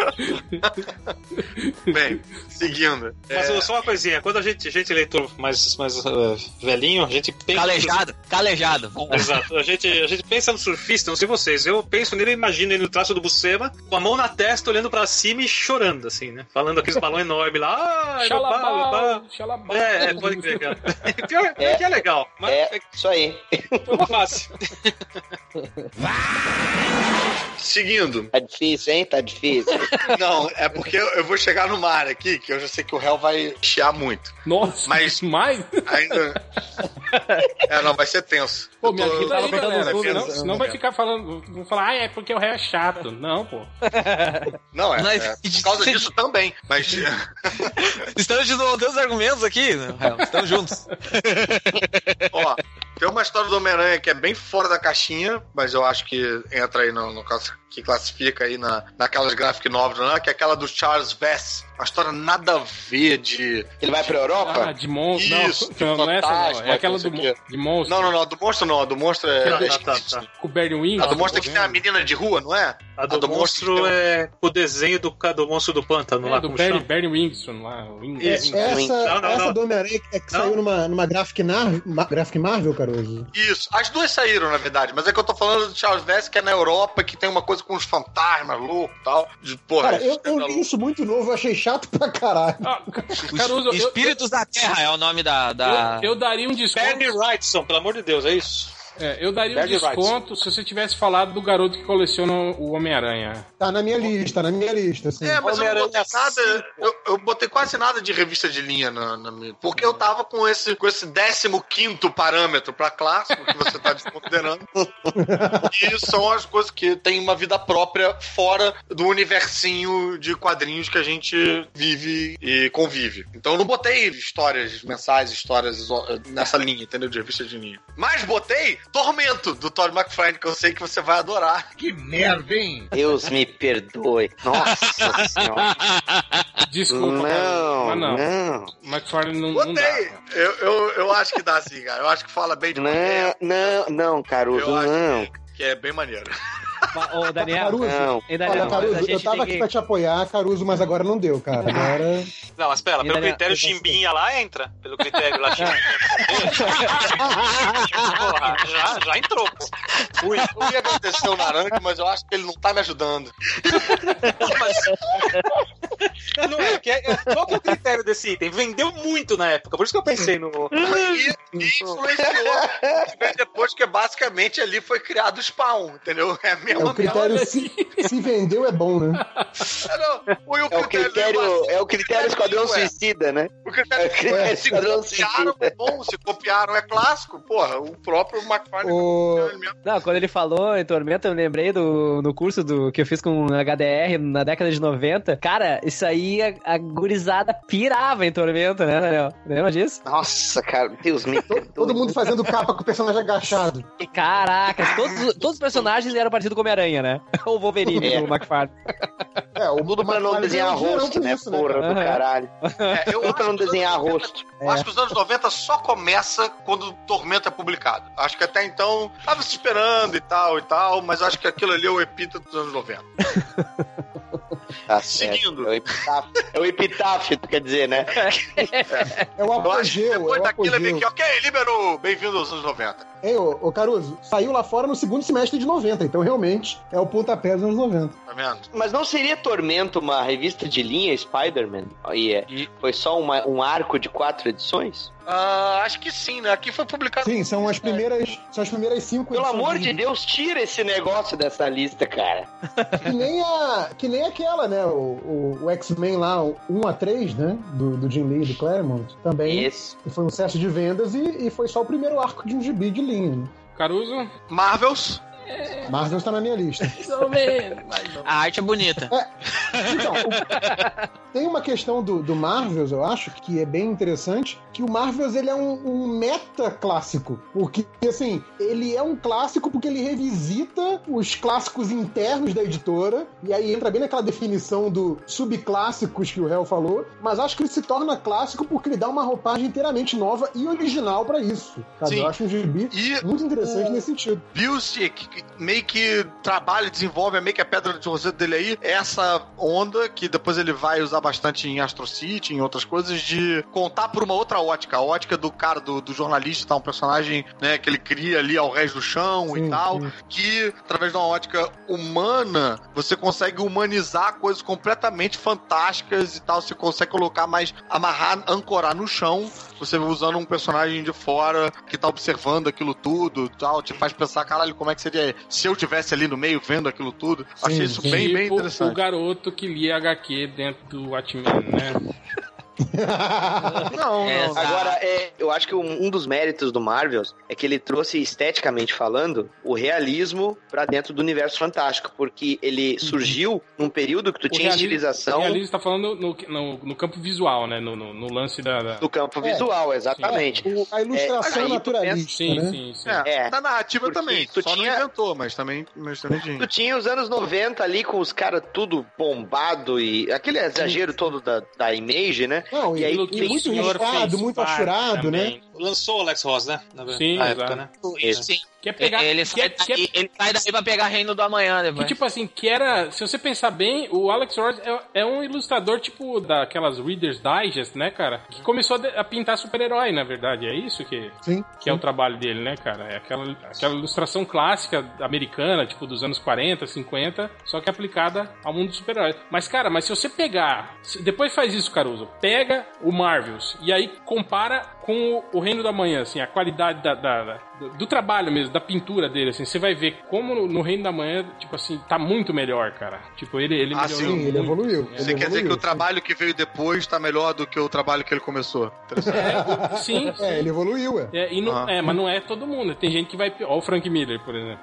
Bem, seguindo. Mas É, só uma coisinha, quando a gente, a gente leitor mais, mais uh, velhinho, a gente pensa. Calejado, calejado. Exato. A gente, a gente pensa no surfista, não sei vocês. Eu penso nele, imagino ele no traço do Bucema, com a mão na testa, olhando pra cima e chorando, assim, né? Falando aqueles balões enormes lá. Ah. Xalabau, xalabau. É, é, pode crer, cara. Pior é, que é legal, mas É, isso aí. foi uma fácil. seguindo. Tá difícil, hein? Tá difícil. Não, é porque eu vou chegar numa área aqui que eu já sei que o réu vai chiar muito. Nossa, Mas- mais? Ainda. É, não, vai ser tenso. Pô, me tô- ajuda aí, galera. Senão, senão vai ficar falando. Vão falar, ah, é porque o réu é chato. Não, pô. Não, é, Mas- é por causa disso também. Mas Estamos desenvolvendo os argumentos aqui, né? Estamos juntos. Ó, tem uma história do Homem-Aranha que é bem fora da caixinha, mas eu acho que entra aí no, no caso que classifica aí na, naquelas graphic novels, né? Que é aquela do Charles Vess. Uma história nada a ver de. Ele vai pra Europa? Ah, de monstro. Isso, não, não, não é essa não. É aquela do mon- de monstro. Não, não, não, do monstro não, a do monstro é. Ah, é tá, tá, tá. Com o Barry Wings. A do monstro é que tem a menina de rua, não é? A do, A do monstro monstro um- é o desenho do, ca- do monstro do pântano É, lá, do Barry, chama? Barry Wingson lá. Wings, Isso. Wings. Essa, Não, não, essa não. do Homem-Aranha é que Não. saiu numa, numa Graphic, Nar- ma- Graphic Marvel, Caruso. Isso. As duas saíram, na verdade, mas é que eu tô falando do Charles Vess, que é na Europa, que tem uma coisa com os fantasmas loucos e tal. De, porra, Cara, eu, eu é li isso muito novo, eu achei chato pra caralho. Ah, Caruso, eu, Espíritos da Terra é o nome da. da... eu, eu daria um desconto. Bernie Wrightson, pelo amor de Deus, é isso? É, eu daria um desconto se você tivesse falado do garoto que coleciona o Homem-Aranha. Tá na minha lista, na minha lista, assim. É, mas eu não botei nada. Eu, eu botei quase nada de revista de linha na, na minha. Porque eu tava com esse, com esse 15 parâmetro pra clássico que você tá desconsiderando. e são as coisas que têm uma vida própria fora do universinho de quadrinhos que a gente vive e convive. Então eu não botei histórias mensais, histórias nessa linha, entendeu? De revista de linha. Mas botei Tormento, do Todd McFarlane, que eu sei que você vai adorar. Que merda, hein? Deus me perdoe. Nossa senhora. Desculpa, Não, mas não. não. McFarlane não, não dá. Botei! Eu, eu, eu acho que dá sim, cara. Eu acho que fala bem de Não, não, não, Caruso, Eu acho não. que é bem maneiro. Ô, Daniel. Caruso, Não. Hein, Daniel, olha, Caruso, eu tava aqui que- pra te apoiar, Caruso, mas agora não deu, cara. Agora. Não, mas pera, E pelo Daniel- critério chimbinha lá entra. Pelo critério lá chimbinha. Porra, já, já entrou, pô. Ui, eu ia agradecer o Naranjo, mas eu acho que ele não tá me ajudando. Mas- Não, é, que é- é- qual que é o critério desse item? Vendeu muito na época, por isso que eu pensei no. E, e influenciou que depois, que basicamente ali foi criado o Spawn, entendeu? É a É o critério se, se vendeu é bom, né? É, não, o, É o critério, é o critério Esquadrão Suicida, né? O critério É o critério é, se Esquadrão copiaram Suicida. é bom, se copiaram é clássico. Porra, o próprio McFarlane O-. Não, quando ele falou em Tormenta, eu lembrei do no curso do, que eu fiz com HDR na década de 90. Cara, isso aí a, a gurizada pirava em Tormenta, né, Daniel? Lembra disso? Nossa, cara, Deus me perdoe. Todo mundo fazendo capa com o personagem agachado. E Caraca, todos, todos os personagens eram parecidos com o Homem-Aranha, né? O Wolverine É. do McFarlane. É, o Tudo pra não McFarlane desenhar rosto, né, isso, porra cara? do caralho. É, eu pra não desenhar anos 90 rosto. Eu acho que os anos 90 só começa quando o Tormento é publicado. Acho que até então tava se esperando e tal e tal, mas acho que aquilo ali é o epíteto dos anos 90. Tá. Seguindo. É o epitáfio, é o epitáfio, quer dizer, né? É o acho que apogeu, é depois o daquilo é meio que, ok, liberou, bem-vindo aos anos 90. Ei, ô, ô, Caruso, saiu lá fora no segundo semestre de 90, então realmente é o pontapé dos anos 90. Tá vendo? Mas não seria Tormento uma revista de linha Spider-Man? E é, foi só uma- um arco de quatro edições? Ah, acho que sim, né? Aqui foi publicado. Sim, são as primeiras, são as primeiras cinco Pelo edições amor de Deus, tira esse negócio dessa lista, cara. Que nem, a, que nem aquela, né? O, o, o X-Men lá, o 1 a 3, né? Do, do Jim Lee, do Claremont. Também Esse. foi um sucesso de vendas e, e foi só o primeiro arco de um gibi de linha. né? Caruso? Marvels. Marvel está na minha lista. A arte é bonita. Então, o- tem uma questão do, do Marvels, eu acho, que é bem interessante, que o Marvels ele é um, um meta clássico. Porque, assim, ele é um clássico porque ele revisita os clássicos internos da editora, e aí entra bem naquela definição do subclássicos que o Hell falou, mas acho que ele se torna clássico porque ele dá uma roupagem inteiramente nova e original pra isso. Sabe? Sim. Eu acho um gibi E muito interessante o- nesse sentido. Bills, que que meio que trabalha e desenvolve, é meio que a pedra de roseta dele aí, essa onda que depois ele vai usar bastante em Astro City, em outras coisas, de contar por uma outra ótica. A ótica do cara, do, do jornalista, tá? Um personagem né, que ele cria ali ao rés do chão Sim, e tal, sim. que através de uma ótica humana, você consegue humanizar coisas completamente fantásticas e tal, você consegue colocar mais, amarrar, ancorar no chão, você usando um personagem de fora que tá observando aquilo tudo tal, te faz pensar, caralho, como é que seria se eu tivesse ali no meio vendo aquilo tudo. Achei isso sim. bem, bem interessante. o garoto que lia HQ dentro do Watchmen, né? Não, É, não. Agora, é, eu acho que um, um dos méritos do Marvels é que ele trouxe, esteticamente falando, o realismo pra dentro do universo fantástico, porque ele surgiu num período que tu O tinha realismo- estilização O realismo tá falando no, no, no campo visual, né? No, no, no lance da. da- do campo É. visual, exatamente. O- a ilustração É, naturalista, Sim, né? sim, sim. É, É. da narrativa também. tu Só tinha- não inventou, mas também, mas também tinha. Tu tinha os anos 90 ali com os caras tudo bombado e aquele exagero todo da, da image, né? Não, e, aí e tem muito riscado, muito achurado, né? também. Lançou o Alex Ross, né? Na, Sim, época, né? Isso, sim. Quer pegar. ele, quer, sai quer- daí, ele sai daí pra pegar Reino do Amanhã Que depois. tipo assim, que era. Se você pensar bem, o Alex Ross é, é um ilustrador tipo daquelas Reader's Digest, né, cara? Que começou a, de- a pintar super-herói, na verdade. É isso que, Sim. que é o trabalho dele, né, cara? É aquela, aquela ilustração clássica americana, tipo dos anos 40, 50, só que aplicada ao mundo dos super-heróis. Mas, cara, mas se você pegar. se- Depois faz isso, Caruso. Pega o Marvels e aí compara com o, o Reino da Manhã, assim, a qualidade da, da- da- do, trabalho mesmo, da pintura dele, assim. Você vai ver como no, no Reino da Manhã, tipo assim, tá muito melhor, cara. Tipo, ele, ele Ah, sim, Sim, ele muito. evoluiu. É. Você Ele quer dizer que o trabalho que veio depois tá melhor do que o trabalho que ele começou? Sim, É, ele evoluiu, é. É, e não- Ah. é, mas não é todo mundo. Tem gente que vai. Ó, o Frank Miller, por exemplo.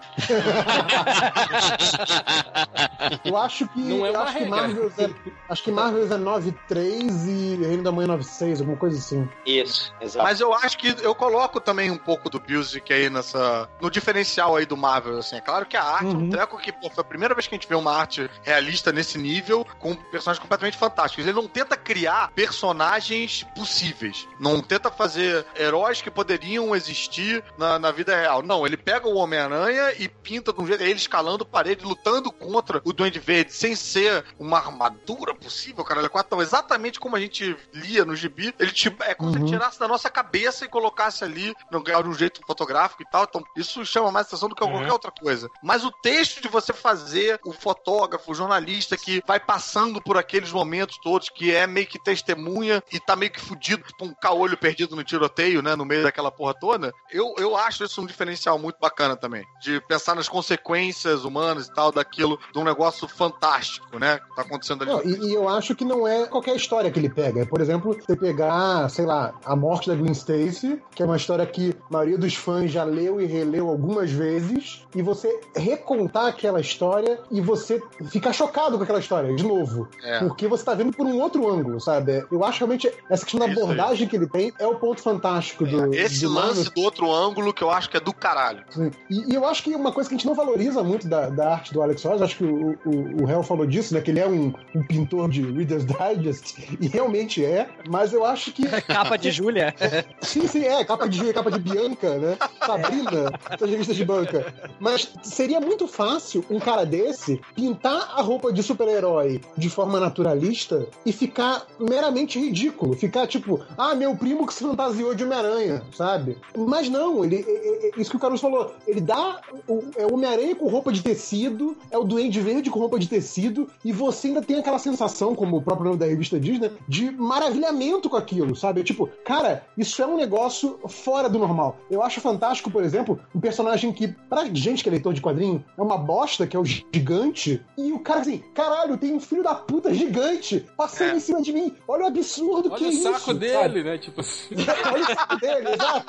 Eu acho que. Não é uma acho que regra. Marvels é. Acho que Marvels é 9.3 e Reino da Manhã 9.6, alguma coisa assim. Isso, exato. Mas eu acho que eu coloco também um pouco do Music aí nessa. no diferencial aí do Marvel, assim. É claro que a arte é um Uhum. treco que pô, foi a primeira vez que a gente vê uma arte realista nesse nível, com personagens completamente fantásticos. Ele não tenta criar personagens possíveis. Não tenta fazer heróis que poderiam existir na, na vida real. Não, ele pega o Homem-Aranha e pinta de um jeito. Ele escalando parede, lutando contra o Duende Verde, sem ser uma armadura possível, cara. Ele é quatro, exatamente como a gente lia no gibi. Ele tipo, é como se ele Uhum. tirasse da nossa cabeça e colocasse ali no de um jeito fotográfico e tal. Então, isso chama mais atenção do que Uhum. qualquer outra coisa. Mas o texto de você fazer o fotógrafo, o jornalista que vai passando por aqueles momentos todos, que é meio que testemunha e tá meio que fudido, tipo um caolho perdido no tiroteio, né? No meio daquela porra toda. Eu, eu acho isso um diferencial muito bacana também. De pensar nas consequências humanas e tal, daquilo, de um negócio fantástico, né? Que tá acontecendo ali. Não, e, e eu acho que não é qualquer história que ele pega. É, por exemplo, você pegar, sei lá, a morte da Gwen Stacy, que é uma história que a maioria dos fãs já leu e releu algumas vezes, e você recontar aquela história e você ficar chocado com aquela história, de novo. É. Porque você tá vendo por um outro ângulo, sabe? Eu acho realmente essa questão da Isso aí. abordagem que ele tem é o ponto fantástico do. Esse do Marvel. lance do outro ângulo que eu acho que é do caralho. E, e eu acho que uma coisa que a gente não valoriza muito da, da arte do Alex Ross, acho que o, o, o Hell falou disso, né? Que ele é um, um pintor de Reader's Digest, e realmente é, mas eu acho que. Capa de Júlia. Sim, sim, é, capa de Júlia, capa de Bianca, né? Sabrina, das revistas de banca. Mas seria muito fácil um cara desse pintar a roupa de super-herói de forma naturalista e ficar meramente ridículo. Ficar tipo, ah, meu primo que se fantasiou de Homem-Aranha, sabe? Mas não, ele, é- é- isso que o Carlos falou, ele dá o, é o Homem-Aranha com roupa de tecido, é o Duende Verde com roupa de tecido, e você ainda tem aquela sensação, como o próprio nome da revista diz, né? De maravilhamento com aquilo, sabe? Tipo, cara, isso é um negócio fora do normal. Eu acho fantástico, por exemplo, um personagem que, pra gente que é leitor de quadrinho, é uma bosta, que é o gigante, e o cara assim, caralho, tem um filho da puta gigante passando É. em cima de mim. Olha o absurdo que Olha é o isso. saco sabe? dele, né? Tipo assim. Olha o saco dele, exato.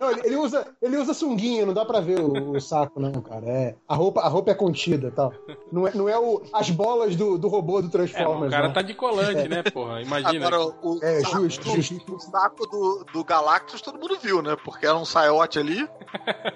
Não, ele, usa, ele usa sunguinha, não dá pra ver o, o saco, não, cara. É, a, roupa, a roupa é contida tal. Não é, não é o, as bolas do, do robô do É, Transformers. o cara não. tá de colante, né, porra? Imagina. Agora, o, É, saco, justo, justo. o saco do, do Galactus todo mundo viu, né? Porque era um saiote ali.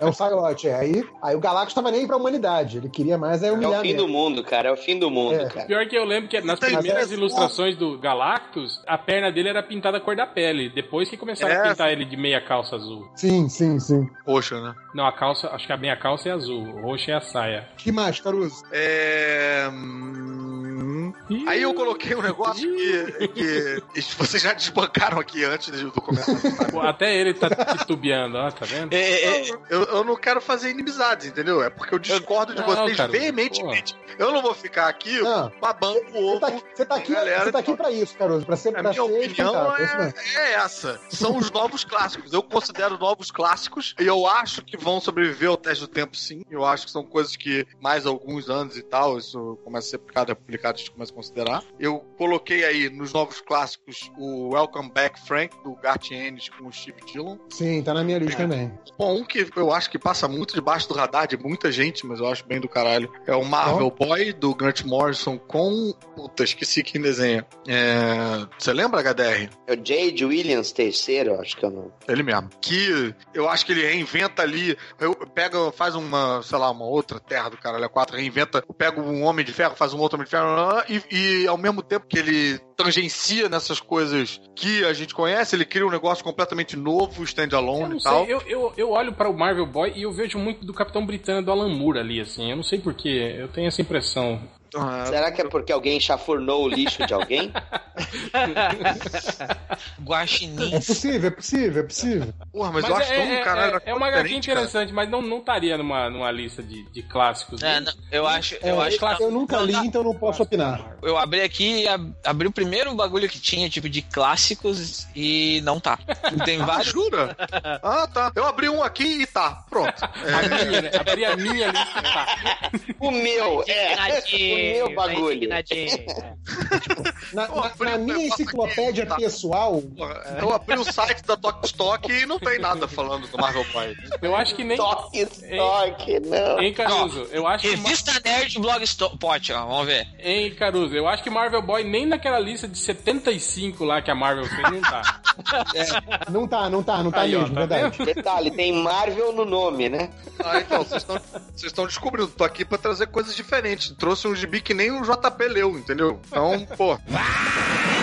É um Psylocke, é. Aí, aí o Galactus tava nem aí pra humanidade. Ele queria mais é É humilhar o fim mesmo. do mundo, cara. É o fim do mundo, É. cara. Pior que eu lembro que nas primeiras ilustrações do Galactus, a perna dele era pintada a cor da pele. Depois que começaram É. a pintar ele de meia calça azul. Sim, sim, sim. Poxa, né? Não, a calça, acho que a meia calça é azul, o roxo é a saia. que mais, Caruso? É. hum, Aí eu coloquei um negócio que, que vocês já desbancaram aqui antes do começar. Pô, Até ele tá titubeando, ó, tá vendo? É, é, é, Eu, eu não quero fazer inimizades, entendeu? É porque eu discordo de Não, vocês cara, veementemente. Eu não vou ficar aqui Não. babando o Você ovo. tá, você tá aqui, Galera, você tá aqui pra isso, Caruso. Pra ser, A pra minha ser opinião é é, é essa. São os novos clássicos. Eu considero novos clássicos e eu acho que vão sobreviver ao teste do tempo, sim. Eu acho que são coisas que mais alguns anos e tal, isso começa a ser publicado, é publicado, a gente começa a considerar. Eu coloquei aí nos novos clássicos o Welcome Back Frank, do Garth Ennis com o Steve Dillon. Sim, tá na minha lista também. Bom, um que eu acho que passa muito debaixo do radar de muita gente, mas eu acho bem do caralho, é o Marvel Boy, do Grant Morrison com... Puta, esqueci quem desenha. É... Você lembra, HDR? É o Jade Williams terceiro, acho que eu não. Ele mesmo. Que eu acho que ele reinventa ali, eu pega, faz uma, sei lá, uma outra terra do caralho, a quatro, reinventa, pega um Homem de Ferro, faz um outro Homem de Ferro, e, e ao mesmo tempo que ele tangencia nessas coisas que a gente conhece, ele cria um negócio completamente novo, standalone e tal. sei, eu, eu, eu olho para o Marvel Boy e eu vejo muito do Capitão Britânia do Alan Moore ali, assim. Eu não sei porquê, eu tenho essa impressão. Ah, Será que é porque alguém chafurnou o lixo de alguém? Guaxinim. É possível, é possível, é possível. Porra, mas, eu acho é, tão é, caralho. é, é uma HQ diferente, cara. interessante, mas não, não estaria numa, numa lista de, de clássicos. É, não, eu acho, eu É, acho que eu nunca li, então não posso opinar. eu abri aqui e ab- abri o primeiro bagulho que tinha, tipo, de clássicos e não tá. Tem Ah, vários. jura? Ah, tá. Eu abri um aqui e tá. Pronto. É, A minha, né? Abri a minha lista. Tá. O meu, é. Meu bagulho. tá indignadinho. Na, Pô, na- na minha faço enciclopédia aqui, tá. pessoal, porra, eu abri o site da Tok Stock e não tem nada falando do Marvel Boy. Eu acho que nem. Toque, toque, não. Hein, Caruso? Eu acho que. Revista Nerd Blogspot, ó, vamos ver. Hein, Caruso? Eu acho que Marvel Boy nem naquela lista de 75 lá que a Marvel fez não tá. não tá, não tá, não tá Aí, ó, mesmo, tá verdade. Detalhe, tem Marvel no nome, né? Ah, então, vocês estão- descobrindo. Tô aqui pra trazer coisas diferentes. Trouxe um gibi que nem o JP leu, entendeu? Então, pô.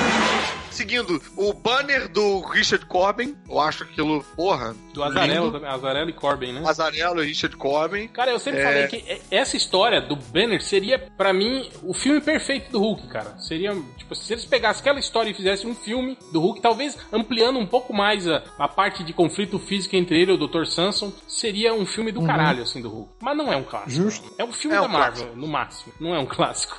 Seguindo, o banner do Richard Corbin, eu acho aquilo, porra. Do Azarelo, lindo. também, Azarelo e Corbin, né? Azarelo e Richard Corbin. Cara, eu sempre É. falei que essa história do Banner seria, pra mim, o filme perfeito do Hulk, cara. Seria, tipo, se eles pegassem aquela história e fizessem um filme do Hulk, talvez ampliando um pouco mais a, a parte de conflito físico entre ele e o Dr. Samson, seria um filme do caralho, assim, do Hulk. Mas não é um clássico. Justo. É um filme É da um Marvel, no máximo. Não é um clássico.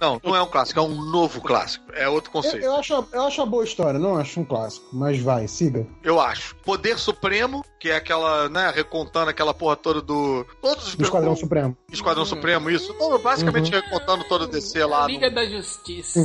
Não, não é um clássico, é um novo clássico. É outro Eu, conceito. eu acho, eu acho uma boa história, não acho um clássico, mas vai, siga. Eu acho. Poder Supremo, que é aquela, né, recontando aquela porra toda do. Todos os Do Esquadrão Supremo. Esquadrão Supremo, isso. Todo- basicamente recontando todo o DC lá. Uhum. Liga no... da Justiça.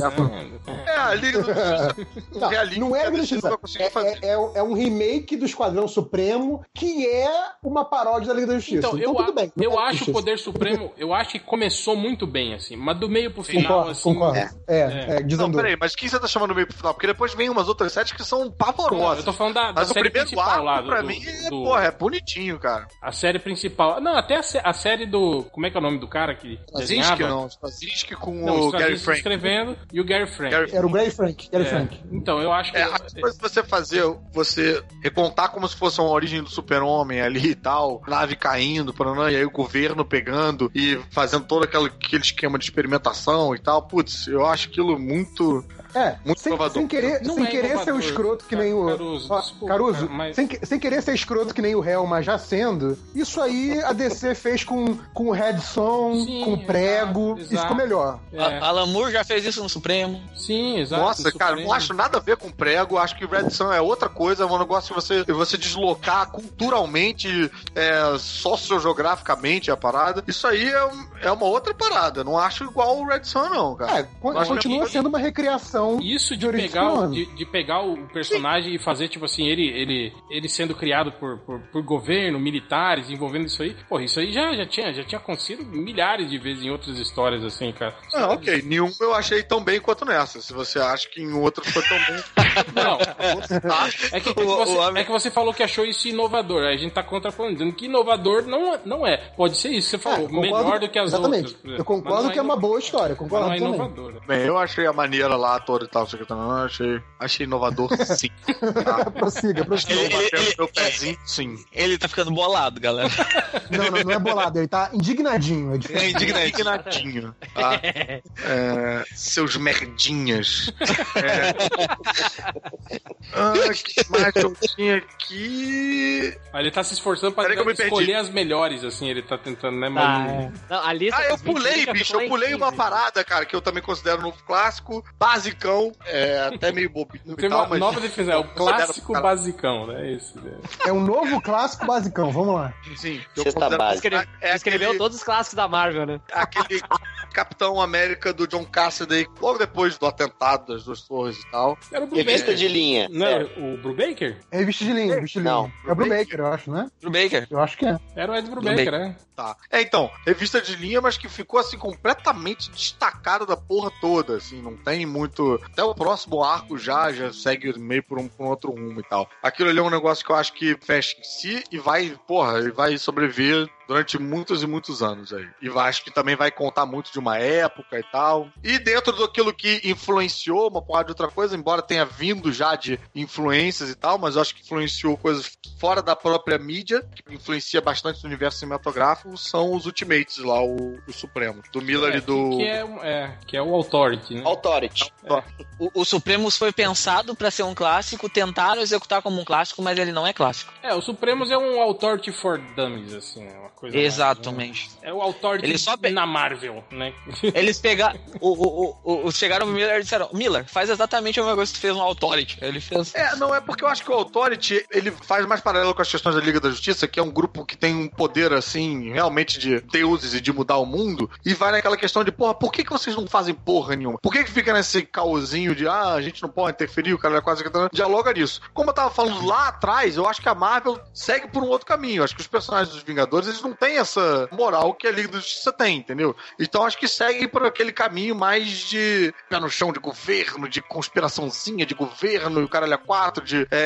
É, a Liga do Não, Realismo não é a a DC Justiça. nunca conseguiu É, fazer. é, é, é um remake do Esquadrão Supremo que é uma paródia da Liga da Justiça. Então, Então, eu, tudo a- bem. não eu é acho o Justiça. Poder Supremo, eu acho que começou muito bem, assim, mas do meio pro final, Concordo, assim. concordo. é. É, É. é, Não, peraí, mas quem você tá chamando meio pro final? Porque depois vem umas outras séries que são pavorosas. eu tô falando da, da Mas o série primeiro principal arco, lá. Do, pra do- mim, é, do- porra, é bonitinho, cara. A série principal. Não, até a, a série do. Como é que é o nome do cara que desenhava? não. Straczynski com Não, o Straczynski Gary Frank. escrevendo e o Gary Frank. Gary Era o Gray Frank. Gary É. Frank. Então, eu acho que. É, a coisa de você fazer, você recontar como se fosse uma origem do super-homem ali e tal, nave caindo, paranã, e aí o governo pegando e fazendo todo aquele, aquele esquema de experimentação e tal. Putz, eu acho aquilo muito. É, Muito sem, inovador. sem querer, Não sem é querer ser o escroto que nem o. Caruso, Ó, desculpa, Caruso, mas- sem, que- sem querer ser escroto que nem o Hell, mas já sendo, isso aí a DC fez com, com o Red Son, Sim, com o prego, exato, isso ficou melhor. É, A- Alan Moore já fez isso no Supremo. sim, exato. Nossa, no cara, Supremo. não acho nada a ver com prego. Acho que Red Sun é outra coisa, é um negócio de você, você deslocar culturalmente, é, sociogeograficamente a parada. Isso aí é, é uma outra parada. Não acho igual o Red Sun, não, cara. É, continua sendo uma recriação. Isso de pegar, de, de pegar o personagem e fazer, tipo assim, ele, ele, ele sendo criado por, por, por governo, militares, envolvendo isso aí. Porra, isso aí já, já, tinha, já tinha acontecido milhares de vezes em outras histórias, assim, cara. Ah, ok. Nenhum eu achei tão bem quanto nessa. Se você acha que em outros foi tão bem. Não, tá? é que, é, que O- você, é que você falou que achou isso inovador. Aí a gente tá contra falando, dizendo que inovador não, é- não é. Pode ser isso, você falou. É, concordo- melhor do que as exatamente. outras. exemplo. Eu concordo não que é uma boa história, concordo Não é também. inovador. Bem, eu achei a maneira lá toda e tal, aqui também. Eu achei, achei inovador, sim. Tá? prossiga, prossiga. Ele- ele- meu pezinho, sim. Ele tá ficando bolado, galera. Não, não, não é bolado, ele tá indignadinho. É diferente. É. Indignadinho, tá? É, seus merdinhas. É... Ah, que mais eu tinha aqui? Ele tá se esforçando pra que perdi. escolher as melhores, assim, ele tá tentando, né? Mas Tá, não- é. Não, a lista Ah, eu das 25 pulei, já bicho. Eu pulei uma 15. parada, cara, que eu também considero um novo clássico, basicão, é, até meio bobinho e Tem tal, uma mas... nova definição, é o clássico basicão, né? Esse, né? É um novo clássico basicão, vamos lá. Sim, considero- básica. Escreve- É escreveu aquele- todos os clássicos da Marvel, né? aquele Capitão América do John Cassidy, logo depois do atentado das duas torres e tal. Era o Revista Brubaker. de linha. Não, É. o Brubaker? É revista de linha, revista de Não, linha. É o Brubaker, eu acho, né? Pro Baker. Eu acho que é. Era o Ed Brubaker, né? Tá. É, então, revista de linha, mas que ficou assim completamente destacado da porra toda, assim, não tem muito. Até o próximo arco já já segue meio por um, por um outro rumo e tal. Aquilo ali é um negócio que eu acho que fecha em si e vai, porra, e vai sobreviver durante muitos e muitos anos aí. E acho que também vai contar muito de uma época e tal. E dentro daquilo que influenciou uma porrada de outra coisa, embora tenha vindo já de influências e tal, mas eu acho que influenciou coisas fora da própria mídia, que influencia bastante no universo cinematográfico, são os Ultimates lá, o, o Supremo. Do Miller É, e do. Que é, um- é, que é o Authority, né? Authority. O, o Supremos foi pensado pra ser um clássico, tentaram executar como um clássico, mas ele não é clássico. É, o Supremos é um Authority for Dummies, assim, é coisa. mais, Exatamente. né? É o Authority Ele só pe- na Marvel, né? Eles pegaram. O, o, o, o- chegaram pro Miller e disseram: Miller, faz exatamente a mesma coisa que tu fez no Authority. Ele fez. É, não, é porque eu acho que o Authority, ele faz mais paralelo com as questões da Liga da Justiça, que é um grupo que tem um poder, assim, realmente de deuses e de mudar o mundo, e vai naquela questão de, porra, por que, que vocês não fazem porra nenhuma? Por que que fica nesse caosinho de, ah, a gente não pode interferir, o cara é quase que... Dialoga nisso. Como eu tava falando lá atrás, eu acho que a Marvel segue por um outro caminho. Eu acho que os personagens dos Vingadores, eles não têm essa moral que a Liga da Justiça tem, entendeu? Então acho que segue por aquele caminho mais de pé no chão de governo, de conspiraçãozinha de governo, e o caralho é quatro, de, é,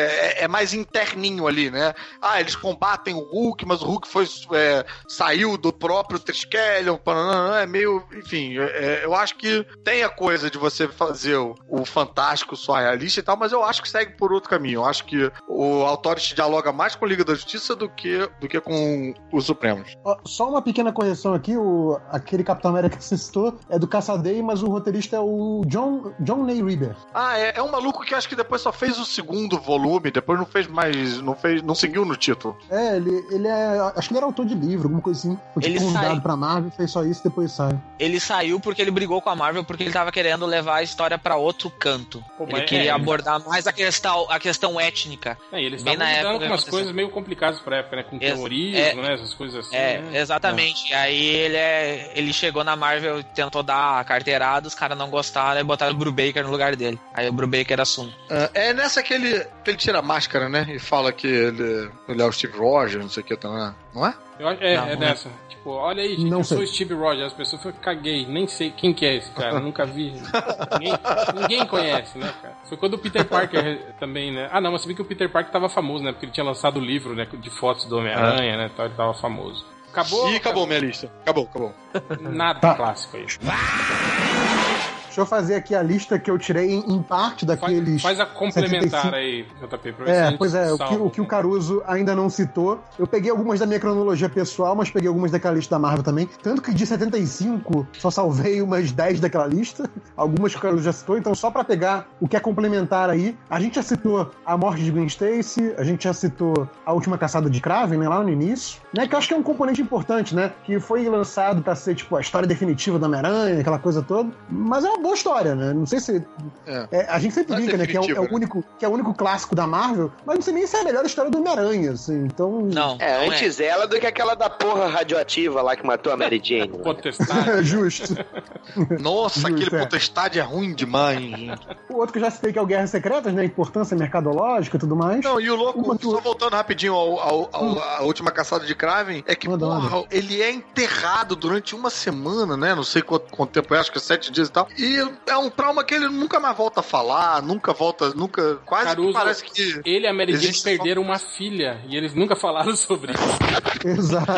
é- é mais interninho ali, né? Ah, eles combatem o Hulk, mas o Hulk foi, é, saiu do próprio Triskelion, é meio, enfim, é- é, eu acho que tem a coisa de você fazer o, o fantástico só realista e tal, mas eu acho que segue por outro caminho. Eu acho que o Authority dialoga mais com a Liga da Justiça do que, do que com os Supremos. Só uma pequena correção aqui, o, aquele Capitão América que você citou é do Caçadei, mas o roteirista é o John, John Ney Reader. Ah, é, é um maluco que acho que depois só fez o segundo volume, depois não fez mais, não fez, não seguiu no título. É, ele, ele é. Acho que ele era autor de livro, alguma coisa assim. Foi Ele tipo convidado sai- pra Marvel, fez só isso e depois sai. Ele saiu porque ele brigou com a Marvel porque ele tava querendo levar a história pra outro canto. Pô, ele mas queria é, abordar mais a questão, a questão étnica. É, eles estavam lidando com umas coisas meio complicadas pra época, né? Com Ex- terrorismo, é- né? Essas coisas assim. É, né? exatamente. E aí ele, é, ele chegou na Marvel, tentou dar a carteirada, os caras não gostaram e botaram o Brubaker no lugar dele. Aí o Brubaker assume. Ah, É nessa que ele, que ele tira a máscara, né? E fala que ele, ele é o Steve Rogers, não sei o que, tá, não é? Eu é, Não, é não é. dessa. Tipo, olha aí, gente, Não eu sei. sou Steve Rogers. As pessoas falam, caguei, nem sei quem que é esse cara, nunca vi. ninguém, ninguém conhece, né, cara? Foi quando o Peter Parker também, né? Ah, não, mas você viu que o Peter Parker tava famoso, né? Porque ele tinha lançado o livro, né? De fotos do Homem-Aranha, né? Tal, ele tava famoso. Acabou? E acabou minha lista. Acabou, acabou. Nada Tá. clássico aí. Deixa eu fazer aqui a lista que eu tirei em, em parte Faz, daqueles. faz a complementar 75. aí, JP, pra É, pois é, o que, o que o Caruso ainda não citou. Eu peguei algumas da minha cronologia pessoal, mas peguei algumas daquela lista da Marvel também. Tanto que de 75, só salvei umas 10 daquela lista. Algumas que o Caruso já citou. Então, só pra pegar o que é complementar aí, a gente já citou a morte de Gwen Stacy, a gente já citou a última caçada de Kraven, né, lá no início. Né, que eu acho que é um componente importante, né? Que foi lançado pra ser, tipo, a história definitiva do Homem-Aranha, aquela coisa toda. Mas é uma boa história, né? Não sei se É. é, a gente sempre é brinca, né? Que é, o, é o único, que é o único clássico da Marvel, mas não sei nem se é a melhor história do Homem-Aranha, assim. Então. Não. É, não antes ela do que aquela da porra radioativa lá que matou a Mary Jane. né? Potestade. Justo. Nossa, Justo, aquele é. potestade é ruim demais, gente. O outro que eu já citei que é o Guerras Secretas, né? Importância mercadológica e tudo mais. Não, e o louco, Uma só voltando rapidinho ao, ao- ao- à última caçada de Kraven, é que, porra, ele é enterrado durante uma semana, né? Não sei quanto, quanto tempo é, acho que é sete dias e tal. E é um trauma que ele nunca mais volta a falar, nunca volta, nunca. Quase Caruso, que parece que. Ele e a Mary Jane Existe só- perderam uma filha e eles nunca falaram sobre isso. Exato.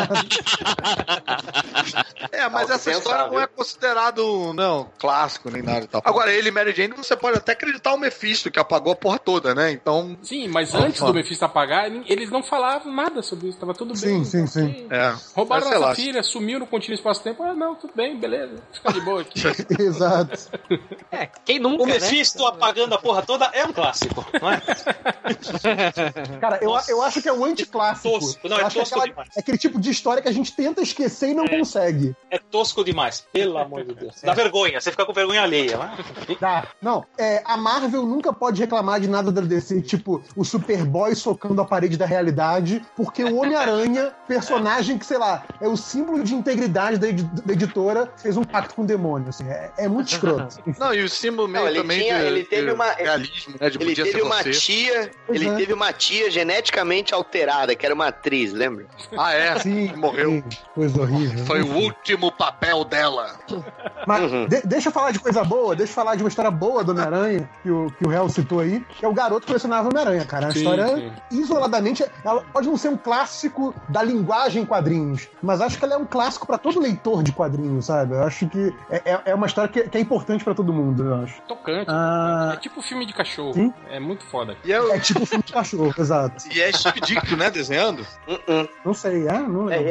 É, mas Algo essa história não é considerado, não, clássico nem nada e tal. Agora, ele e Mary Jane, você pode até acreditar o Mephisto, que apagou a porra toda, né? Então. Sim, mas antes do Mephisto apagar, eles não falavam nada sobre isso, tava tudo Sim, bem. sim, tá sim. ok. É. Roubaram nossa lá. filha, sumiu no contínuo espaço-tempo. Ah, não, tudo bem, beleza. Fica de boa aqui. Exato. É, quem nunca, O né? Mephisto apagando a porra toda é um clássico, não é? Cara, eu, eu acho que é o anticlássico. Tosco. Não, Eu é que tosco aquela- demais. É aquele tipo de história que a gente tenta esquecer e não consegue. É tosco demais, pelo amor de Deus. Dá vergonha, você fica com vergonha alheia. né? Tá. Não, é, a Marvel nunca pode reclamar de nada da DC, tipo o Superboy socando a parede da realidade, porque o Homem-Aranha, personagem que, sei lá, é o símbolo de integridade da, edi- da editora, fez um pacto com o demônio. Assim, é, é muito escroto. Não, e o símbolo meio Não, ele também tinha- de, ele teve de uma- realismo, né? De Ele podia teve ser uma você. tia, Pois ele é. teve uma tia geneticamente alterada, que era uma atriz, lembra? Ah, é? Sim, Morreu. sim, coisa horrível. Foi o último papel dela. Mas Uhum. de- deixa eu falar de coisa boa, deixa eu falar de uma história boa do Homem-Aranha. Que o, que o Hell citou aí, que é o garoto que colecionava Homem-Aranha, cara. A Sim, história, sim. isoladamente, ela pode não ser um clássico da linguagem em quadrinhos, mas acho que ela é um clássico pra todo leitor de quadrinhos, sabe? Eu acho que é, é- é uma história que, que é importante pra todo mundo, eu acho. Tocante. Ah. É tipo filme de cachorro. Sim. É muito foda. E é, É tipo filme de cachorro, exato. e é Steve Ditko, né, desenhando? Uh-uh. Não sei, é? Não É.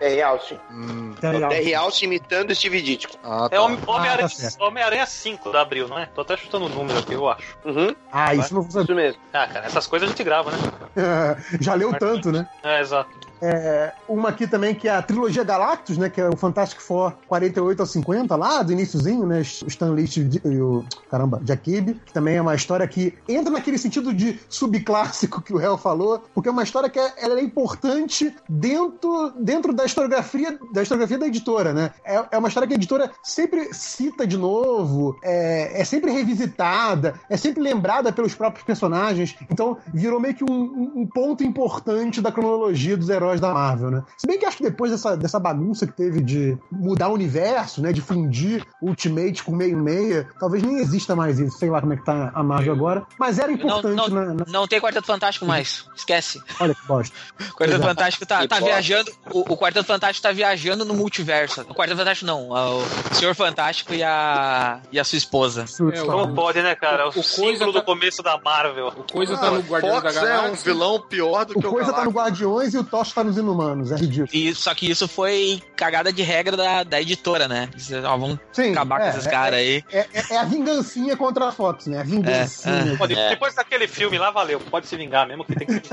É Austin. Hum. É real. É imitando Steve Ditko. Ah, É Homem- Ah, Homem-Aranha tá. Homem-Aranha 5 da Abril, não é? Tô até chutando o número aqui, eu acho. Uhum. Ah, isso não saber. Isso mesmo. Ah, cara, essas coisas a gente grava, né? Já leu tanto, né? É, exato. É, uma aqui também que é a trilogia Galactus, né? Que é o Fantastic Four 48 ao 50, lá do iníciozinho, né? O Stan Lee e o, caramba, Jack Kirby, que também é uma história que entra naquele sentido de subclássico que o Hell falou, porque é uma história que é, ela é importante dentro, dentro da historiografia da historiografia da editora, né? É, é uma história que a editora sempre cita de novo, é, é sempre revisitada, é sempre lembrada pelos próprios personagens, então virou meio que um- um ponto importante da cronologia dos heróis da Marvel, né? Se bem que acho que depois dessa, dessa bagunça que teve de mudar o universo, né? De fundir Ultimate com meio-meia, talvez nem exista mais isso, sei lá como é que tá a Marvel agora, mas era Não, importante não, na, na- não tem Quarteto Fantástico mais. Esquece. Olha que bosta. O Quarteto Exato. Fantástico tá, tá viajando. O, o Quarteto Fantástico tá viajando no multiverso. O Quarteto Fantástico não. é O Senhor Fantástico e a, e a sua esposa. É, o- Como pode, né, cara? O, O Coisa símbolo tá- do começo da Marvel. O Coisa tá no Guardiões da Fox é um Galáxia. vilão pior do O que o Coisa tá no. Guardiões e o Tocha tá nos Inumanos, é ridículo. E, só que isso foi cagada de regra da, da editora, né? Disse, Ó, vamos Sim, acabar é, com esses é- caras aí. É, é- é a vingancinha contra a Fox, né? A vingancinha. Pô, de- Depois daquele filme lá, valeu. Pode se vingar mesmo que tem que.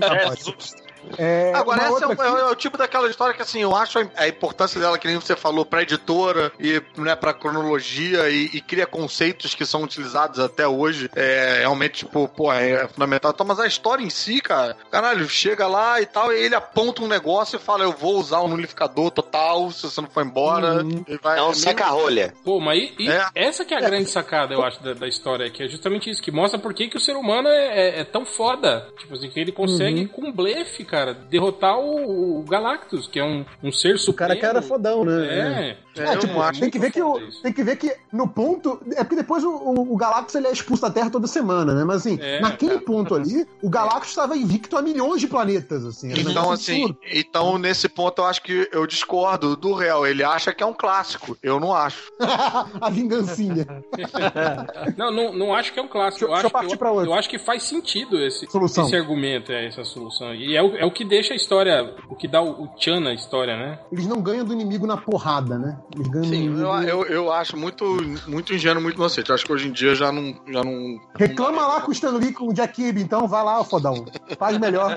É, Fox. Jesus. É, Agora, essa é, outra o- é o tipo daquela história que, assim, eu acho a, a importância dela, que nem você falou, pra editora e né, pra cronologia e, e cria conceitos que são utilizados até hoje. É realmente, tipo, pô, é fundamental. Então, mas a história em si, cara, caralho, chega lá e tal, e ele aponta um negócio e fala: Eu vou usar o nulificador total se você não for embora. Uhum. E vai, É um meio- saca-rolha. Pô, mas e- e É. essa que é a grande sacada, eu acho, da, da história, que é justamente isso, que mostra por que, que o ser humano é, é- é tão foda. Tipo assim, que ele consegue, com blefe, cara, derrotar o, o Galactus, que é um, um ser O supremo. cara que era fodão, né? É. É, É, eu tipo, não acho tem que ver que o, tem que ver que no ponto é porque depois o, o, o Galactus ele é expulso da Terra toda semana, né? Mas assim, É, naquele ponto ali, o Galactus estava invicto a milhões de planetas, assim. um Então, assim, então nesse ponto eu acho que eu discordo do réu. Ele acha que é um clássico. Eu não acho. a vingancinha. Não, não, não acho que é um clássico. Deixa- eu eu, acho partir que, pra eu, outra. eu acho que faz sentido esse, Solução. esse argumento, é, essa solução. E é o, é o que deixa a história, o que dá o, o tchan na história, né? Eles não ganham do inimigo na porrada, né? Eles ganham do Sim, inimigo... eu, eu, eu acho muito, muito ingênuo, muito inocente. Eu acho que hoje em dia já não. Já não Reclama lá com o Stan Lee, com o Jack Kirby, então vai lá, fodão. Faz melhor.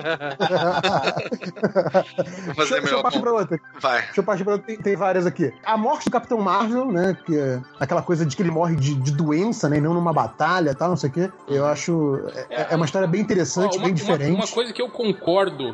Vou fazer deixa, deixa eu melhor. partir pra outra. Vai. Deixa eu partir pra outra. Tem, tem várias aqui. A morte do Capitão Marvel, né? Que é aquela coisa de que ele morre de, de doença, né? e Não numa batalha e tal, não sei o quê. Eu acho. É, é uma história bem interessante, uma, bem diferente. Uma, uma coisa que eu concordo,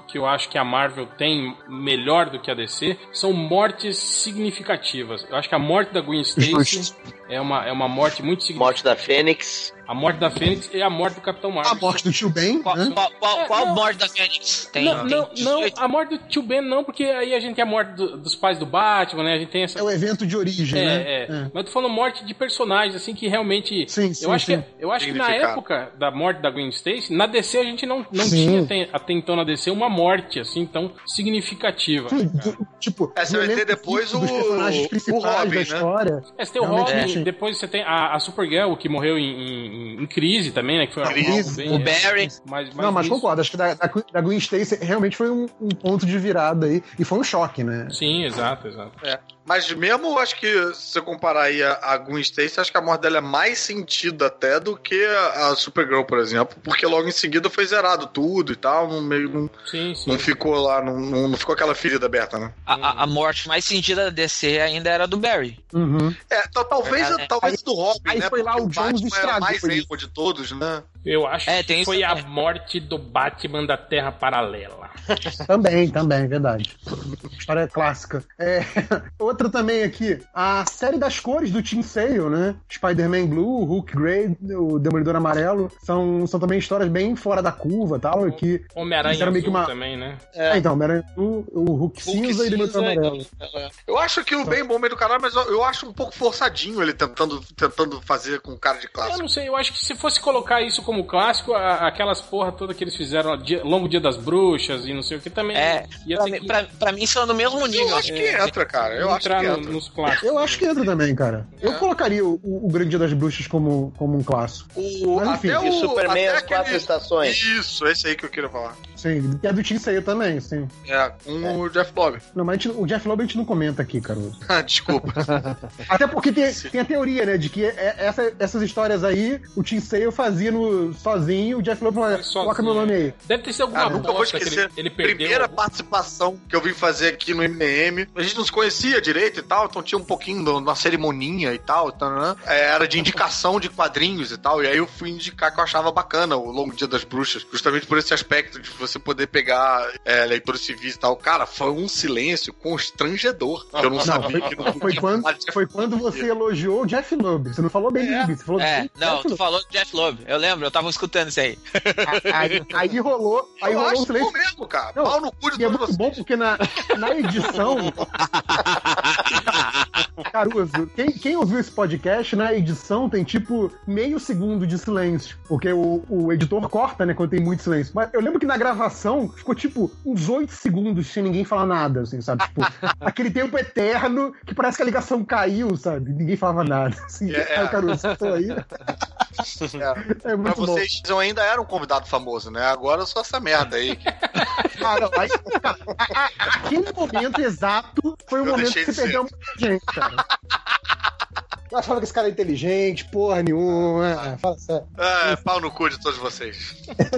que- eu acho que a Marvel tem melhor do que a DC, são mortes significativas. Eu acho que a morte da Gwen Stacy é uma, é uma morte muito significativa. Morte da Fênix. A morte da Fênix e a morte do Capitão Marvel. A morte do tio Ben, Qual, né? qual, qual, É, qual não. morte da Fênix? Tem, não, tem não, não, 18? a morte do tio Ben não, porque aí a gente tem a morte do- dos pais do Batman, né? A gente tem essa. É o evento de origem, É, né? é. Mas eu tô falando morte de personagens, assim, que realmente. Sim, sim, eu acho, sim. que, eu acho que na época da morte da Gwen Stacy, na DC a gente não, não Sim. tinha até, até então na DC uma morte, assim, tão significativa. Sim, do- Tipo, É, você vai ter depois o- o Robin, da né? história. É, você tem o Realmente, Robin, sim. depois você tem a, a Supergirl, que morreu em, em- em crise também, né? Que foi Crise. bem- O é, Barry. Mas, mas Não, mas isso- concordo. Acho que da, da, da Gwen Stacy realmente foi um, um ponto de virada aí. E foi um choque, né? Sim, exato, exato. Mas mesmo eu acho que se você comparar aí a, a Gwen Stacy, acho que a morte dela é mais sentido até do que a, a Supergirl, por exemplo, porque logo em seguida foi zerado tudo e tal, não, meio, não, Sim, sim. não ficou lá, não, não, não ficou aquela ferida aberta, né? A, a- a morte mais sentida da DC ainda era do Barry. Uhum. É, tal- talvez, É, é. talvez do Robin, aí né? foi lá o Jones Batman era estragou mais emo de todos, né? Eu acho É, tem que isso foi a morte do Batman da Terra Paralela. Também, também, verdade. História clássica. É, outra também aqui, a série das cores do Team Sale, né? Spider-Man Blue, Hulk Grey, o Demolidor Amarelo, são, são também histórias bem fora da curva e tal, e que Homem-Aranha Azul que uma- também, né? É, então, Homem-Aranha Azul, o Hulk, Hulk cinza e Demolidor e- Amarelo. Eu acho que o bem bom meio do canal, mas eu, eu acho um pouco forçadinho ele tentando, tentando fazer com cara de Eu clássico. não sei, eu acho que se fosse colocar isso como clássico, a- aquelas porra toda que eles fizeram, dia- Longo Dia das Bruxas e não sei o que também. É, ia pra, ter mim- que pra, pra mim são no mesmo nível. Eu acho que É, entra, cara. Eu acho que entrar no- entra. nos clássicos. Eu acho que entra também, cara. Eu colocaria o, o Grande Dia das Bruxas como, como um clássico. O, Mas enfim, até E o, Superman até as quatro aquele- estações. Isso, esse aí que eu queria falar. Sim, que é do Team Sale também, sim. É, com o Jeff Lobb. Não, mas gente- o Jeff Loeb a gente não comenta aqui, Caruso. Desculpa. Até porque tem, tem a teoria, né, de que é- essa- essas histórias aí, o Tim Sale fazia no, sozinho, o Jeff Loeb falou, coloca meu nome aí. Deve ter sido alguma Cara, nunca vou esquecer. ele, ele perdeu. Primeira participação que eu vim fazer aqui no MDM. A gente não se conhecia direito e tal, então tinha um pouquinho de uma cerimoninha e tal. tananã. É, era de indicação de quadrinhos e tal. E aí eu fui indicar que eu achava bacana o Longo Dia das Bruxas, justamente por esse aspecto de você poder pegar é, leitores civis e tal. Cara, foi um silêncio constrangedor. que eu não sabia que não Foi quando, foi quando você elogiou o Jeff Loeb. Você não falou bem É. do você falou É, não, Jeff tu Loeb. falou do Jeff Loeb. Eu lembro, eu tava escutando isso aí. Aí, aí rolou, aí Eu rolou um acho silêncio. bom mesmo, cara. Não, Pau no cu de E é muito vocês. bom porque na, na edição. Caruso, quem, quem ouviu esse podcast, na edição tem tipo meio segundo de silêncio. Porque o, o editor corta, né, quando tem muito silêncio. Mas eu lembro que na gravação ficou tipo uns oito segundos sem ninguém falar nada, assim, sabe? Tipo, aquele tempo eterno que parece que a ligação caiu, sabe? Ninguém falava nada. Assim, É, é. Aí o Caruso, tô aí. É. É bom. vocês, eu ainda era um convidado famoso, né? Agora eu sou essa merda aí. Ah, não, aí, cara, aquele momento exato foi o Eu momento que você perdeu muita gente, cara. Eu achava que esse cara é inteligente, porra nenhuma. é, Fala sério. É, pau no cu de todos vocês.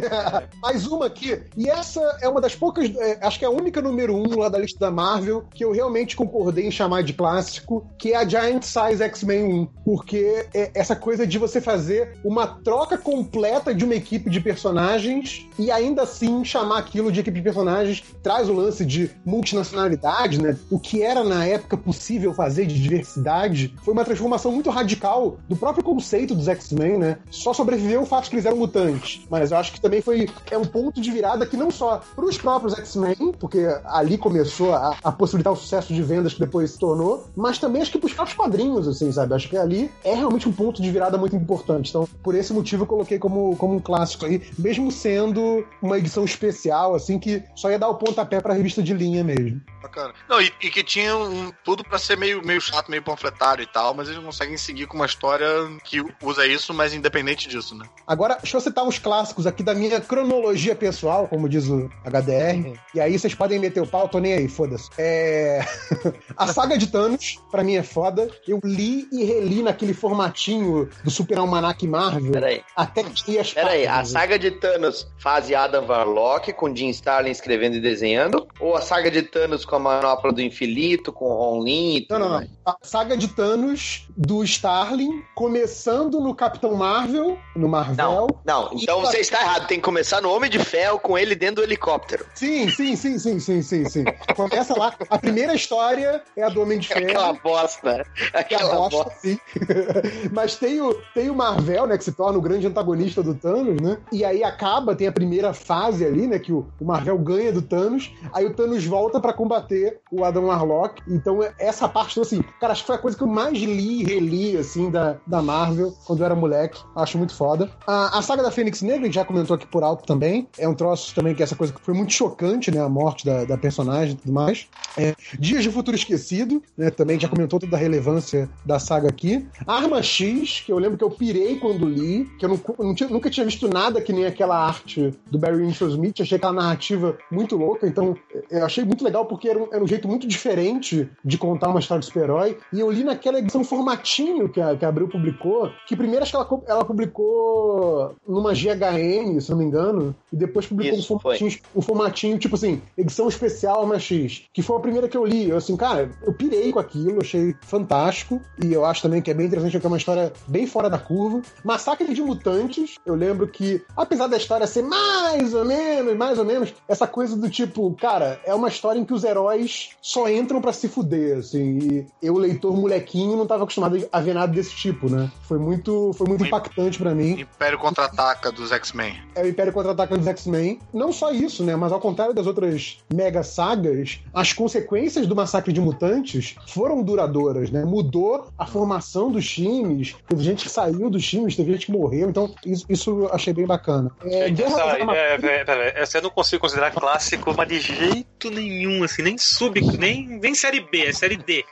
Mais uma aqui, e essa é uma das poucas, é, acho que é a única número um lá da lista da Marvel que eu realmente concordei em chamar de clássico, que é a Giant Size X-Men 1. Porque é essa coisa de você fazer uma troca completa de uma equipe de personagens e ainda assim chamar aquilo de equipe de personagens traz o lance de multinacionalidade, né? O que era na época possível fazer de diversidade foi uma transformação muito radical do próprio conceito dos X-Men, né? Só sobreviveu o fato de que eles eram mutantes. Mas eu acho que também foi é um ponto de virada que não só para os próprios X-Men, porque ali começou a, a possibilitar o sucesso de vendas que depois se tornou, mas também acho que para os próprios quadrinhos, assim, sabe? Acho que ali é realmente um ponto de virada muito importante. Então, por esse motivo, eu coloquei como, como um clássico aí, mesmo sendo uma edição especial, assim, que só ia dar o pontapé para a revista de linha mesmo. Bacana. Não, e, e que tinha um- tudo pra ser meio, meio chato, meio panfletário e tal, mas eles conseguem seguir com uma história que usa isso, mas independente disso, né? Agora, deixa eu citar uns clássicos aqui da minha cronologia pessoal, como diz o HDR. E aí vocês podem meter o pau, tô nem aí, foda-se. É... a saga de Thanos, pra mim é foda. Eu li e reli naquele formatinho do Super Almanac Marvel. Peraí. Até que as Peraí, a saga de Thanos fase Adam Warlock com Jim Starlin escrevendo e desenhando? Ou a saga de Thanos com a manopla do infinito, com Ron Lin e Não, tudo não, não. mais? A saga de Thanos do Starling, começando no Capitão Marvel, no Marvel. Não, não, então você está errado. Tem que começar no Homem de Ferro com ele dentro do helicóptero. Sim, sim, sim, sim, sim, sim, sim. Começa lá. A primeira história é a do Homem de Ferro. Aquela bosta. que a Aquela bosta, bosta. sim. Mas tem o, tem o Marvel, né, que se torna o grande antagonista do Thanos, né? E aí acaba, tem a primeira fase ali, né, que o, o Marvel ganha do Thanos, aí o Thanos volta pra combater o Adam Warlock. Então essa parte, assim, cara, acho que foi a coisa que eu mais li reli, assim, da, da Marvel, quando eu era moleque. Acho muito foda. A, a saga da Fênix Negra, já comentou aqui por alto também, é um troço também que é essa coisa que foi muito chocante, né, a morte da, da personagem e tudo mais. É, Dias de Futuro Esquecido, né? Também já comentou toda a relevância da saga aqui. Arma X, que eu lembro que eu pirei quando li, que eu não, não tinha- nunca tinha visto nada que nem aquela arte do Barry Windsor Smith, achei aquela narrativa muito louca, então eu achei muito legal porque era um, era um jeito muito diferente de contar uma história de super-herói, e eu li naquela edição formatinho que a, que a Abril publicou, que primeiro acho que ela, ela publicou numa GHN, se não me engano, e depois publicou Isso, um formatinho, um formatinho, tipo assim, edição especial Arma X, que foi a primeira que eu li. Eu assim, cara, eu pirei com aquilo, achei fantástico, e eu acho também que é bem interessante, que é uma história bem fora da curva. Massacre de Mutantes, eu lembro que, apesar da história ser mais ou menos, mais ou menos, essa coisa do tipo, cara, é uma história em que os heróis só entram pra se fuder, assim, e eu, leitor molequinho, não tava acostumado a ver nada desse tipo, né? Foi muito, foi muito impactante pra mim. Império Contra-Ataca dos X-Men. É o Império Contra-Ataca dos X-Men. Não só isso, né? Mas ao contrário das outras mega sagas, as consequências do massacre de mutantes foram duradouras, né? Mudou a formação dos times. Teve gente que saiu dos times, teve gente que morreu. Então, isso, isso eu achei bem bacana. É, Guerra Essa, é, Armaduras- é, pera, essa eu não consigo considerar clássico, mas de jeito nenhum, assim, nem sub, nem, nem série B, é série D.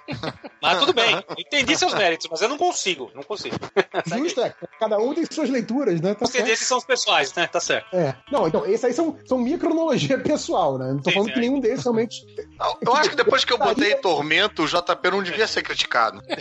Mas tudo bem, entendi seus méritos, mas eu não consigo, não consigo. Justo, é. Cada um tem suas leituras, né? Tá Porque certo. esses são os pessoais, né? Tá certo. É. Não, então, esses aí são, são minha cronologia pessoal, né? Não tô Sim, falando sim, que nenhum desses realmente. Eu acho que depois que eu botei Tormento, o JP não devia ser criticado.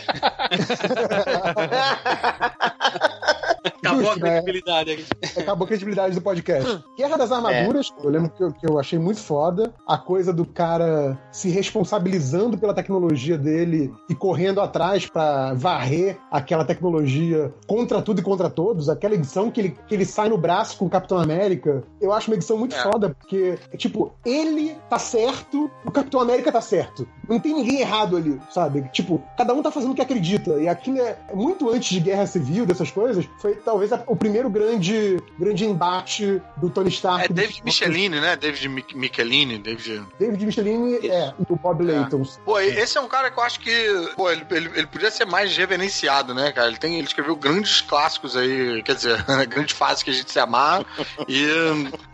Acabou Justo, a né? credibilidade aqui. Acabou a credibilidade do podcast. Guerra das Armaduras, eu lembro que eu, que eu achei muito foda. A coisa do cara se responsabilizando pela tecnologia dele e correndo atrás pra varrer aquela tecnologia contra tudo e contra todos. Aquela edição que ele, que ele sai no braço com o Capitão América. Eu acho uma edição muito É. foda, porque, é tipo, ele tá certo, o Capitão América tá certo. Não tem ninguém errado ali, sabe? Tipo, cada um tá fazendo o que acredita. E aquilo é muito antes de Guerra Civil, dessas coisas, foi talvez a- o primeiro grande, grande embate do Tony Stark. É do- David Michelini, né? David Mi- Michelini, David... David Michelini é, e o Bob Layton. Pô, esse é um cara que eu acho que, pô, ele, ele, ele podia ser mais reverenciado, né, cara? Ele, tem, ele escreveu grandes clássicos aí, quer dizer, grandes fases que a gente se amarra, e,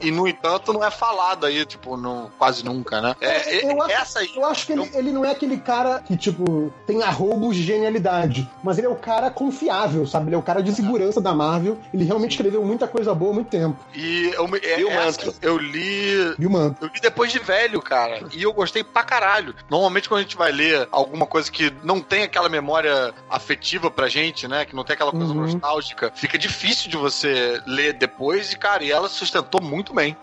e no entanto não é falado aí, tipo, não, quase nunca, né? É, é- eu acho- essa aí. Eu acho que ele, ele não é aquele cara que, tipo, tem arroubos de genialidade, mas ele é o cara confiável, sabe? Ele é o cara de segurança da Marvel. Ele realmente escreveu muita coisa boa há muito tempo. E eu, é, essa manto? eu li. Manto. Eu li depois de velho, cara. E eu gostei pra caralho. Normalmente, quando a gente vai ler alguma coisa que não tem aquela memória afetiva pra gente, né? Que não tem aquela coisa Uhum. nostálgica, fica difícil de você ler depois. E, cara, e ela sustentou muito bem.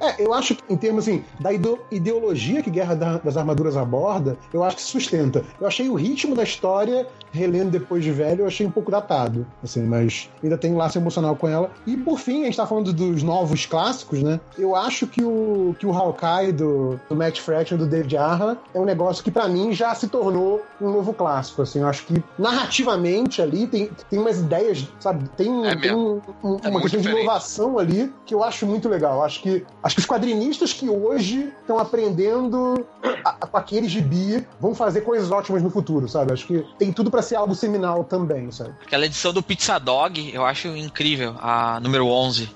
É, eu acho que, em termos assim, da ideologia que Guerra da- das Armaduras aborda, eu acho que sustenta. Eu achei o ritmo da história, relendo depois de velho, eu achei um pouco datado, assim, mas ainda tem laço emocional com ela. E por fim, a gente tá falando dos novos clássicos, né? Eu acho que o, que o Hawkeye do, do Matt Fraction, do David Arra, é um negócio que pra mim já se tornou um novo clássico, assim. Eu acho que narrativamente ali tem, tem umas ideias, sabe? Tem, É tem um- um- É uma questão de diferente. inovação ali que eu acho muito legal. Acho que, acho que os quadrinistas que hoje estão aprendendo a- com aquele gibi vão fazer coisas ótimas no futuro, sabe? Acho que tem tudo pra ser algo seminal também, sabe? Aquela edição do Pizza Dog, eu acho incrível, a número 11.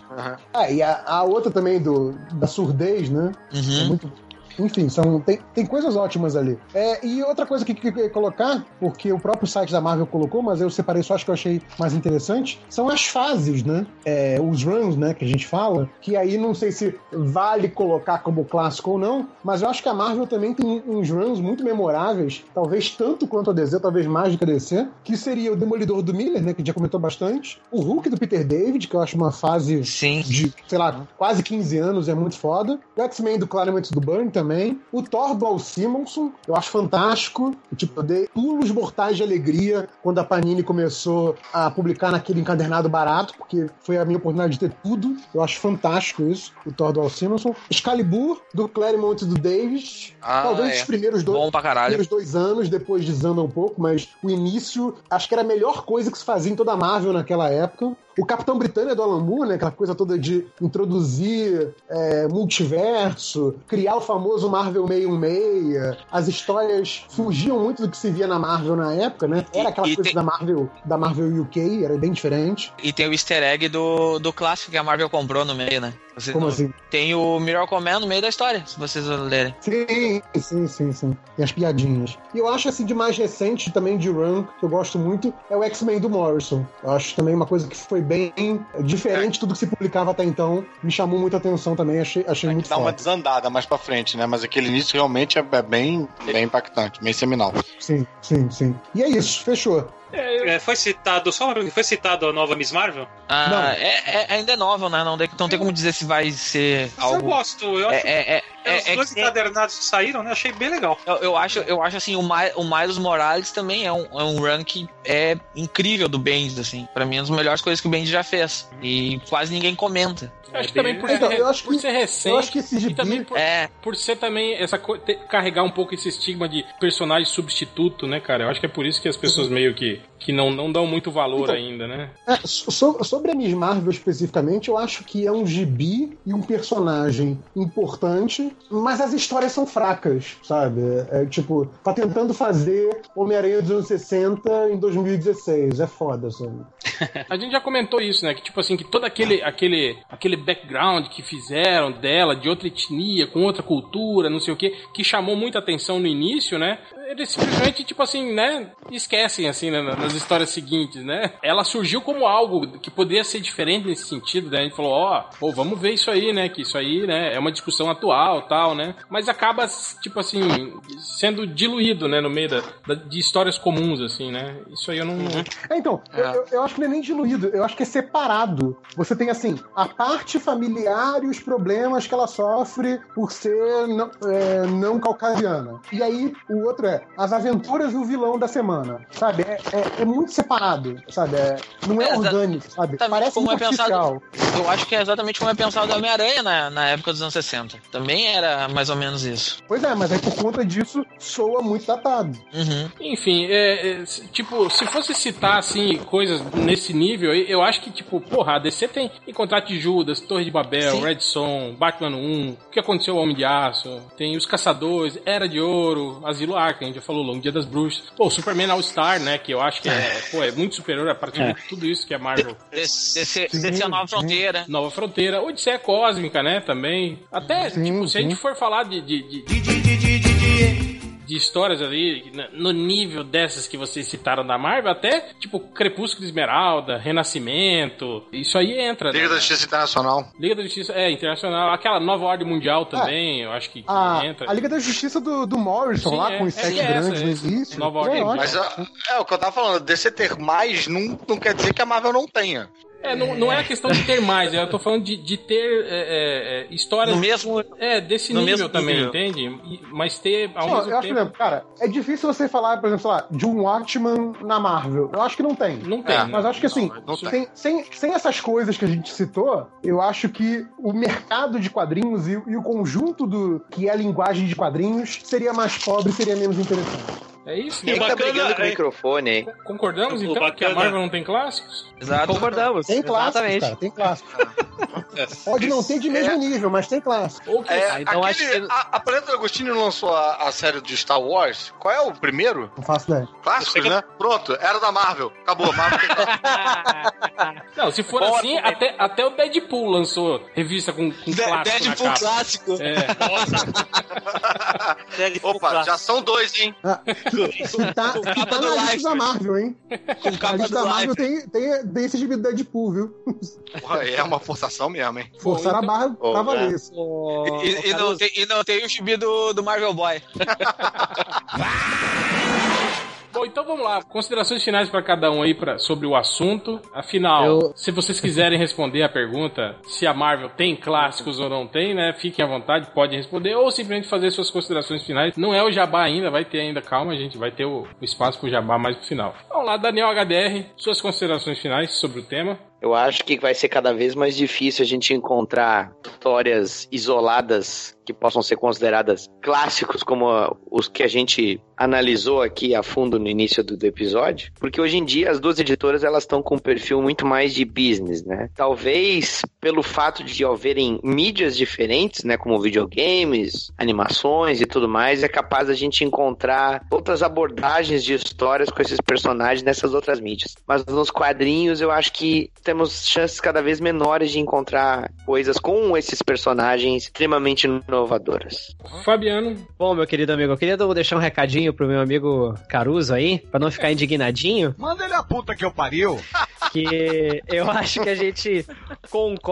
Ah, e a, a outra também do, da surdez, né? É Uhum. muito. Enfim, são, tem, tem coisas ótimas ali. É, e outra coisa que, que eu queria colocar, porque o próprio site da Marvel colocou, mas eu separei só acho que eu achei mais interessante, são as fases, né? É, os runs, né, que a gente fala, que aí não sei se vale colocar como clássico ou não, mas eu acho que a Marvel também tem uns runs muito memoráveis, talvez tanto quanto a DC, talvez mais do que a DC, que seria o Demolidor do Miller, né, que a gente já comentou bastante, o Hulk do Peter David, que eu acho uma fase Sim. de, sei lá, quase 15 anos, é muito foda. O X-Men do Claremont do Byrne também. O Thor do Al Simonson, eu acho fantástico. Tipo, eu dei pulos mortais de alegria quando a Panini começou a publicar naquele encadernado barato, porque foi a minha oportunidade de ter tudo. Eu acho fantástico isso, o Thor do Al Simonson. Excalibur do Claremont do Davis. Ah, Talvez é. os primeiros dois, Bom pra caralho. primeiros dois anos, depois desanda um pouco, mas o início, acho que era a melhor coisa que se fazia em toda a Marvel naquela época. O Capitão Britânia do Alan Moore, né, aquela coisa toda de introduzir é, multiverso, criar o famoso Marvel 616. As histórias fugiam muito do que se via na Marvel na época, né? Era aquela E- e coisa tem- da Marvel da Marvel UK, era bem diferente. E tem o easter egg do, do clássico que a Marvel comprou no meio, né? Vocês Como não- assim? Tem o Miracle Man no meio da história, se vocês lerem. Sim, sim, sim, sim. Tem as piadinhas. E eu acho, assim, de mais recente também de Run, que eu gosto muito, é o X-Men do Morrison. Eu acho também uma coisa que foi bem diferente de tudo que se publicava até então. Me chamou muita atenção também, achei, achei muito Dá uma desandada mais pra frente, né? Mas aquele início realmente é é bem, bem impactante, bem seminal. Sim, sim, sim. E é isso, fechou. É, foi citado, só foi citado a nova Miss Marvel? Ah, é, é- ainda é novel, né? Não, tem- não tem como dizer se vai ser eu algo. gosto, eu É, acho é, é, é, os é- é dois encadernados que saíram, né? Achei bem legal. eu, eu acho, eu acho assim, o, Mi- o Miles Morales também é um, é um run que é incrível do Bendis, assim. Pra mim, é uma das melhores coisas que o Bendis já fez. E quase ninguém comenta. Eu acho que também por, Então, ser, eu acho por que- ser recente eu acho que esse e gibi- também por, É, por ser também essa ter- carregar um pouco esse estigma de personagem substituto, né, cara? Eu acho que é por isso que as pessoas meio que, que não, não dão muito valor Então, ainda, né? É, so- sobre a Miss Marvel especificamente, eu acho que é um gibi e um personagem importante, mas as histórias são fracas, sabe? É, tipo, tá tentando fazer Homem-Aranha dos anos 60 em 2016. É foda, sabe? A gente já comentou isso, né? Que tipo assim, que todo aquele, aquele, aquele background que fizeram dela, de outra etnia, com outra cultura, não sei o que, que chamou muita atenção no início, né? Eles simplesmente, tipo assim, né? Esquecem, assim, né, nas histórias seguintes, né? Ela surgiu como algo que poderia ser diferente nesse sentido, né? A gente falou, ó, pô, vamos ver isso aí, né? Que isso aí, né? É uma discussão atual, tal, né? Mas acaba, tipo assim, sendo diluído, né? No meio da, da- de histórias comuns, assim, né? Isso aí eu não... É, então, eu, eu- eu acho que não é nem diluído, eu acho que é separado. Você tem, assim, a parte familiar e os problemas que ela sofre por ser não, é, não caucasiana. E aí, o outro é as aventuras do vilão da semana, sabe? É, é- é muito separado, sabe? É- não é, É, orgânico, sabe? Parece como muito é pensado- eu acho que é exatamente como é pensado o Homem-Aranha na, na época dos anos 60. Também era mais ou menos isso. Pois é, mas aí por conta disso soa muito datado. Uhum. Enfim, é, é, tipo, se fosse citar, assim, coisas nesse nível, eu eu acho que, tipo, porra, a DC tem em Contrato de Judas, Torre de Babel, Sim. Red Son, Batman 1, o que aconteceu ao Homem de Aço, tem Os Caçadores, Era de Ouro, Asilo Arkham, a gente já falou, Longo Dia das Bruxas, pô, Superman All-Star, né, que eu acho que é, pô, é muito superior a praticamente tudo isso que é Marvel. Desse, desse a nova fronteira. Nova Fronteira, Odisseia Cósmica, né, também. Até, Sim, tipo, se a sim. gente for falar de, de, de, de- histórias ali, na- no nível dessas que vocês citaram da Marvel, até, tipo, Crepúsculo Esmeralda, Renascimento, isso aí entra. Liga né? da Justiça Internacional. Liga da Justiça, é, internacional. Aquela Nova Ordem Mundial também, eu acho que, A, entra. a Liga da Justiça do, do Morrison Sim, lá, é, com os é sete essa, grandes no início. Nova é Ordem. ótimo. Mas ah, é o que eu tava falando, DC ter mais não, não quer dizer que a Marvel não tenha. É, não, não é a questão de ter mais, eu tô falando de, de ter é, é, é, histórias No mesmo. é, desse nível mesmo também, nível. entende? Mas ter ao Não, mesmo eu acho, tempo. por exemplo, cara, é difícil você falar, por exemplo, sei lá, de um Watchman na Marvel. Eu acho que não tem. Não tem. É, Mas eu acho que assim, não tem. sem, sem, sem essas coisas que a gente citou, eu acho que o mercado de quadrinhos e, e o conjunto do que é a linguagem de quadrinhos seria mais pobre, seria menos interessante. É isso? Quem tá bacana brigando com o é- microfone aí? Concordamos então bacana- que a Marvel não tem clássicos? Exato. Concordamos. Tem clássicos, Exatamente. cara, tem clássicos. Pode não ter de mesmo nível, mas tem que É, Ah, então aquele, acho que- a, a Planeta Agostinho lançou a, a série de Star Wars. Qual é o primeiro? Não faço ideia. Clássicos, né? Pronto, era da Marvel. Acabou, Marvel tem Não, se for Bom assim, até, até o Deadpool lançou revista com, com De- clássico na Deadpool capa. clássico. É. Opa, já são dois, hein? Que tá, que capa tá do na Life. lista da Marvel, hein? Com A capa lista do da Marvel tem, tem, tem esse gibi do Deadpool, viu? Porra, é uma forçação mesmo, hein? Forçaram a barra Ô, pra valer é. E, e não tem, e não tem o gibi do, do Marvel Boy. Bom, então vamos lá. Considerações finais pra cada um aí pra, sobre o assunto. Afinal, Eu- se vocês quiserem responder a pergunta se a Marvel tem clássicos ou não tem, né? Fiquem à vontade, podem responder ou simplesmente fazer suas considerações finais. Não é o jabá ainda, vai ter ainda, calma, gente, vai ter o, o espaço pro jabá mais pro final. Vamos lá, Daniel HDR, suas considerações finais sobre o tema. Eu acho que vai ser cada vez mais difícil a gente encontrar histórias isoladas que possam ser consideradas clássicos como os que a gente analisou aqui a fundo no início do, do episódio, porque hoje em dia as duas editoras elas estão com um perfil muito mais de business, né? Talvez pelo fato de haverem mídias diferentes, né, como videogames, animações e tudo mais, é capaz a gente encontrar outras abordagens de histórias com esses personagens nessas outras mídias. Mas nos quadrinhos eu acho que temos chances cada vez menores de encontrar coisas com esses personagens extremamente inovadoras. Fabiano, Bom, meu querido amigo, eu queria deixar um recadinho pro meu amigo Caruso aí, pra não ficar indignadinho. Manda ele a puta que eu pariu. que eu acho que a gente concorda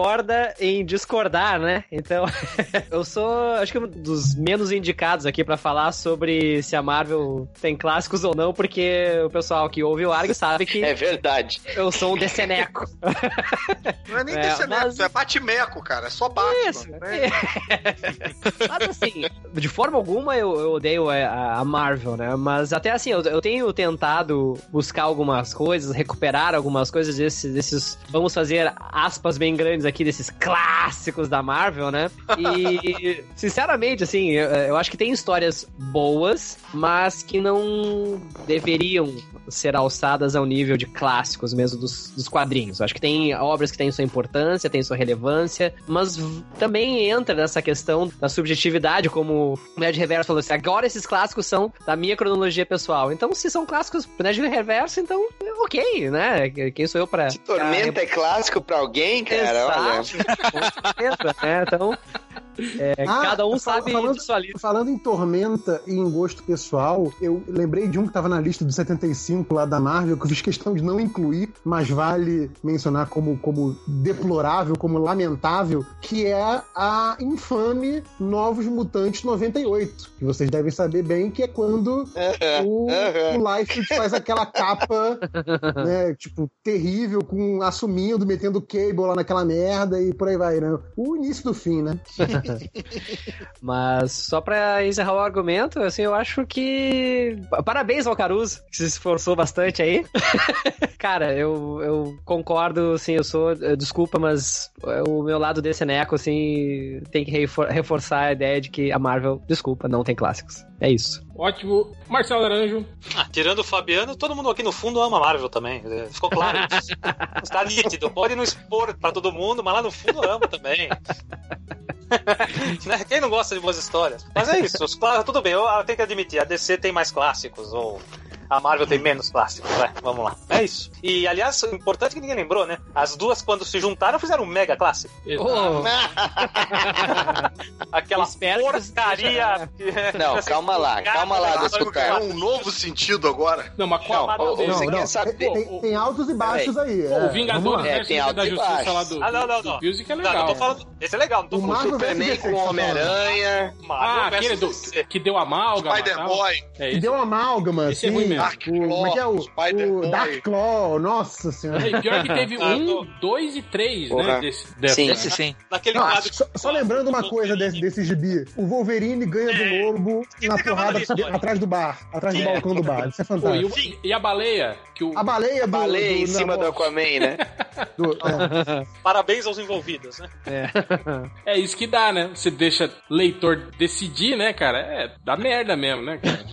em discordar, né? Então, eu sou, acho que um dos menos indicados aqui pra falar sobre se a Marvel tem clássicos ou não, porque o pessoal que ouve o Argo sabe que É verdade. eu sou um deceneco. Não é nem É, desse mas- é Batimeco, cara. É só Batman. Isso. né? Mas assim, de forma alguma eu, eu odeio a, a Marvel, né? Mas até assim, eu, eu tenho tentado buscar algumas coisas, recuperar algumas coisas desses, desses. Vamos fazer aspas bem grandes aqui, desses clássicos da Marvel, né? E, sinceramente, assim, eu, eu acho que tem histórias boas, mas que não deveriam ser alçadas ao nível de clássicos mesmo dos, dos quadrinhos. Eu acho que tem obras que têm sua importância, têm sua relevância, mas também entra nessa questão da subjetividade, como o Ned Reverso falou assim, agora esses clássicos são da minha cronologia pessoal. Então, se são clássicos pro Ned Reverso, então, ok, né? Quem sou eu pra... Tormenta é clássico pra alguém, cara? Olha. Exato, com certeza, né? Então, é, Ah, cada um sabe falando- de sua lista. Falando em Tormenta e em gosto pessoal, eu lembrei de um que tava na lista dos 75 lá da Marvel, que eu fiz questão de não incluir, mas vale mencionar como, como deplorável, como lamentável, que é a infame Novos Mutantes 98. Que vocês devem saber bem que é quando o, o Liefeld faz aquela capa, né, tipo, terrível, com assumindo, metendo cable lá naquela merda e por aí vai, né? O início do fim, né? Mas só pra encerrar o argumento, assim, eu acho que. Parabéns ao Caruso, que se esforçou bastante aí. Cara, eu, eu concordo, assim, eu sou. eh, Desculpa, mas o meu lado desse eneco, assim, tem que refor- reforçar a ideia de que a Marvel, desculpa, não tem clássicos. É isso. Ótimo. Marcelo Naranjo. Ah, tirando o Fabiano, todo mundo aqui no fundo ama Marvel também. Ficou claro. Está nítido. Pode não expor pra todo mundo, mas lá no fundo ama também. Né? Quem não gosta de boas histórias? Mas é isso. Os clá- tudo bem, eu ah, tenho que admitir, a DC tem mais clássicos, ou a Marvel tem menos clássicos, vai, vamos lá. É isso. E, aliás, o importante é que ninguém lembrou, né? As duas, quando se juntaram, fizeram um mega clássico. Oh, Aquela Espero que porcaria. Não, calma lá, calma lá, Ganhou deputado. um novo sentido agora. Não, mas qual? Não, deles? Você Não, quer não. saber? Tem, tem altos e baixos aí. Pô, é, o Vingador. É, tem Liga alto da e Justiça baixo. lá do, Ah, não, não, do não. Music é Não, legal. não tô falando. Esse é legal, não tô O falando. Marvel Superman com Homem-Aranha. Ah, aquele do, que deu amálgama. Spider-Boy. É Que deu amálgama, Esse é assim. ruim mesmo. Dark o, como é que é o, Claw, o Dark Claw, nossa senhora. E pior que teve Ah, um, tô- dois e três, né? Porra. Desse, dessa. Sim. Esse sim. Naquele Não, quadro. só, só lembrando uma coisa desse, desse gibi. O Wolverine ganha do lobo na porrada isso, atrás do bar. Atrás do balcão do bar. Isso é Pô, e, fantástico. o- e a baleia? Que o, A baleia do... Baleia em do- cima na- do Aquaman, né? do- é. Parabéns aos envolvidos, né? É isso que dá, né? Você deixa leitor decidir, né, cara? É, dá merda mesmo, né, cara?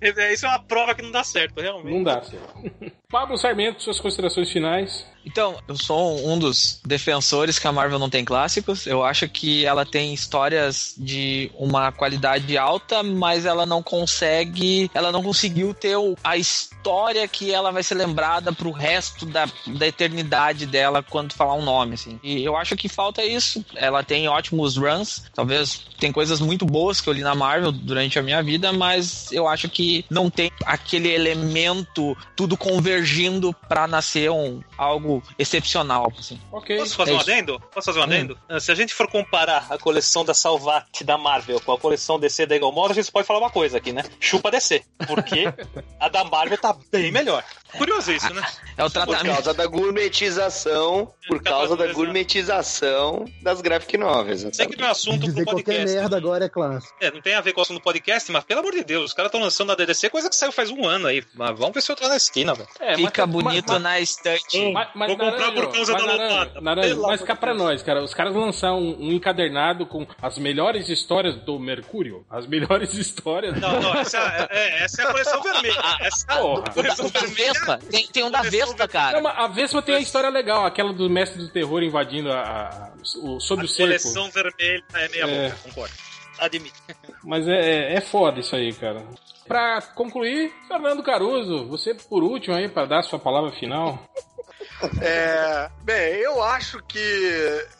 É, Isso é uma prova que não dá certo, realmente. Não dá certo. Pablo Sarmento, suas considerações finais. Então, eu sou um dos defensores que a Marvel não tem clássicos. Eu acho que ela tem histórias de uma qualidade alta, mas ela não consegue, ela não conseguiu ter a história que ela vai ser lembrada pro resto da, da eternidade dela quando falar um nome, assim. E eu acho que falta isso. Ela tem ótimos runs, talvez tem coisas muito boas que eu li na Marvel durante a minha vida, mas eu acho que não tem aquele elemento tudo convergindo pra nascer um algo excepcional, assim. Ok. Posso fazer É um isso. adendo? Posso fazer um adendo? Ah, Se a gente for comparar a coleção da Salvat da Marvel com a coleção DC da Eagle Moore, a gente pode falar uma coisa aqui, né? Chupa DC. Porque a da Marvel tá bem melhor. Curioso isso, né? É o Por tratamento. causa da gourmetização, por causa da Exato. gourmetização das graphic novels. Sei sabe? que não é assunto pro podcast. merda agora é clássico. É, não tem a ver com o assunto do podcast, mas pelo amor de Deus, os caras estão lançando na DDC coisa que saiu faz um ano aí. Mas vamos ver se eu tô na esquina, velho. É, Fica mas- bonito mas- na estante. Mas, mas, Vou comprar Naranjo, por causa mas, da Naranjo, lopada. Naranjo, mas cá pra nós, cara. Os caras lançaram um, um encadernado com as melhores histórias do Mercúrio. As melhores histórias. Não, não, essa é, é, essa é a coleção vermelha. Essa é a Porra. coleção O da vermelha. Vespa, tem, tem um da Vespa, cara. Não, mas a Vespa tem a história legal, aquela do mestre do terror invadindo a, a- o, sob A o cerco. coleção vermelha é meia É. boca, concordo. Admito. Mas é, é foda isso aí, cara. Pra concluir, Fernando Caruso, você por último aí, pra dar a sua palavra final. É, bem, eu acho que.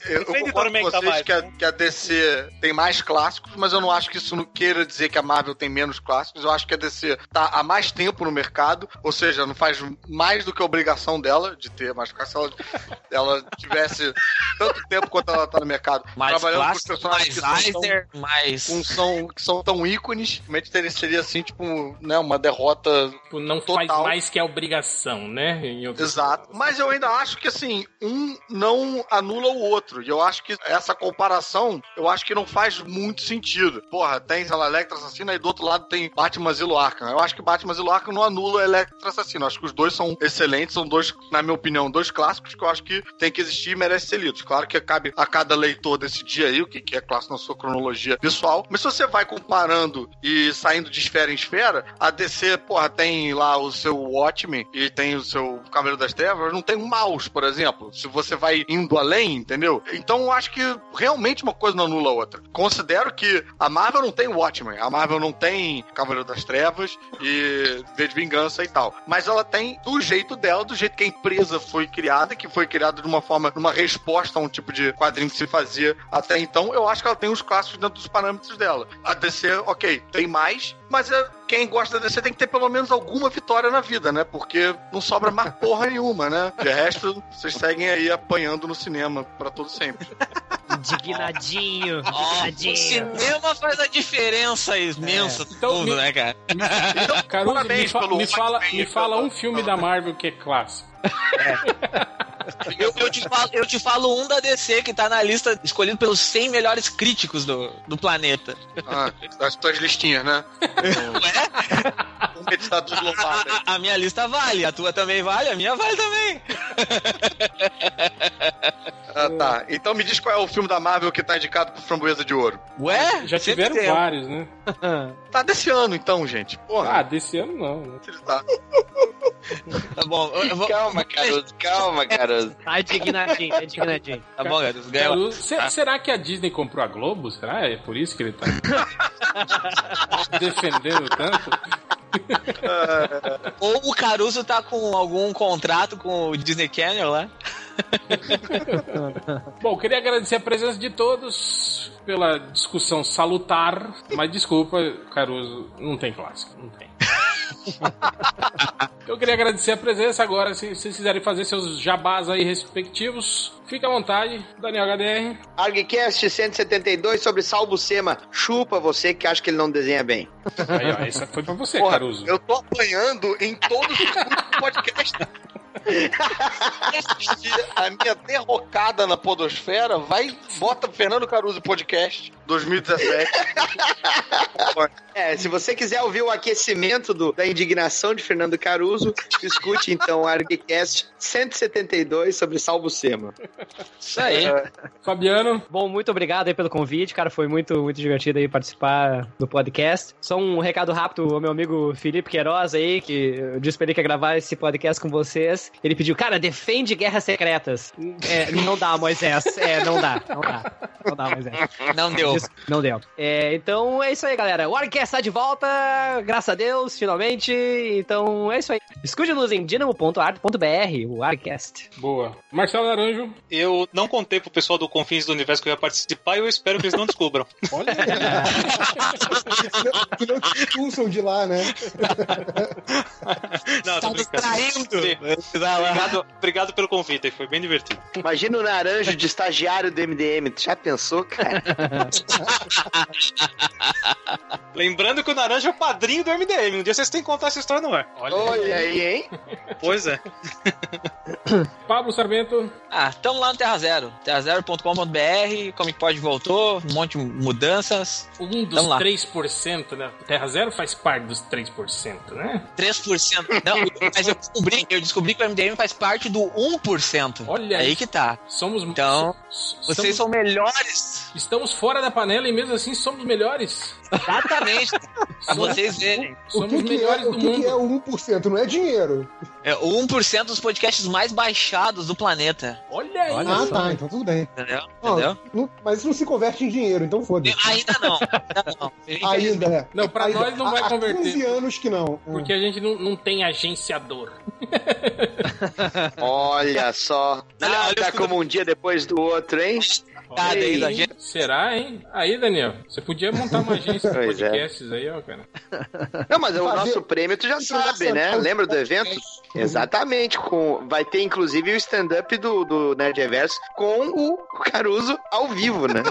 Eu, eu concordo com Tormenta vocês mais, que, a, né? que a DC tem mais clássicos, mas eu não acho que isso não queira dizer que a Marvel tem menos clássicos. Eu acho que a DC tá há mais tempo no mercado, ou seja, não faz mais do que a obrigação dela de ter mais clássicos. Se ela, ela tivesse tanto tempo quanto ela tá no mercado, Mais trabalhando com os clássico, personagens mais que são tão- mais... com- são, que são tão ícones, realmente teria, seria assim, tipo, né, uma derrota Tipo, Não Total. faz mais que a obrigação, né? Exato. Mas eu ainda acho que, assim, um não anula o outro. E eu acho que essa comparação, eu acho que não faz muito sentido. Porra, tem, sei Electra Assassina e do outro lado tem Batman Zilo Arkham. Eu acho que Batman Zilo Arkham não anula Electra Assassina. Eu acho que os dois são excelentes, são dois, na minha opinião, dois clássicos que eu acho que tem que existir e merecem ser lidos. Claro que cabe a cada leitor decidir aí o que que é clássico na sua cronologia pessoal. Mas se você vai comparando e saindo de esfera em esfera, a DC, porra, tem lá o seu Watchmen e tem o seu Cavaleiro das Trevas, não tem um mouse, por exemplo. Se você vai indo além, entendeu? Então eu acho que realmente uma coisa não anula a outra. Considero que a Marvel não tem Watchmen, a Marvel não tem Cavaleiro das Trevas e V de Vingança e tal. Mas ela tem do jeito dela, do jeito que a empresa foi criada, que foi criada de uma forma, numa resposta a um tipo de quadrinho que se fazia até então. Eu acho que ela tem os clássicos dentro dos parâmetros dela. A DC, ok, tem mais, mas é, quem gosta da DC tem que ter pelo menos alguma vitória na vida, né? Porque não sobra mais porra nenhuma, né? De resto, vocês seguem aí apanhando no cinema pra todo sempre. Indignadinho, Ó, o indignadinho. cinema faz a diferença imensa do Então, mundo, me- né, cara? Caruso, me, fa- pelo me fala, me fala um filme da Marvel que é clássico. Eu, eu te falo, eu te falo um da DC que tá na lista escolhido pelos 100 melhores críticos do, do planeta. Ah, das tuas listinhas, né? Um dos A, a- a minha lista vale, a tua também vale, a minha vale também. Ah, tá. Então me diz qual é o filme da Marvel que tá indicado pro Framboesa de Ouro. Ué? Já Sempre tiveram tem. vários, né? Tá desse ano, então, gente. Porra. Ah, desse ano não. né? Tá. Tá bom, vou. Calma, Caruso, calma, Caruso. Tá indignadinho, tá indignadinho. Tá bom, ganhou. Caruso, se- será que a Disney comprou a Globo? Será? É por isso que ele tá defendendo tanto? Ou o Caruso tá com algum contrato com o Disney Channel lá. Bom, queria agradecer a presença de todos pela discussão salutar, mas desculpa, Caruso, não tem clássico, não tem. Eu queria agradecer a presença agora, se vocês quiserem fazer seus jabás aí respectivos, fique à vontade, Daniel HDR. ArgCast 172 sobre Salvo Sema. Chupa você que acha que ele não desenha bem. Aí, ó, essa foi pra você, Porra, Caruso. eu tô apanhando em todos os podcasts. a minha derrocada na podosfera vai, bota Fernando Caruso Podcast 2017. É, se você quiser ouvir o aquecimento do- da indignação de Fernando Caruso, escute então o ArgCast 172 sobre Salvo Sema. Isso aí. Fabiano, Bom, muito obrigado aí pelo convite, cara. Foi muito, muito divertido aí participar do podcast. Só um recado rápido ao meu amigo Felipe Queiroz aí, que eu disse pra ele que ia gravar esse podcast com vocês. Ele pediu, cara, defende guerras secretas. É, não dá, Moisés. É, não dá, não dá. Não dá, Moisés. Não deu. Isso, Não deu. É, então é isso aí, galera. O Warcast está de volta, graças a Deus, finalmente. Então é isso aí. Escute-nos em dinamo.art.br, o Warcast. boa. Marcelo Naranjo, Eu não contei pro pessoal do Confins do Universo que eu ia participar e eu espero que eles não descubram. olha. Que não te expulsam de lá, né? Não, tô brincando. Traindo. Obrigado, obrigado pelo convite, foi bem divertido. Imagina o naranjo de estagiário do MDM. Tu já pensou, cara? Lembrando que o Naranja é o padrinho do MDM. Um dia vocês têm que contar essa história no ar. Olha aí, hein? Pois é. Pablo Sarmento, Ah, tamo lá no Terra Zero. terrazero.com.br, Comic Pod voltou, um monte de mudanças. um dos lá. 3%, né? Terra Zero faz parte dos 3%, né? 3%. Não, mas eu descobri, eu descobri que o MDM faz parte do 1%. Olha aí aí. que tá. Somos Então, Vocês estamos, são melhores. estamos fora da panela e mesmo assim somos melhores. Exatamente. pra vocês verem. O Somos que, que é, melhores o do que, mundo. que é o 1%? Não é dinheiro. É o 1% dos podcasts mais baixados do planeta. Olha aí. Olha ah, só. tá. Então tudo bem. Entendeu? Ó, Entendeu? não- mas isso não se converte em dinheiro, então foda-se. Ainda não. Ainda não. Ainda, né? Não, pra Ainda- nós não vai há, converter. Há 15 anos que não. Porque a gente não, não tem agenciador. Olha só. Olha, olha Nada o- como um dia depois do outro, Cada aí da gente. Será, hein? Aí, Daniel, você podia montar uma agência de é. podcasts aí, ó, cara. Não, mas o nosso prêmio tu já sabe, né? Lembra do evento? Exatamente. Com, vai ter inclusive o stand-up do, do Nerd Reverso com o Caruso ao vivo, né?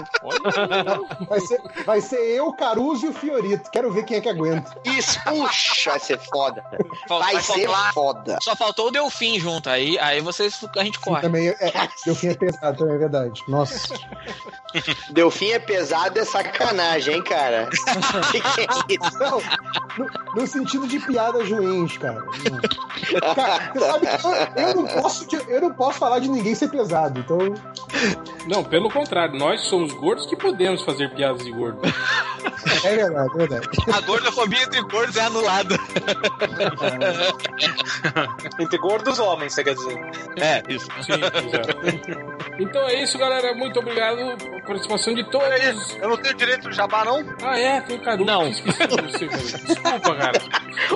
Vai ser, vai ser eu, Caruso e o Fiorito. Quero ver quem é que aguenta. Isso, puxa, vai ser foda. Falta- Vai ser faltar- foda. Só faltou o Delfim junto. Aí, aí vocês, a gente corre. Também é, é, Delfim é pesado, também é verdade. Nossa. Delfim é pesado, é sacanagem, hein, cara? que que é isso? Não, no, sentido de piadas ruins, cara. Cara, você sabe que eu, eu não posso, eu não posso falar de ninguém ser pesado, então. Não, pelo contrário, nós somos gordos que podemos fazer piadas de gordo. É verdade, é verdade. A gordofobia entre gordos é anulada. Entre gordos homens, você quer dizer. É, isso. Sim, exato. Então é isso, galera. Muito obrigado pela participação de todos. Eu não tenho direito de jabá, não? Ah, é, tem o Caruso. Não. Esqueci de você, cara. Desculpa, cara.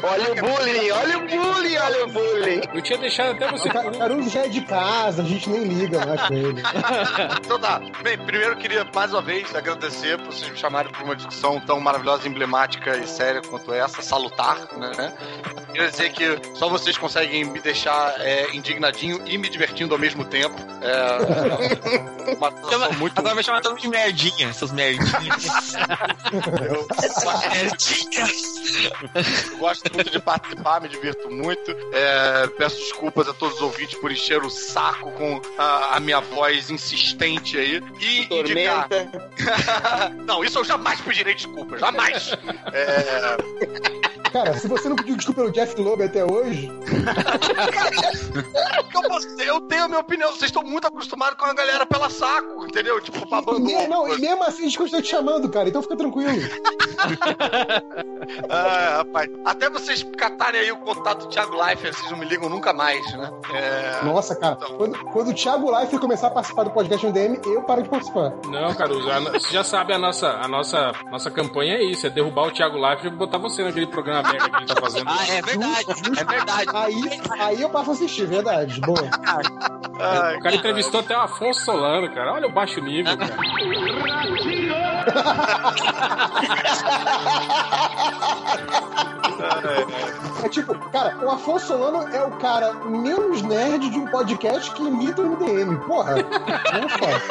Olha o bullying, olha o bullying, olha o bullying. Eu tinha deixado até você. O Ca- Caruso já é de casa, a gente nem liga mais com ele. Então tá. Bem, primeiro eu queria mais uma vez agradecer por vocês me chamarem para uma discussão tão maravilhosa, emblemática e séria quanto essa, salutar, né? Queria dizer que só vocês conseguem me deixar é, indignadinho e me divertindo ao mesmo tempo. É uma Chama- muito Agora vai chamar todo mundo de merdinha, essas merdinhas. merdinhas. Gosto muito de participar, me divirto muito. É, peço desculpas a todos os ouvintes por encher o saco com a, a minha voz insistente aí. E indicar. Tormenta. Não, isso eu jamais pedirei desculpa, jamais. É, Cara, se você não pediu desculpa pelo Jeff Loeb até hoje, eu, posso- eu tenho a minha opinião, vocês estão muito acostumados com a galera pela saco, entendeu? Tipo, e, babando. me- não, e mesmo assim a gente continua te chamando, cara, então fica tranquilo. Ah, rapaz. Até vocês catarem aí o contato do Thiago Leifert, vocês não me ligam nunca mais, né? É... Nossa, cara, quando, quando o Thiago Leifert começar a participar do podcast no DM, eu paro de participar. Não, Caruso, a no- você já sabe a nossa, a nossa, nossa campanha é isso: é derrubar o Thiago Leifert e botar você naquele programa merda que ele tá fazendo. Ah, é verdade. É verdade. Aí, aí eu passo a assistir, verdade. Boa. Ai, O cara entrevistou até o Afonso Solano, cara. Olha o baixo nível, cara. É tipo, cara, o Afonso Solano é o cara menos nerd de um podcast que imita o MDM. Porra, não faz.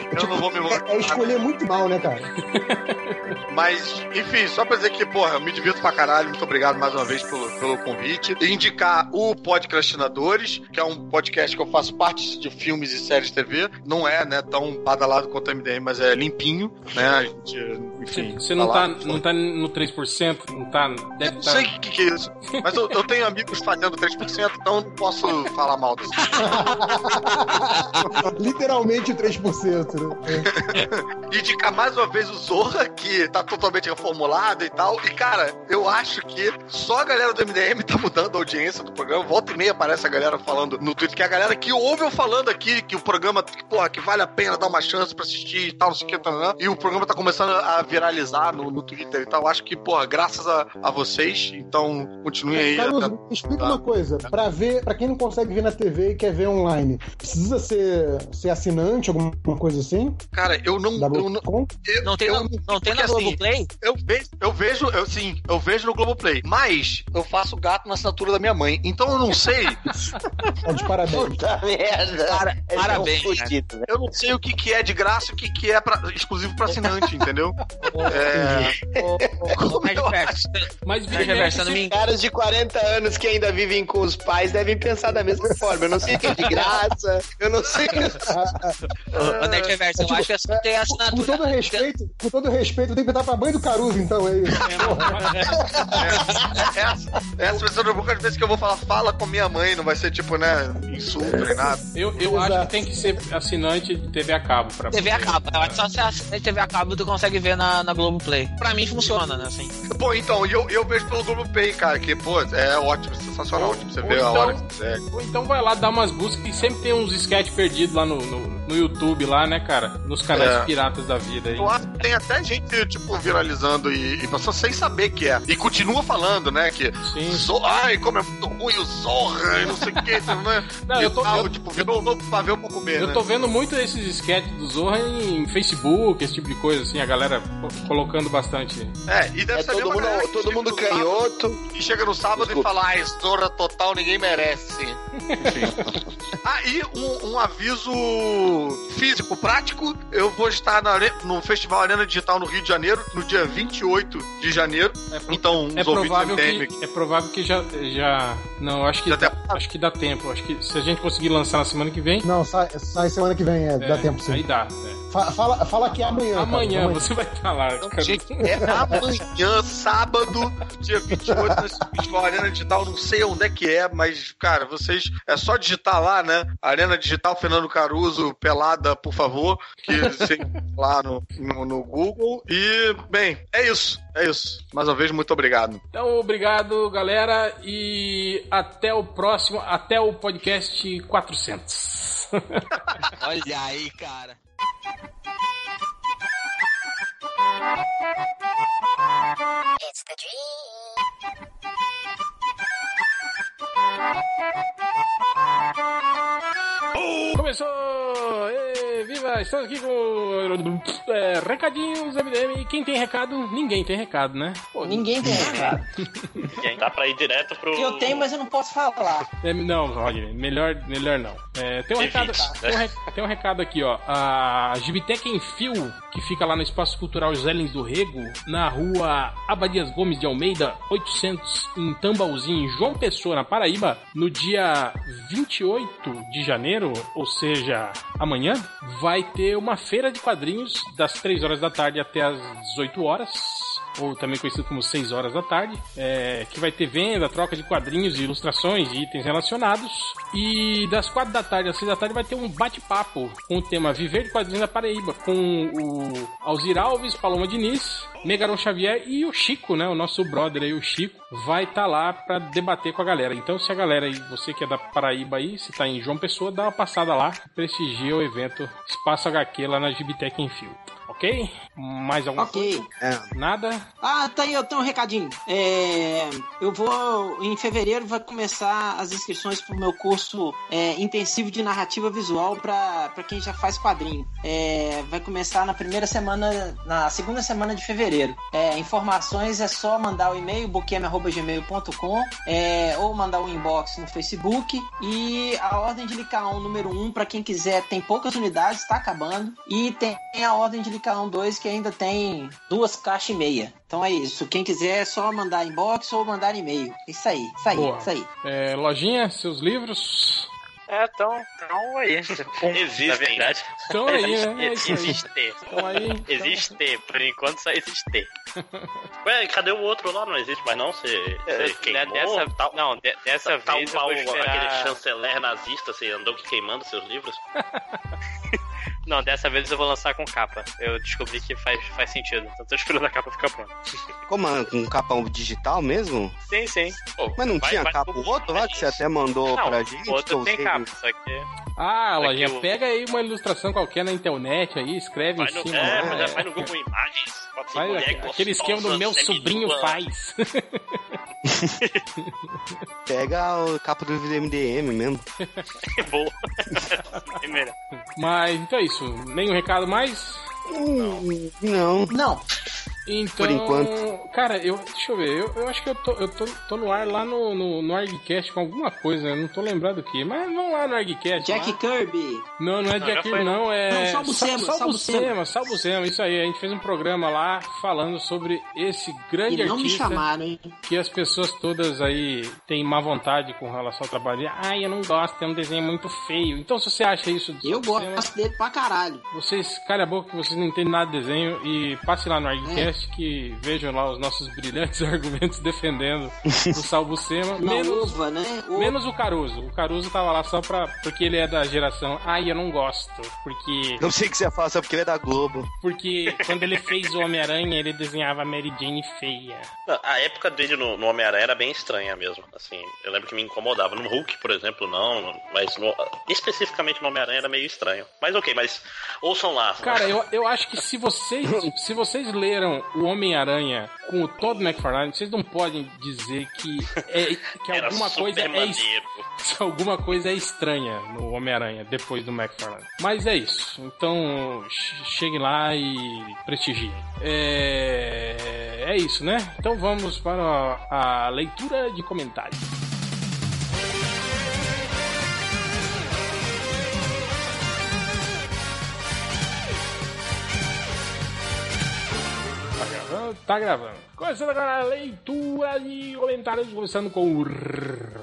eu não vou me É, é escolher muito mal, né, cara? Mas, enfim, só pra dizer que, porra, eu me divirto pra caralho. Muito obrigado mais uma vez pelo, pelo convite. Indicar o Podcastinadores, que é um podcast que eu faço parte de filmes e séries de TV. Não é, né, tão badalado quanto o MDM, mas é limpinho, né? A gente, enfim. Você não lá. tá, não tá no 3%? Não tá. Deve Não tá. sei o que, que é isso. Mas eu, eu tenho amigos fazendo 3%, então eu não posso falar mal disso. Literalmente 3%, né? E indicar mais uma vez o Zorra, que tá totalmente reformulado e tal. E, cara, eu acho que só a galera do MDM tá mudando a audiência do programa. Volta e meia aparece a galera falando no Twitter, que é a galera que ouve eu falando aqui, que o programa, que, porra, que vale a pena dar uma chance pra assistir e tal, não sei o que, tá, e o programa tá começando a viralizar no, no Twitter e tal. Acho que, porra, graças a, a vocês, então continuem aí. Caruso, até- explica tá. uma coisa. Pra ver, para quem não consegue ver na TV e quer ver online, precisa ser, ser assinante, alguma coisa assim? Cara, eu não. Da Eu não, eu, Não tem, eu na, não tem na assim, Globoplay? Eu vejo, eu vejo, eu sim, eu vejo no Globoplay. Mas eu faço gato na assinatura da minha mãe. Então eu não sei. Tá de parabéns. Puta merda. Para- É parabéns, tão fudido, né? Eu não sei o que, que é de graça e o que, que é pra- exclusivo pra assinante, entendeu? É, Reverso, Mas Reverso, não me Caras de 40 anos que ainda vivem com os pais devem pensar da mesma forma. Eu não sei o que é de graça, eu não sei o que Reverso, eu tipo, acho que assim, tem Com assinatura. todo respeito, com todo respeito, eu tenho que dar pra mãe do Caruso, então, é isso. é, essa, essa vai ser uma poucas vezes que eu vou falar, fala com minha mãe, não vai ser tipo, né, insulto nem nada. Eu, eu acho que tem que ser assinante de TV a cabo. Pra TV a cabo. Eu acho que só se assina de TV a cabo tu consegue ver na, na Globoplay. Pra mim funciona, né? Assim. Pô, então, e eu, eu vejo pelo Globoplay, cara, que, pô, é ótimo, sensacional. Tipo, você Ou vê a então- hora que quiser. Ou então vai lá dar umas buscas e sempre tem uns sketch perdidos lá no, no, no YouTube, lá, né, cara? Nos canais É. piratas da vida aí. Eu acho, tem até gente, tipo, viralizando e, e passou sem saber que é. E continua falando, né? Que. Sim. Zo- Ai, como é muito ruim o Zorra e não sei o que, né? Não, eu tô- E tal, eu- tipo, virou um novo pavê pra comer. Eu né? tô vendo muito esses sketches do Zorra em Facebook, esse tipo de coisa, assim, a galera co- colocando bastante. É, e deve É ser todo mundo, galera todo mundo canhoto. sábado- E chega no sábado Desculpa. e fala, ai, Zorra total, ninguém merece. Enfim. ah, e um, um aviso físico, prático. Eu vou estar na no Festival Arena Digital no Rio de Janeiro, no dia 28 de janeiro. É pro- Então, É provável que, é provável que já, já. Não, acho que, Já dá, tem- acho que dá tempo. Acho que se a gente conseguir lançar na semana que vem. Não, sai, sai semana que vem, é, dá é, tempo sim. Aí dá. é. Fa- Fala, fala que é amanhã. cara, Amanhã você vai estar lá. cara. Gente, é amanhã, sábado, dia 28, nesse Festival Arena Digital. Não sei onde é que é, mas, cara, vocês. É só digitar lá, né? Arena Digital Fernando Caruso, pelada, por favor. Que você lá no, no, no Google. E, bem, é isso. É isso. Mais uma vez, muito obrigado. Então, obrigado, galera, e até o próximo, até o podcast 400. Olha aí, cara. Começou! Viva! Estamos aqui com é, recadinhos MDM. Quem tem recado? Ninguém tem recado, né? Pô, Ninguém tem recado. Dá pra ir direto pro. Eu tenho, mas eu não posso falar. É, não, Roger, melhor, melhor não. É, tem, um recado, Evite, tem, um re- tem um recado aqui, ó. A Gibiteca em Fio, que fica lá no Espaço Cultural Zélens do Rego, na rua Abadias Gomes de Almeida, 800, em Tambaúzinho, em João Pessoa, na Paraíba, no dia 28 de janeiro, ou seja, amanhã, vai ter uma feira de quadrinhos das 3 horas da tarde até as 18 horas ou também conhecido como 6 horas da tarde, é, que vai ter venda, troca de quadrinhos, ilustrações e itens relacionados. E das 4 da tarde às 6 da tarde vai ter um bate-papo com o tema Viver de Quadrinhos da Paraíba, com o Alzir Alves, Paloma Diniz, Megaron Xavier e o Chico, né? O nosso brother aí, o Chico, vai estar lá para debater com a galera. Então, se a galera aí, você que é da Paraíba aí, se tá em João Pessoa, dá uma passada lá, prestigia o evento Espaço HQ lá na Gibitec em. Ok? Mais alguma Ok. coisa? Nada? Ah, tá aí, eu tenho um recadinho. É, eu vou, em fevereiro, vai começar as inscrições pro meu curso é, intensivo de narrativa visual para quem já faz quadrinho. É, vai começar na primeira semana, na segunda semana de fevereiro. É, informações é só mandar o e-mail, bookm.gmail.com é, ou mandar um inbox no Facebook. E a ordem de Licaon número 1, para quem quiser, tem poucas unidades, está acabando. E tem a ordem de Licaon 2, que ainda tem duas caixas e meia. Então é isso. Quem quiser é só mandar inbox ou mandar e-mail. Isso aí, isso aí, Boa. isso aí. É, lojinha, seus livros. É, então, então aí. Existe, na verdade. Então aí, né? É aí. Existe. Então aí. Existe, por enquanto só existe. Ué, cadê o outro lá? Não existe mais não? Você, É, você queimou? dessa- tal, não, de- dessa tal vez eu qual vou esperar- aquele chanceler nazista, você andou queimando seus livros? Não, dessa vez eu vou lançar com capa. Eu descobri que faz, faz sentido. Então tô esperando a capa ficar pronta. Como? é? Com capa digital mesmo? Sim, sim. Pô, Mas não vai- tinha vai capa o outro lá que você até mandou Não, pra gente? o outro tem eu sei- capa, só que. Ah, Aqui lojinha, o- pega aí uma ilustração qualquer na internet aí, escreve Vai em no, cima. é, né? mas vai no Google Imagens. mulher aquele- esquema do meu sobrinho faz. Pega a capa do MDM mesmo. Boa. Primeira. Mas então é isso. Nenhum recado mais? Não. Não. Então, Por enquanto. cara, eu, deixa eu ver, eu, eu acho que eu tô, eu tô, tô no ar lá no, no, no ArgCast com alguma coisa, eu não tô lembrado do que, mas vamos lá no ArgCast. Jack lá. Kirby. Não, não é Não, Jack Kirby, não, é. Não, o Sal- só o Salbucema, Salbucema, isso aí. A gente fez um programa lá falando sobre esse grande E não me artista. chamaram, hein? Que as pessoas todas aí têm má vontade com relação ao trabalho. Ai, eu não gosto, é um desenho muito feio. Então, se você acha isso. Eu gosto dele pra caralho. Vocês, calha a boca que vocês não entendem nada de desenho e passe lá no ArgCast podcast que vejam lá os nossos brilhantes argumentos defendendo o Salbucema. Menos, uva, né? O- menos o Caruso. O Caruso tava lá só pra, porque ele é da geração. Ai, eu não gosto. Porque. Não sei o que você ia falar, só porque ele é da Globo. Porque quando ele fez o Homem-Aranha, ele desenhava a Mary Jane feia. A época dele no, no Homem-Aranha era bem estranha mesmo. Assim, eu lembro que me incomodava. No Hulk, por exemplo, não. Mas no- especificamente no Homem-Aranha era meio estranho. Mas ok, mas ouçam lá. Cara, eu, eu acho que se vocês, se vocês leram o Homem-Aranha com o Todd McFarlane, vocês não podem dizer que, é, que alguma coisa é alguma coisa é estranha no Homem-Aranha depois do McFarlane. Mas é isso. Então che- chegue lá e prestigie. É, é isso, né? Então vamos para a, a leitura de comentários. Tá gravando? Começando agora a leitura de comentários, começando com o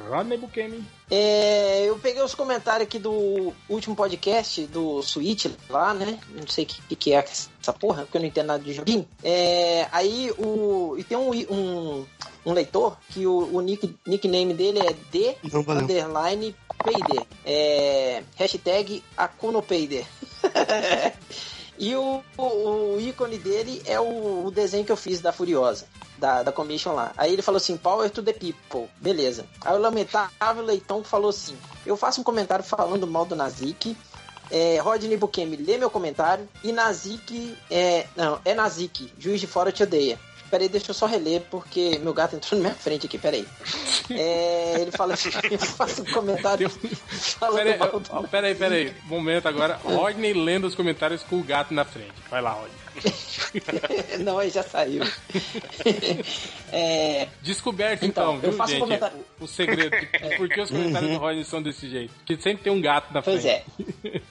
Rodney Bukemi. É, eu peguei os comentários aqui do último podcast do Switch lá, né? Não sei o que, que é essa porra, porque eu não entendo nada de joguinho. É, aí o. E tem um, um, um leitor que o, o nick, nickname dele é D Não underline Payder. É, hashtag AkunoPayder. E o, o, ícone dele é o, o desenho que eu fiz da Furiosa, da, da Commission lá. Aí ele falou assim, Power to the People, beleza. Aí o lamentável Leitão falou assim, eu faço um comentário falando mal do Nazik, é, Rodney Bukemi lê meu comentário, e Nazik, é, não, é Nazik, Juiz de Fora te odeia. Peraí, deixa eu só reler, porque meu gato entrou na minha frente aqui, peraí. É, ele fala assim, eu faço um comentário falando Peraí, mal do ó, peraí, peraí. Momento agora. Rodney lendo os comentários com o gato na frente. Vai lá, Rodney. Não, aí já saiu. É, Descoberto então, Então, eu viu, faço um gente? comentário- O, segredo de por que os comentários do Rodney são desse jeito. Porque sempre tem um gato na Pois frente. é.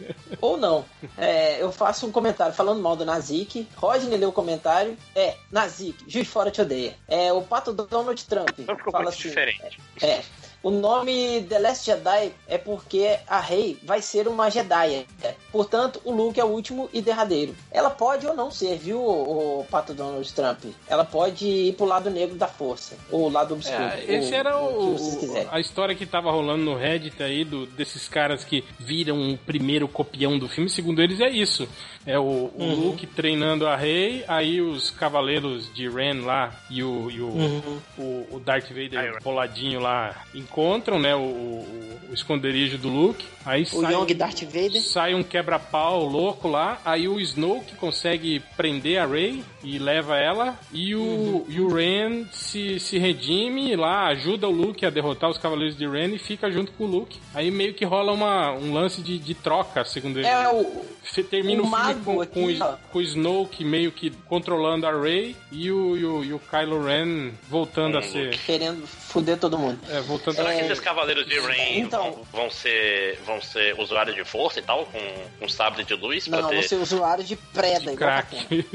Ou não. É, eu faço um comentário falando mal do Nazik. Rodney leu o comentário. É, Nazik, Juiz de Fora te odeia. É, o pato do Donald Trump. Ficou fala muito assim, diferente. É. O nome The Last Jedi é porque a Rey vai ser uma Jedi. Portanto, o Luke é o último e derradeiro. Ela pode ou não ser, viu, o, o pato Donald Trump? Ela pode ir pro lado negro da força. Ou lado obscuro. É, esse o- era o o, a história que tava rolando no Reddit aí do, desses caras que viram o primeiro copião do filme. Segundo eles, é isso. É o, o Uhum. Luke treinando a Rey, aí os cavaleiros de Ren lá e o, e o, Uhum. o, o Darth Vader boladinho lá encontram, né, o, o- o esconderijo do Luke. Aí O sai, Young Darth Vader. sai um quebra-pau louco lá, aí o Snoke consegue prender a Rey e leva ela, e o, Uhum. e o Ren se, se redime lá, ajuda o Luke a derrotar os Cavaleiros de Ren e fica junto com o Luke. Aí meio que rola uma, um lance de, de troca, segundo ele. É o, Termina o o, filme mago com, aqui, com, o- com o Snoke meio que controlando a Rey e o, e o, e o Kylo Ren voltando a ser. querendo foder todo mundo. É, voltando Será a que É, esses cavaleiros de Rain então- vão, vão ser, vão ser usuários de força e tal, com, com sabre de luz pra Não, ter. você é usuário de preda, igual crack.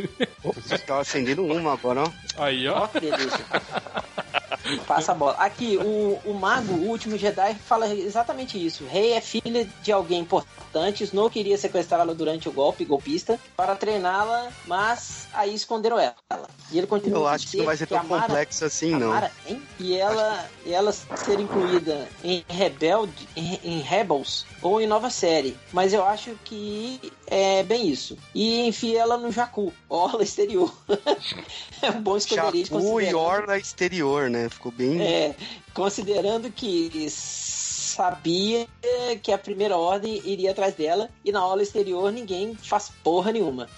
Você tava acendendo uma agora, ó. Aí, ó. Ó, que delícia. Passa a bola. Aqui, o, o mago, o último Jedi, fala exatamente isso. Rey é filha de alguém importante. Snow queria sequestrá-la durante o golpe golpista para treiná-la, mas aí esconderam ela. E ele continua Eu acho que não vai ser tão que Mara- complexo assim, não. Mara, hein? E ela, e ela ser incluída em Rebelde, em, em Rebels ou em nova série. Mas eu acho que é bem isso. E enfia ela no Jacu, orla exterior. é um bom esconderijo. Chapu e Orla exterior, né? Ficou bem. é, considerando que sabia que a primeira ordem iria atrás dela e na aula exterior ninguém faz porra nenhuma.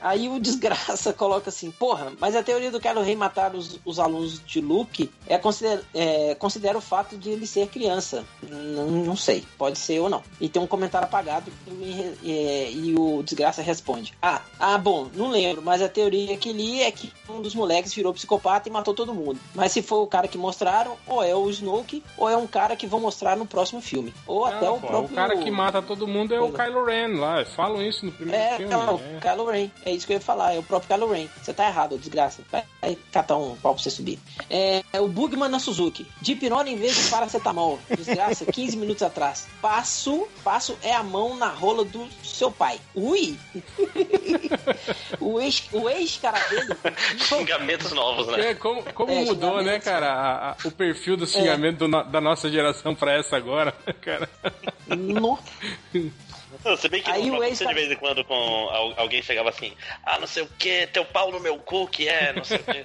Aí o desgraça coloca assim, porra, mas a teoria do Kylo Rey matar os, os alunos de Luke é considera, é, considera o fato de ele ser criança. Não, não sei, pode ser ou não. E tem um comentário apagado e, é, e o desgraça responde: Ah, ah, bom, não lembro, mas a teoria que li é que um dos moleques virou psicopata e matou todo mundo. Mas se for o cara que mostraram, ou é o Snoke, ou é um cara que vão mostrar no próximo filme. Ou até Não, o pô, próprio. o cara que mata todo mundo é o Kylo Ren lá. Falam isso no primeiro É, filme. é, o é. Kylo Ren. É isso que eu ia falar, é o próprio Kylo Ren. Você tá errado, desgraça. Vai, catar um pau pra você subir. É, é o Bugman na Suzuki. Dipirona em vez de paracetamol. Desgraça, 15 minutos atrás. Passo, passo é a mão na rola do seu pai. Ui! o ex, o ex-cara dele. Xingamentos novos, né? É, como como É, mudou, né, cara, a- a- o perfil do xingamento do no- da nossa geração pra essa agora, cara. No... Se bem que Aí não o ex- de vez em quando com al- alguém chegava assim, ah, não sei o que, teu pau no meu cu que é, não sei o que.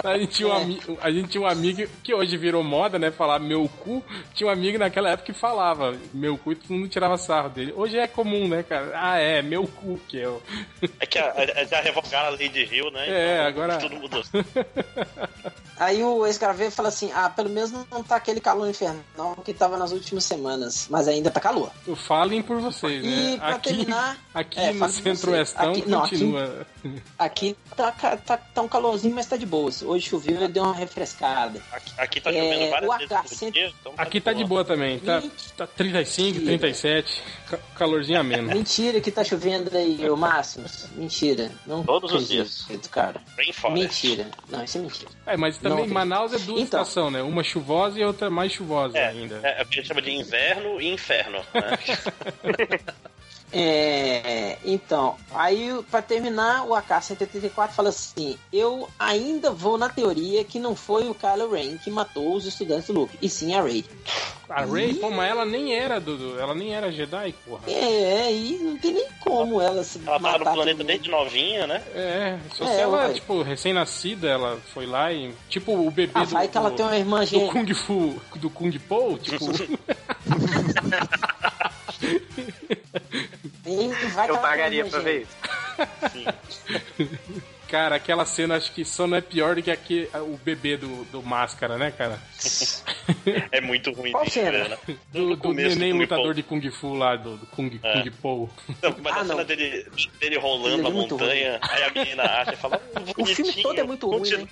A gente, tinha um É. ami- a gente tinha um amigo que hoje virou moda, né? Falar meu cu. Tinha um amigo naquela época que falava meu cu e todo mundo tirava sarro dele. Hoje é comum, né, cara? Ah, é, meu cu que é o. É que a- a- já revogaram a lei de Rio, né? É, Então, agora- Tudo mudou. Aí o ex-cara veio e fala assim: ah, pelo menos não tá aquele calor infernal que tava nas últimas semanas, mas ainda tá calor. Falem por vocês, né? E pra terminar- Aqui É, no Centro-Oestão você. Aqui- aqui- continua. Aqui tá, ca- tá, tá um calorzinho, mas tá de boas. Hoje choveu e deu uma refrescada. Aqui, aqui tá É, chovendo o várias vezes dia, então Aqui tá de boa também, tá, tá 35, 37, ca- calorzinho ameno. Mentira que tá chovendo aí, ô Máximos. Mentira. Não Todos os acredito, cara. Bem fora. Mentira. Não, isso é mentira. É, mas também Não, Manaus é duas Então. estações, né? Uma chuvosa e outra mais chuvosa É, ainda. é, é o que a gente chama de inverno e inferno. Né? É, então, aí pra terminar, o AK-184 fala assim: Eu ainda vou na teoria que não foi o Kylo Ren que matou os estudantes do Luke, e sim a Rey. A Ray, pô, mas ela nem era do, do- ela nem era Jedi, porra. É, e não tem nem como ela se Ela tava matar no todo planeta desde novinha, né? É, só É, se ela, ué. tipo, recém-nascida, ela foi lá e. Tipo, o bebê Ah, do. vai que ela do- tem uma irmã do gêmea. Kung Fu, do Kung Po, tipo. Eu pagaria pra ver isso. Cara, aquela cena acho que só não é pior do que aqui, o bebê do, do Máscara, né, cara? É muito ruim. Qual cena? né? Do, do neném lutador de Kung Fu lá, do, do Kung, É. Kung Po. Não, Mas Ah, a cena não. dele, dele rolando é a montanha, aí a menina acha e fala, "Hum, O filme todo é muito ruim, né?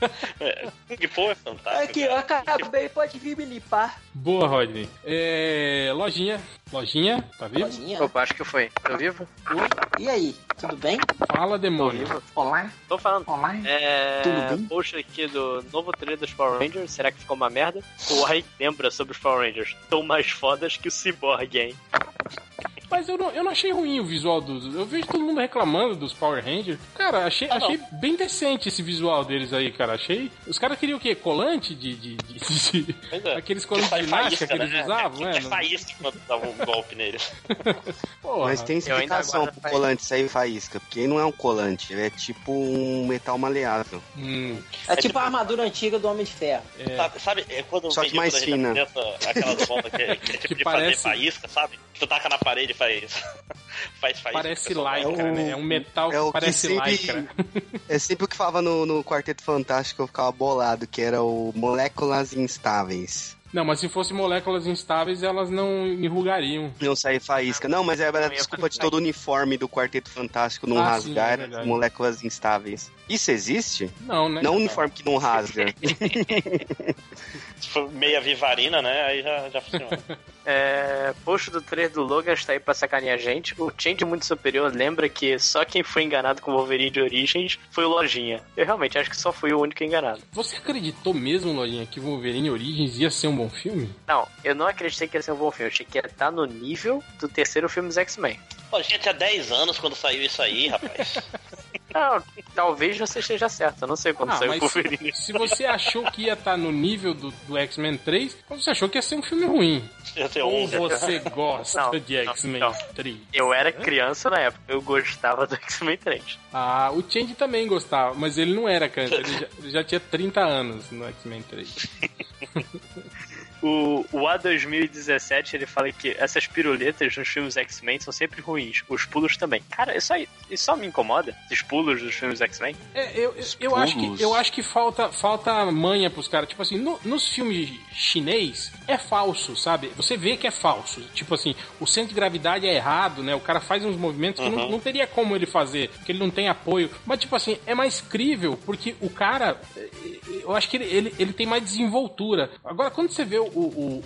É, Kung Po é fantástico. Aqui, eu acabei, pode vir me limpar. Boa, Rodney. É, lojinha. Lojinha, tá vivo? Lojinha. Opa, acho que foi. Tô vivo? Oi, E aí, tudo bem? Fala, Tô demônio. Olá, Tô falando. olá. É. Tudo bem? Post aqui do novo trailer dos Power Rangers. Será que ficou uma merda? O Rai lembra sobre os Power Rangers. Tão mais fodas que o Cyborg, hein? Mas eu não, eu não achei ruim o visual dos. Eu vejo todo mundo reclamando dos Power Rangers. Cara, achei, Ah, achei bem decente esse visual deles aí, cara. Achei. Os caras queriam o quê? Colante de. de, de- de- é. Aqueles Que colantes de ginástica faísca, que eles né? usavam, né? é faísca quando dava um golpe neles. Porra. Mas tem explicação pro colante sair faísca, porque não é um colante, ele é tipo um metal maleável. Hum, É tipo a armadura antiga do Homem de Ferro. é. Sabe, sabe, é quando Só que mais fina. criança, aquelas bombas que, que é tipo Que de parece- fazer faísca, sabe? Que tu taca na parede e faz, faz faísca. Parece lycra, né? É um metal É o que que parece sempre- lycra. É sempre o que falava no, no Quarteto Fantástico, eu ficava bolado, que era o moléculas instáveis. Não, mas se fosse moléculas instáveis, elas não enrugariam. Não sair faísca. Não, mas era a desculpa de todo o uniforme do Quarteto Fantástico não Ah, sim, é rasgar verdade. as moléculas instáveis. Isso existe? Não, né? Não um uniforme que não rasga. Se for meia vivarina, né? Aí já, já funciona. É, post do trailer do Logan está aí pra sacanear a gente. O Change muito superior lembra que só quem foi enganado com o Wolverine de Origens foi o Lojinha. Eu realmente acho que só fui o único enganado. Você acreditou mesmo, Lojinha, que Wolverine Origins ia ser um bom filme? Não, eu não acreditei que ia ser um bom filme. Eu achei que ia estar no nível do terceiro filme dos X-Men. Pô, a gente tinha 10 anos quando saiu isso aí, rapaz. Não, talvez você esteja certo. Eu não sei quando Ah, saiu o Wolverine. se, se você achou que ia estar no nível do, do X-Men 3, então você achou que ia ser um filme ruim. Ou 11. você gosta Não, de X-Men não. 3? Eu era criança na época, eu gostava do X-Men 3. Ah, o Change também gostava, mas ele não era câncer, ele já, ele já tinha 30 anos no X-Men 3. O, o A2017 ele fala que essas piruletas nos filmes X-Men são sempre ruins, os pulos também. Cara, isso aí isso só me incomoda, esses pulos dos filmes X-Men. É, eu, eu, eu acho que, eu acho que falta, falta manha pros caras. Tipo assim, no- nos filmes chinês é falso, sabe? Você vê que é falso. Tipo assim, o centro de gravidade é errado, né? O cara faz uns movimentos que não, não teria como ele fazer, porque ele não tem apoio. Mas, tipo assim, é mais crível, porque o cara. eh, eu acho que ele, ele, ele tem mais desenvoltura. Agora, quando você vê o, o-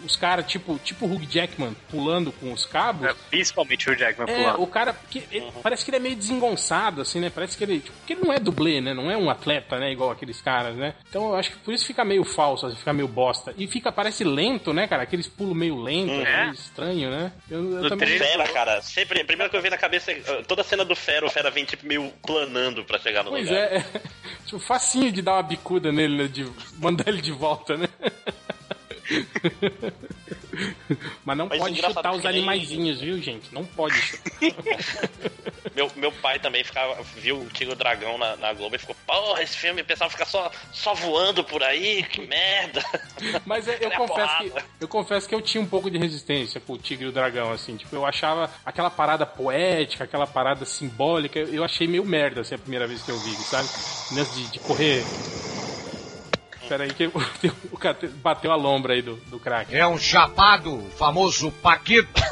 o- os caras, tipo, tipo o Hugh Jackman pulando com os cabos. É, principalmente o Jackman É, pulando. o cara. Que, ele- Parece que ele é meio desengonçado, assim, né? Parece que ele. Tipo, porque ele não é dublê, né? Não é um atleta, né? Igual aqueles caras, né? Então eu acho que por isso fica meio falso, assim, fica meio bosta. E fica, parece lento, né, cara? Aqueles pulos meio lento, Hum. meio estranho, né? Eu, eu também. Fera, cara. Sempre, primeiro que eu vi na cabeça, eh, toda a cena do Fera, o Fera vem tipo meio planando pra chegar no Pois lugar. é, é. Tipo, facinho de dar uma bicuda nele, né? De mandar ele de volta, né? Mas não Mas pode engraçado chutar os animaizinhos, viu, gente? Não pode chutar. Meu, meu pai também ficava, viu o Tigre e o Dragão na, na Globo e ficou, porra, esse filme, o pessoal fica só, só voando por aí, que merda. Mas é, eu a confesso, que, eu confesso que eu tinha um pouco de resistência com o Tigre e o Dragão, assim. Tipo, eu achava aquela parada poética, aquela parada simbólica, eu achei meio merda, assim, a primeira vez que eu vi, sabe? Nesse de, de correr. Pera aí que o, o cara bateu a lombra aí do, do crack. É um chapado, o famoso Paquito.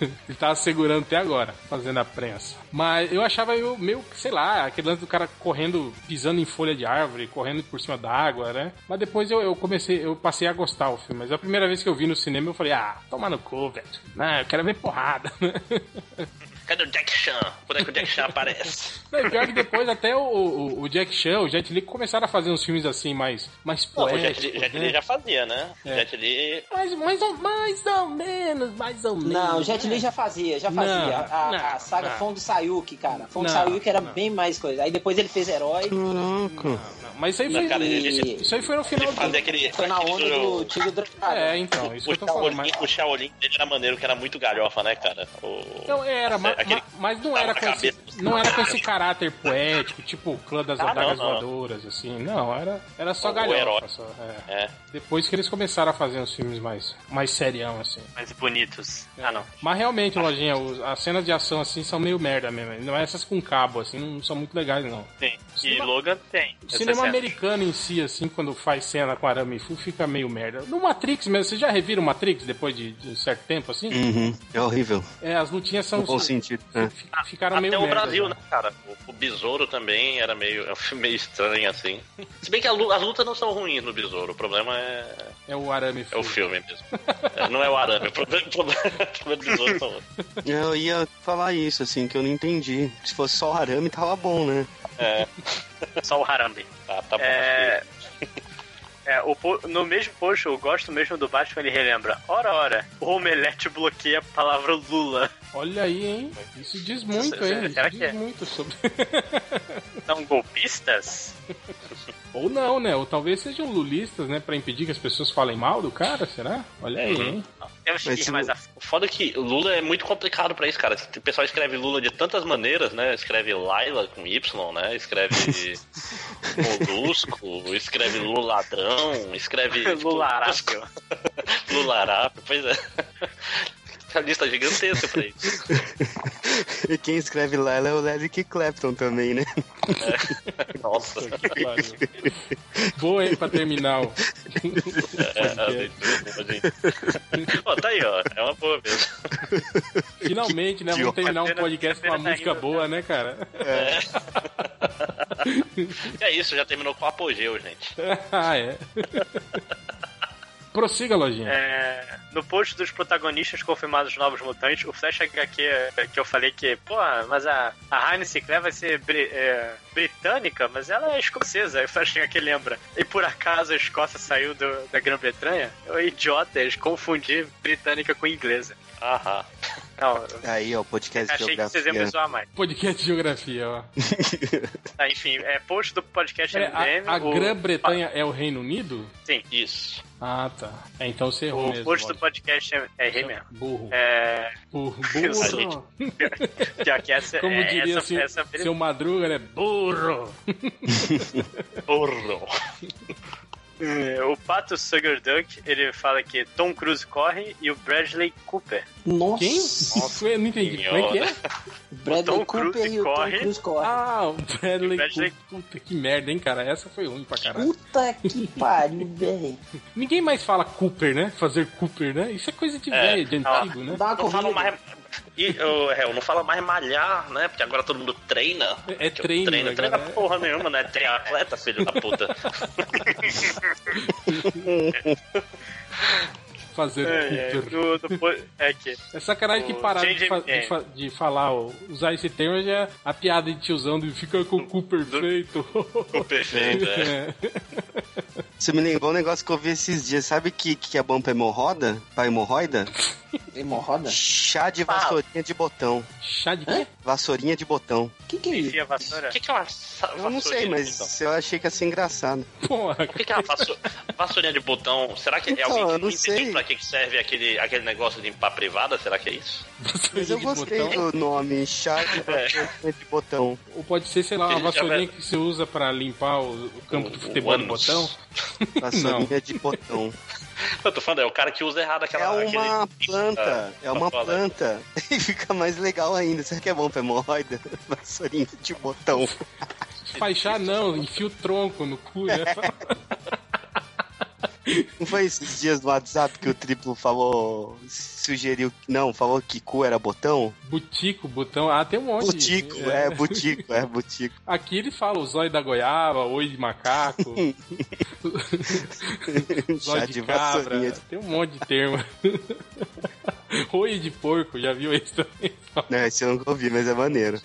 Ele tava segurando até agora, fazendo a prensa. Mas eu achava meio, meio, sei lá, aquele lance do cara correndo, pisando em folha de árvore, correndo por cima da água, né? Mas depois eu, eu comecei, eu passei a gostar do filme. Mas a primeira vez que eu vi no cinema, eu falei, ah, toma no cu, velho. Não, eu quero ver porrada. Cadê o Jack Chan? Quando é que o Jack Chan aparece? Não, pior que depois até o, o, o Jack Chan, o Jet Li começaram a fazer uns filmes assim, mais, mais Não, o poéticos. Jet Li, Jet né? Li já fazia, né? É. Jet Li... Mais, mais, ou, mais ou menos, mais ou menos. Não, o Jet Li já fazia, já fazia. Não, a, não, a saga não. Fundo Sayuki, cara. Fundo Não, Sayuki era não. bem mais coisa. Aí depois ele fez Herói. Caraca. Mas isso aí Não, foi, cara, ele- isso aí foi no final do aquele... Foi na onda do Tigre do Dragão. É, então, isso O que eu tô falando. Shaolin, Mas... o Shaolin dele era maneiro, que era muito galhofa, né, cara? O... Não, era, ma- Aquele- ma- mas não era, com esse, não era com esse caráter poético, tipo o clã das Ah, não, adagas não. voadoras, assim. Não, era, era só O galhofa. herói. Só, é. É. Depois que eles começaram a fazer uns filmes mais, mais serião, assim. Mais bonitos. Ah, não. Mas realmente, Lojinha, os- as cenas de ação, assim, são meio merda mesmo. Não essas com cabo, assim, não são muito legais, não. Tem. E Cinema- Logan tem. O cinema cena. americano em si, assim, quando faz cena com arame fu, fica meio merda. No Matrix mesmo, vocês já reviram Matrix depois de, de um certo tempo, assim? Uhum. É horrível. É, as lutinhas são... No bom sentido. né? Ficaram meio Até o merda. Brasil, já. né, cara? O, o Besouro também era meio, é um filme meio estranho, assim. Se bem que a lu- as lutas não são ruins no Besouro, o problema é, É o arame é o filme mesmo. É, não é o arame, o problema, o problema, o problema do Besouro são. Eu ia falar isso, assim, que eu não entendi. Se fosse só o arame, tava bom, né? É, Só o Harambe. tá, tá bom. É... É, o no mesmo post, eu gosto mesmo do Batman, ele relembra. Ora, ora, o Omelete bloqueia a palavra Lula. Olha aí, hein? Isso diz muito, hein? Isso Será diz que é? muito sobre. São golpistas? Ou não, né? Ou talvez sejam lulistas, né? Pra impedir que as pessoas falem mal do cara, será? Olha aí, hein? Temos que ir mais a O foda é que Lula é muito complicado pra isso, cara. O pessoal escreve Lula de tantas maneiras, né? Escreve Laila com Y, né? Escreve Molusco, escreve Lula ladrão, escreve. tipo, Lularápio. Lularápio, pois é. Lista gigantesca pra isso. E quem escreve Layla é o Eric Clapton também, né? Nossa. Boa, hein, pra terminar o. É, é, Ó, tá aí, ó. É uma boa mesmo. Finalmente, né? Vamos terminar um podcast com uma música boa, né, cara? É. É isso, já terminou com apogeu, gente. ah, é. Prossiga, lojinha. É, no post dos protagonistas confirmados dos Novos Mutantes, o Flash HQ é, que eu falei que, pô, mas a, a Heine Sinclair vai ser bri- é, britânica, mas ela é escocesa. O Flash HQ lembra. E por acaso a Escócia saiu do- da Grã-Bretanha? Eu, idiota, eles confundir britânica com inglesa. Aham. Não, Aí, ó, o podcast de achei que vocês iam me geografia. zoar mais. Podcast de geografia, ó. Tá, enfim, é post do podcast É, MDM. a a o- Grã-Bretanha é o Reino Unido? Sim. Isso. Ah, tá. É, então você errou O mesmo. post do podcast é, é rei mesmo. Burro. É. Burro. A Burro. gente- Pior que essa Como é, diria essa, seu, essa seu Madruga, né? Burro. Burro. É, o Pato Sugar Duck, ele fala que Tom Cruise corre e o Bradley Cooper. Nossa. Quem? Eu não entendi. Como é que é? Bradley Tom Cooper Cruise e o Tom corre. Cruise corre. Ah, o Bradley, Bradley- Cooper. Puta que merda, hein, cara? Essa foi ruim pra caralho. Puta que pariu, velho. Ninguém mais fala Cooper, né? Fazer Cooper, né? Isso é coisa de É, velho, de antigo, né? Dá uma Não fala mais. E, ô, Hel, não fala mais malhar, né? Porque agora todo mundo treina. É eu treino, né, treina cara? porra nenhuma, né? Triatleta, filho da puta. Fazer É, é, é que. É sacanagem que O pararam de, fa- de fa- de falar, ó, usar esse termo já é a piada de tiozão de fica com o cu perfeito. perfeito, é. Você me lembrou um negócio que eu vi esses dias. Sabe que, que é bom pra hemorroida? Pra hemorroida? Hemorroida? Chá de vassourinha de botão. Chá de quê? Vassourinha de botão. O que, que é isso? O que, que é uma Eu não sei, mas eu achei que ia ser engraçado. Porra, O que, que é uma vassou- vassourinha de botão? Será que é Então, alguém eu que não entendeu sei. pra que serve aquele, aquele negócio de limpar a privada? Será que é isso? Mas eu gostei do nome, chá de vassourinha de botão. Ou pode ser, sei lá, uma vassourinha que se usa pra limpar o, o campo de futebol do ânus. botão. Vassourinha de botão. Eu tô falando, é o cara que usa errado É aquela. uma aquele- planta, Ah, é uma foda. planta. E fica mais legal ainda. Será que é bom pra hemorroida? Vassourinha de botão. Faixar não, enfia o tronco no cu, né? Não foi esses dias no WhatsApp que o triplo falou, sugeriu, não, falou que cu era botão? Butico, botão. Ah, tem um monte. Butico, é, butico, é, butico. Aqui ele fala o zóio da goiaba, oi de macaco, zóio de, de cabra. Tem um monte de termo. oi de porco, já viu isso também? Não, esse eu nunca ouvi, mas é maneiro.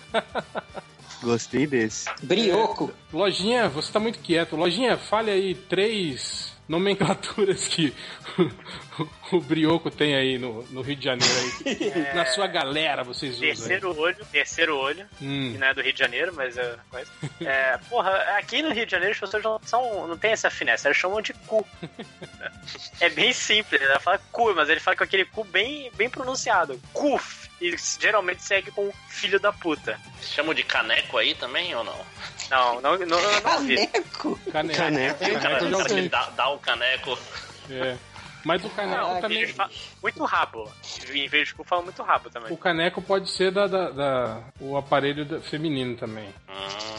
Gostei desse. Brioco. Lojinha, você tá muito quieto. Lojinha, fale aí três nomenclaturas que o Brioco tem aí no, no Rio de Janeiro. Aí. Na sua galera vocês usam. aí. Terceiro olho, terceiro olho, Hum. que não é do Rio de Janeiro, mas é. Mas, é porra, aqui no Rio de Janeiro as pessoas não, são, não tem essa finesse, elas chamam de cu. É bem simples, ela fala cu, mas ele fala com aquele cu bem, bem pronunciado. Cuf! E geralmente segue com filho da puta. Chamam de caneco aí também ou não? Não, não, não, não, não ouvi. Caneco. Caneco. Caneco. Cara, Caneco eu o já cara ele dá, dá o caneco. É. Mas o caneco Caraca, também. Eles falam muito rabo. Em vez de cu, falam muito rabo também. O caneco pode ser da, da- da- o aparelho da- feminino também. Hum.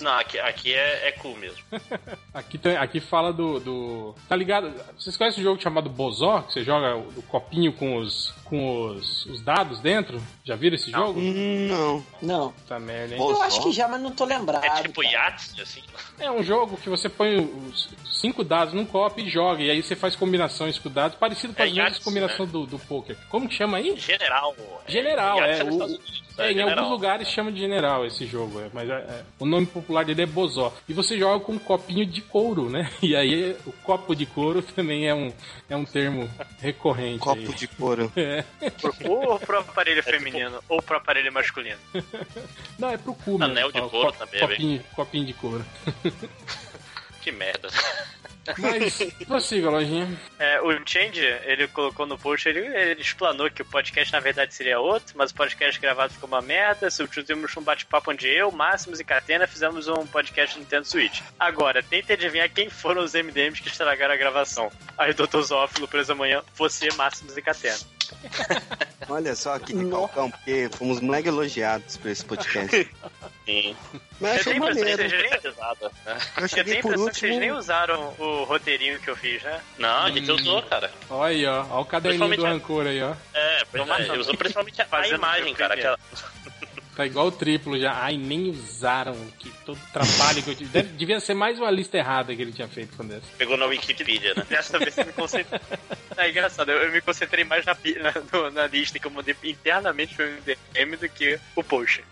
Não, aqui, aqui é, é cu mesmo. Aqui, tem, aqui fala do, do. Tá ligado? Vocês conhecem um jogo chamado Bozó? Que você joga o, o copinho com os. com os, os dados dentro? Já viram esse jogo? Hum, Não. Não. Tá merda, hein? Bozó? Eu acho que já, mas não tô lembrado. É tipo. Yates, assim. É um jogo que você põe os cinco dados num copo e joga. E aí você faz combinações com dados, parecido com É as mesmas Combinações do, do poker. Como que chama aí? General. General, Yates é. nos O- Unidos, é, em general. alguns lugares chama de general esse jogo, é, mas é- é, o nome popular dele é Bozó. E você joga com um copinho de couro, né? E aí o copo de couro também é um, é um termo recorrente. Copo aí. de couro. É. Ou pro aparelho feminino, ou pro aparelho masculino. Não, é pro cu mesmo. Anel de fala, couro co- também é copinho, copinho de couro. Que merda. Mas prossiga, lojinha. É, o Change, ele colocou no post, ele, ele explanou que o podcast na verdade seria outro, mas o podcast gravado ficou uma merda. Substituímos um bate-papo onde eu, Máximos e Catena fizemos um podcast Nintendo Switch. Agora, tente adivinhar quem foram os MDMs que estragaram a gravação. Aí, Dr. Zófilo, preso amanhã, você, Máximos e Catena. Olha só que recalcão, porque fomos mega elogiados por esse podcast. Sim. Mas Eu achei tenho a impressão que maneiro. vocês nem- Pesada? Eu Eu cheguei por que vocês nem usaram o roteirinho que eu fiz, né? Não, a gente Hum. usou, cara. Olha aí, ó. Olha o caderninho do rancor aí, ó. É, Tomar é, usou principalmente a, a imagem, cara. Aquela... Tá igual o triplo já. Ai, nem usaram. Que todo trabalho que eu tive. Devia ser mais uma lista errada que ele tinha feito com dessa. Pegou na Wikipedia, né? Dessa vez eu me concentrei. É engraçado, eu, eu me concentrei mais na, na, na lista que eu mandei internamente pro MDM do que o post.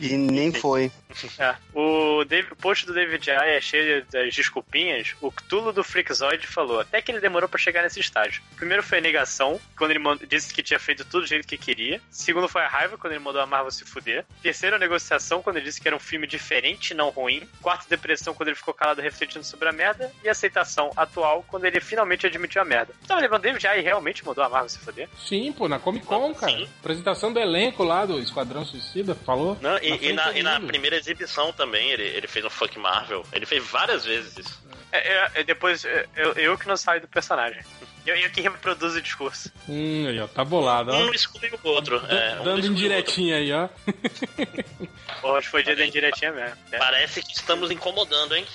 E nem foi. É, o, Dave- o post do David Jai é cheio das desculpinhas. O Cthulhu do Freakazoid falou até que ele demorou pra chegar nesse estágio. Primeiro foi a negação, quando ele disse que tinha feito tudo do jeito que queria. Segundo foi a raiva, quando ele mandou a Marvel se fuder. Terceiro, a negociação, quando ele disse que era um filme diferente, não ruim. Quarto, depressão, quando ele ficou calado refletindo sobre a merda. E aceitação atual, quando ele finalmente admitiu a merda. Então, lembrando, David Jai realmente mandou a Marvel se fuder? Sim, pô, na Comic Con, cara. Apresentação do elenco lá do Esquadrão Suicida, falou. Não, e, e frente na, e na primeira exibição também, ele, ele fez um Fuck Marvel. Ele fez várias vezes isso. É, é, é, depois, é, eu, eu que não saio do personagem. Eu, eu que reproduzo o discurso. Hum, aí, ó, tá bolado, ó. Um exclui o outro. É, um Dando indiretinha aí, ó. Hoje foi dia da indiretinha mesmo. outro. Parece que estamos incomodando, hein?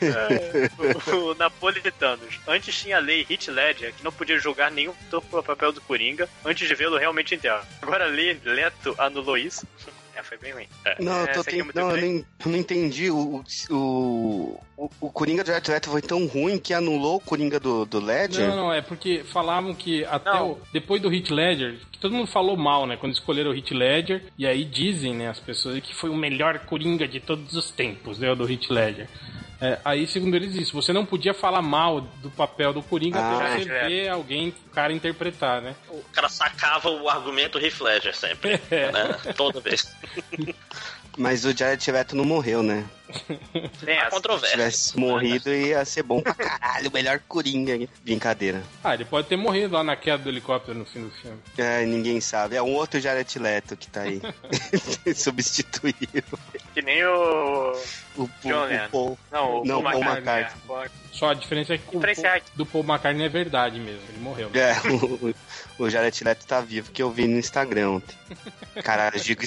É, o, o Napolitanos. Antes tinha a lei Hit Ledger, que não podia julgar nenhum ator pelo papel do Coringa antes de vê-lo realmente inteiro. Agora a lei Leto anulou isso. É, foi bem ruim. É, Não, eu, tô é tent- muito não, eu, nem, eu não entendi. O, o, o, o Coringa do Jared Leto foi tão ruim que anulou o Coringa do, do Ledger? Não, não, é porque falavam que até o, depois do Hit Ledger, que todo mundo falou mal, né? Quando escolheram o Hit Ledger, e aí dizem, né, as pessoas que foi o melhor Coringa de todos os tempos, né, o do Hit Ledger. É, aí, segundo eles, isso, você não podia falar mal do papel do Coringa Ah, até você é. ver alguém, o cara interpretar, né? O cara sacava o argumento Heath Ledger sempre, É. né? Toda vez. Mas o Jared Leto não morreu, né? Tem essa. Se controvérsia. tivesse morrido, ia ser bom pra caralho. O melhor Coringa. Brincadeira. Ah, ele pode ter morrido lá na queda do helicóptero no fim do filme. É, ninguém sabe. É um outro Jared Leto que tá aí. Substituiu. Que nem o. O, o, John o. Paul. Não, o Não, Paul Paul McCartney. McCartney. é, Paul- Só a diferença é que o Paul- do Paul McCartney é verdade mesmo, ele morreu. É, o, o Jared Leto tá vivo, que eu vi no Instagram ontem. Caralho, eu digo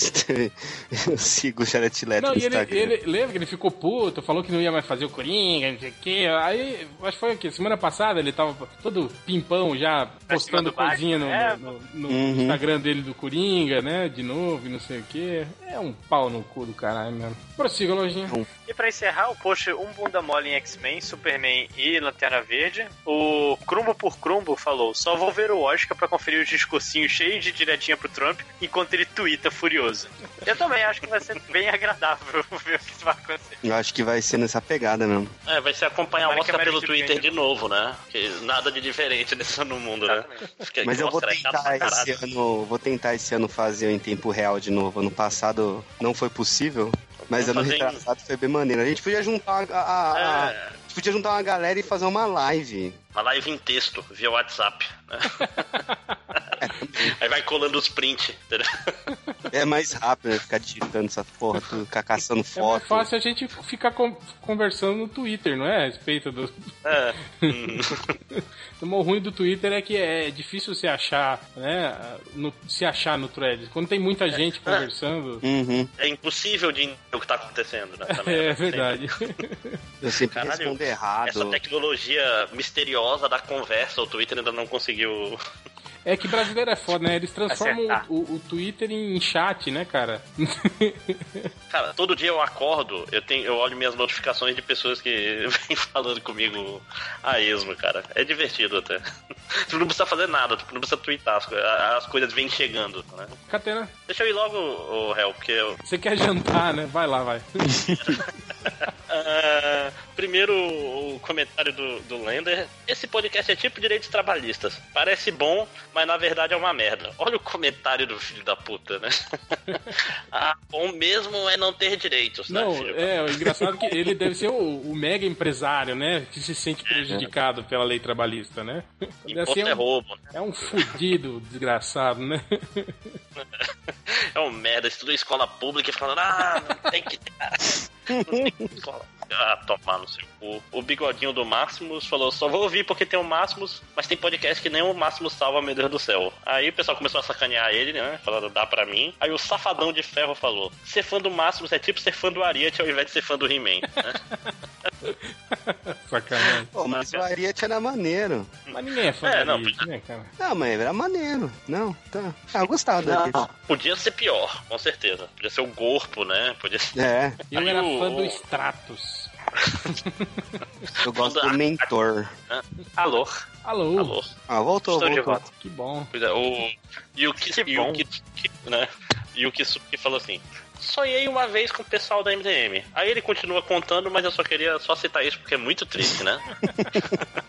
eu sigo o Jared Leto Não, no e ele, Instagram. ele- lembra que ele ficou puto, falou que não ia mais fazer o Coringa, não sei o quê. Aí, acho que foi o quê? Semana passada ele tava todo pimpão já postando coisinha no, é, no- no Uhum. Instagram dele do Coringa, né? De novo e não sei o quê. É um pau no cu do caralho mesmo. Prossiga, lojinha. E pra encerrar o post Um Bunda Mole em X-Men, Superman e Lanterna Verde, o Crumbo por Crumbo falou: só vou ver o Oscar pra conferir os discursinhos cheios de diretinha pro Trump enquanto ele tuita furioso. Eu também acho que vai ser bem agradável ver o que vai acontecer. Eu acho que vai ser nessa pegada mesmo. É, vai ser acompanhar que Oscar a pelo Twitter de novo, né? Porque nada de diferente nesse no mundo, né? Fica aí, Mas eu vou tentar pra esse ano. Vou tentar esse ano fazer em tempo real de novo. Ano passado não foi possível. Mas ano Vamos em- retrasado foi bem maneiro. A gente podia juntar a, a- a- É. a gente podia juntar uma galera e fazer uma live. Uma live em texto, via WhatsApp. né? Aí vai colando os prints, entendeu? É mais rápido, né? Ficar digitando essa porra, tudo, ficar caçando É mais foto. fácil a gente ficar con- conversando no Twitter, não é? A respeito do. É. Hum. O ruim do Twitter é que é difícil se achar, né? no- se achar no thread. Quando tem muita gente conversando. Uhum. É impossível de entender o que tá acontecendo, né? Também, É né? verdade. Eu sempre Caralho, respondo errado. Essa tecnologia misteriosa da conversa, o Twitter ainda não conseguiu. É que brasileiro é foda, né? Eles transformam o, o- o Twitter em chat, né, cara? Cara, todo dia eu acordo, eu tenho, eu olho minhas notificações de pessoas que vêm falando comigo a esmo, cara. É divertido até. Tu não precisa fazer nada, tu não precisa twittar, as, as coisas vêm chegando, né? Catena, Deixa eu ir logo, o réu, porque eu, você quer jantar, né? Vai lá, vai. Ah, primeiro, o comentário do, do Lender. Esse podcast é tipo direitos trabalhistas. Parece bom, mas na verdade é uma merda. Olha o comentário do filho da puta, né? ah, bom mesmo é não ter direitos, né, Não, filho? é, o engraçado é que ele deve ser o, o mega empresário, né? Que se sente prejudicado pela lei trabalhista, né? Imposto é um- roubo. É um fudido desgraçado, né? É um merda, estuda em escola pública e falando, ah, não tem que. Não tem que escola. Ah, tomar no seu cu. O bigodinho do Máximos falou: só vou ouvir porque tem o Máximos, mas tem podcast que nem o Máximos salva, meu Deus do céu. Aí o pessoal começou a sacanear ele, né? Falando, dá pra mim. Aí o Safadão de Ferro falou: ser fã do Máximos é tipo ser fã do Ariete ao invés de ser fã do He-Man. né? Sacanagem. Pô, mas o Ariete era maneiro. Mas ninguém é fã É, não, Ariete, né, cara? Não, mas era maneiro. Não, tá. Ah, eu gostava do Ariete. Podia ser pior, com certeza. Podia ser o corpo, né? Podia ser. É, Eu Aí era o- fã do o- Stratos. eu gosto do Mentor. Alô? Alô? Alô? Ah, voltou, Estou de voltou. volta. Que bom. Pois é, o Yuki, Yuki, né? Yuki Suki falou assim: Sonhei uma vez com o pessoal da MDM. Aí ele continua contando, mas eu só queria só citar isso porque é muito triste, né?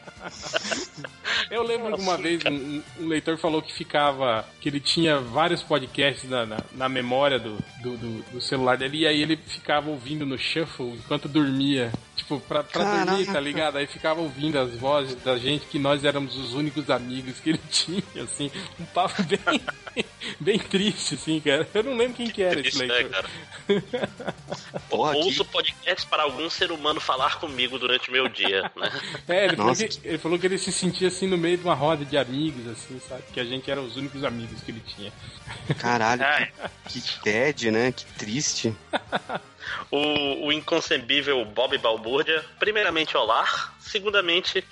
Eu lembro que uma vez um, um leitor falou que ficava. que ele tinha vários podcasts na, na, na memória do, do, do- do celular dele, e aí ele ficava ouvindo no shuffle enquanto dormia. Tipo, pra, pra dormir, tá ligado? Aí ficava ouvindo as vozes da gente, que nós éramos os únicos amigos que ele tinha, assim. Um papo bem, bem triste, assim, cara. Eu não lembro quem que era esse Triste, né, leitor. Cara? Porra, Ouço podcast para algum ser humano falar comigo durante o meu dia, né? É, ele falou, que, ele falou que ele se sentia assim no meio de uma roda de amigos, assim, sabe? Que a gente era os únicos amigos que ele tinha. Caralho, Ai. que bad, né? Que triste. O, o inconcebível Bob Balbúrdia, primeiramente, olá. Segundamente,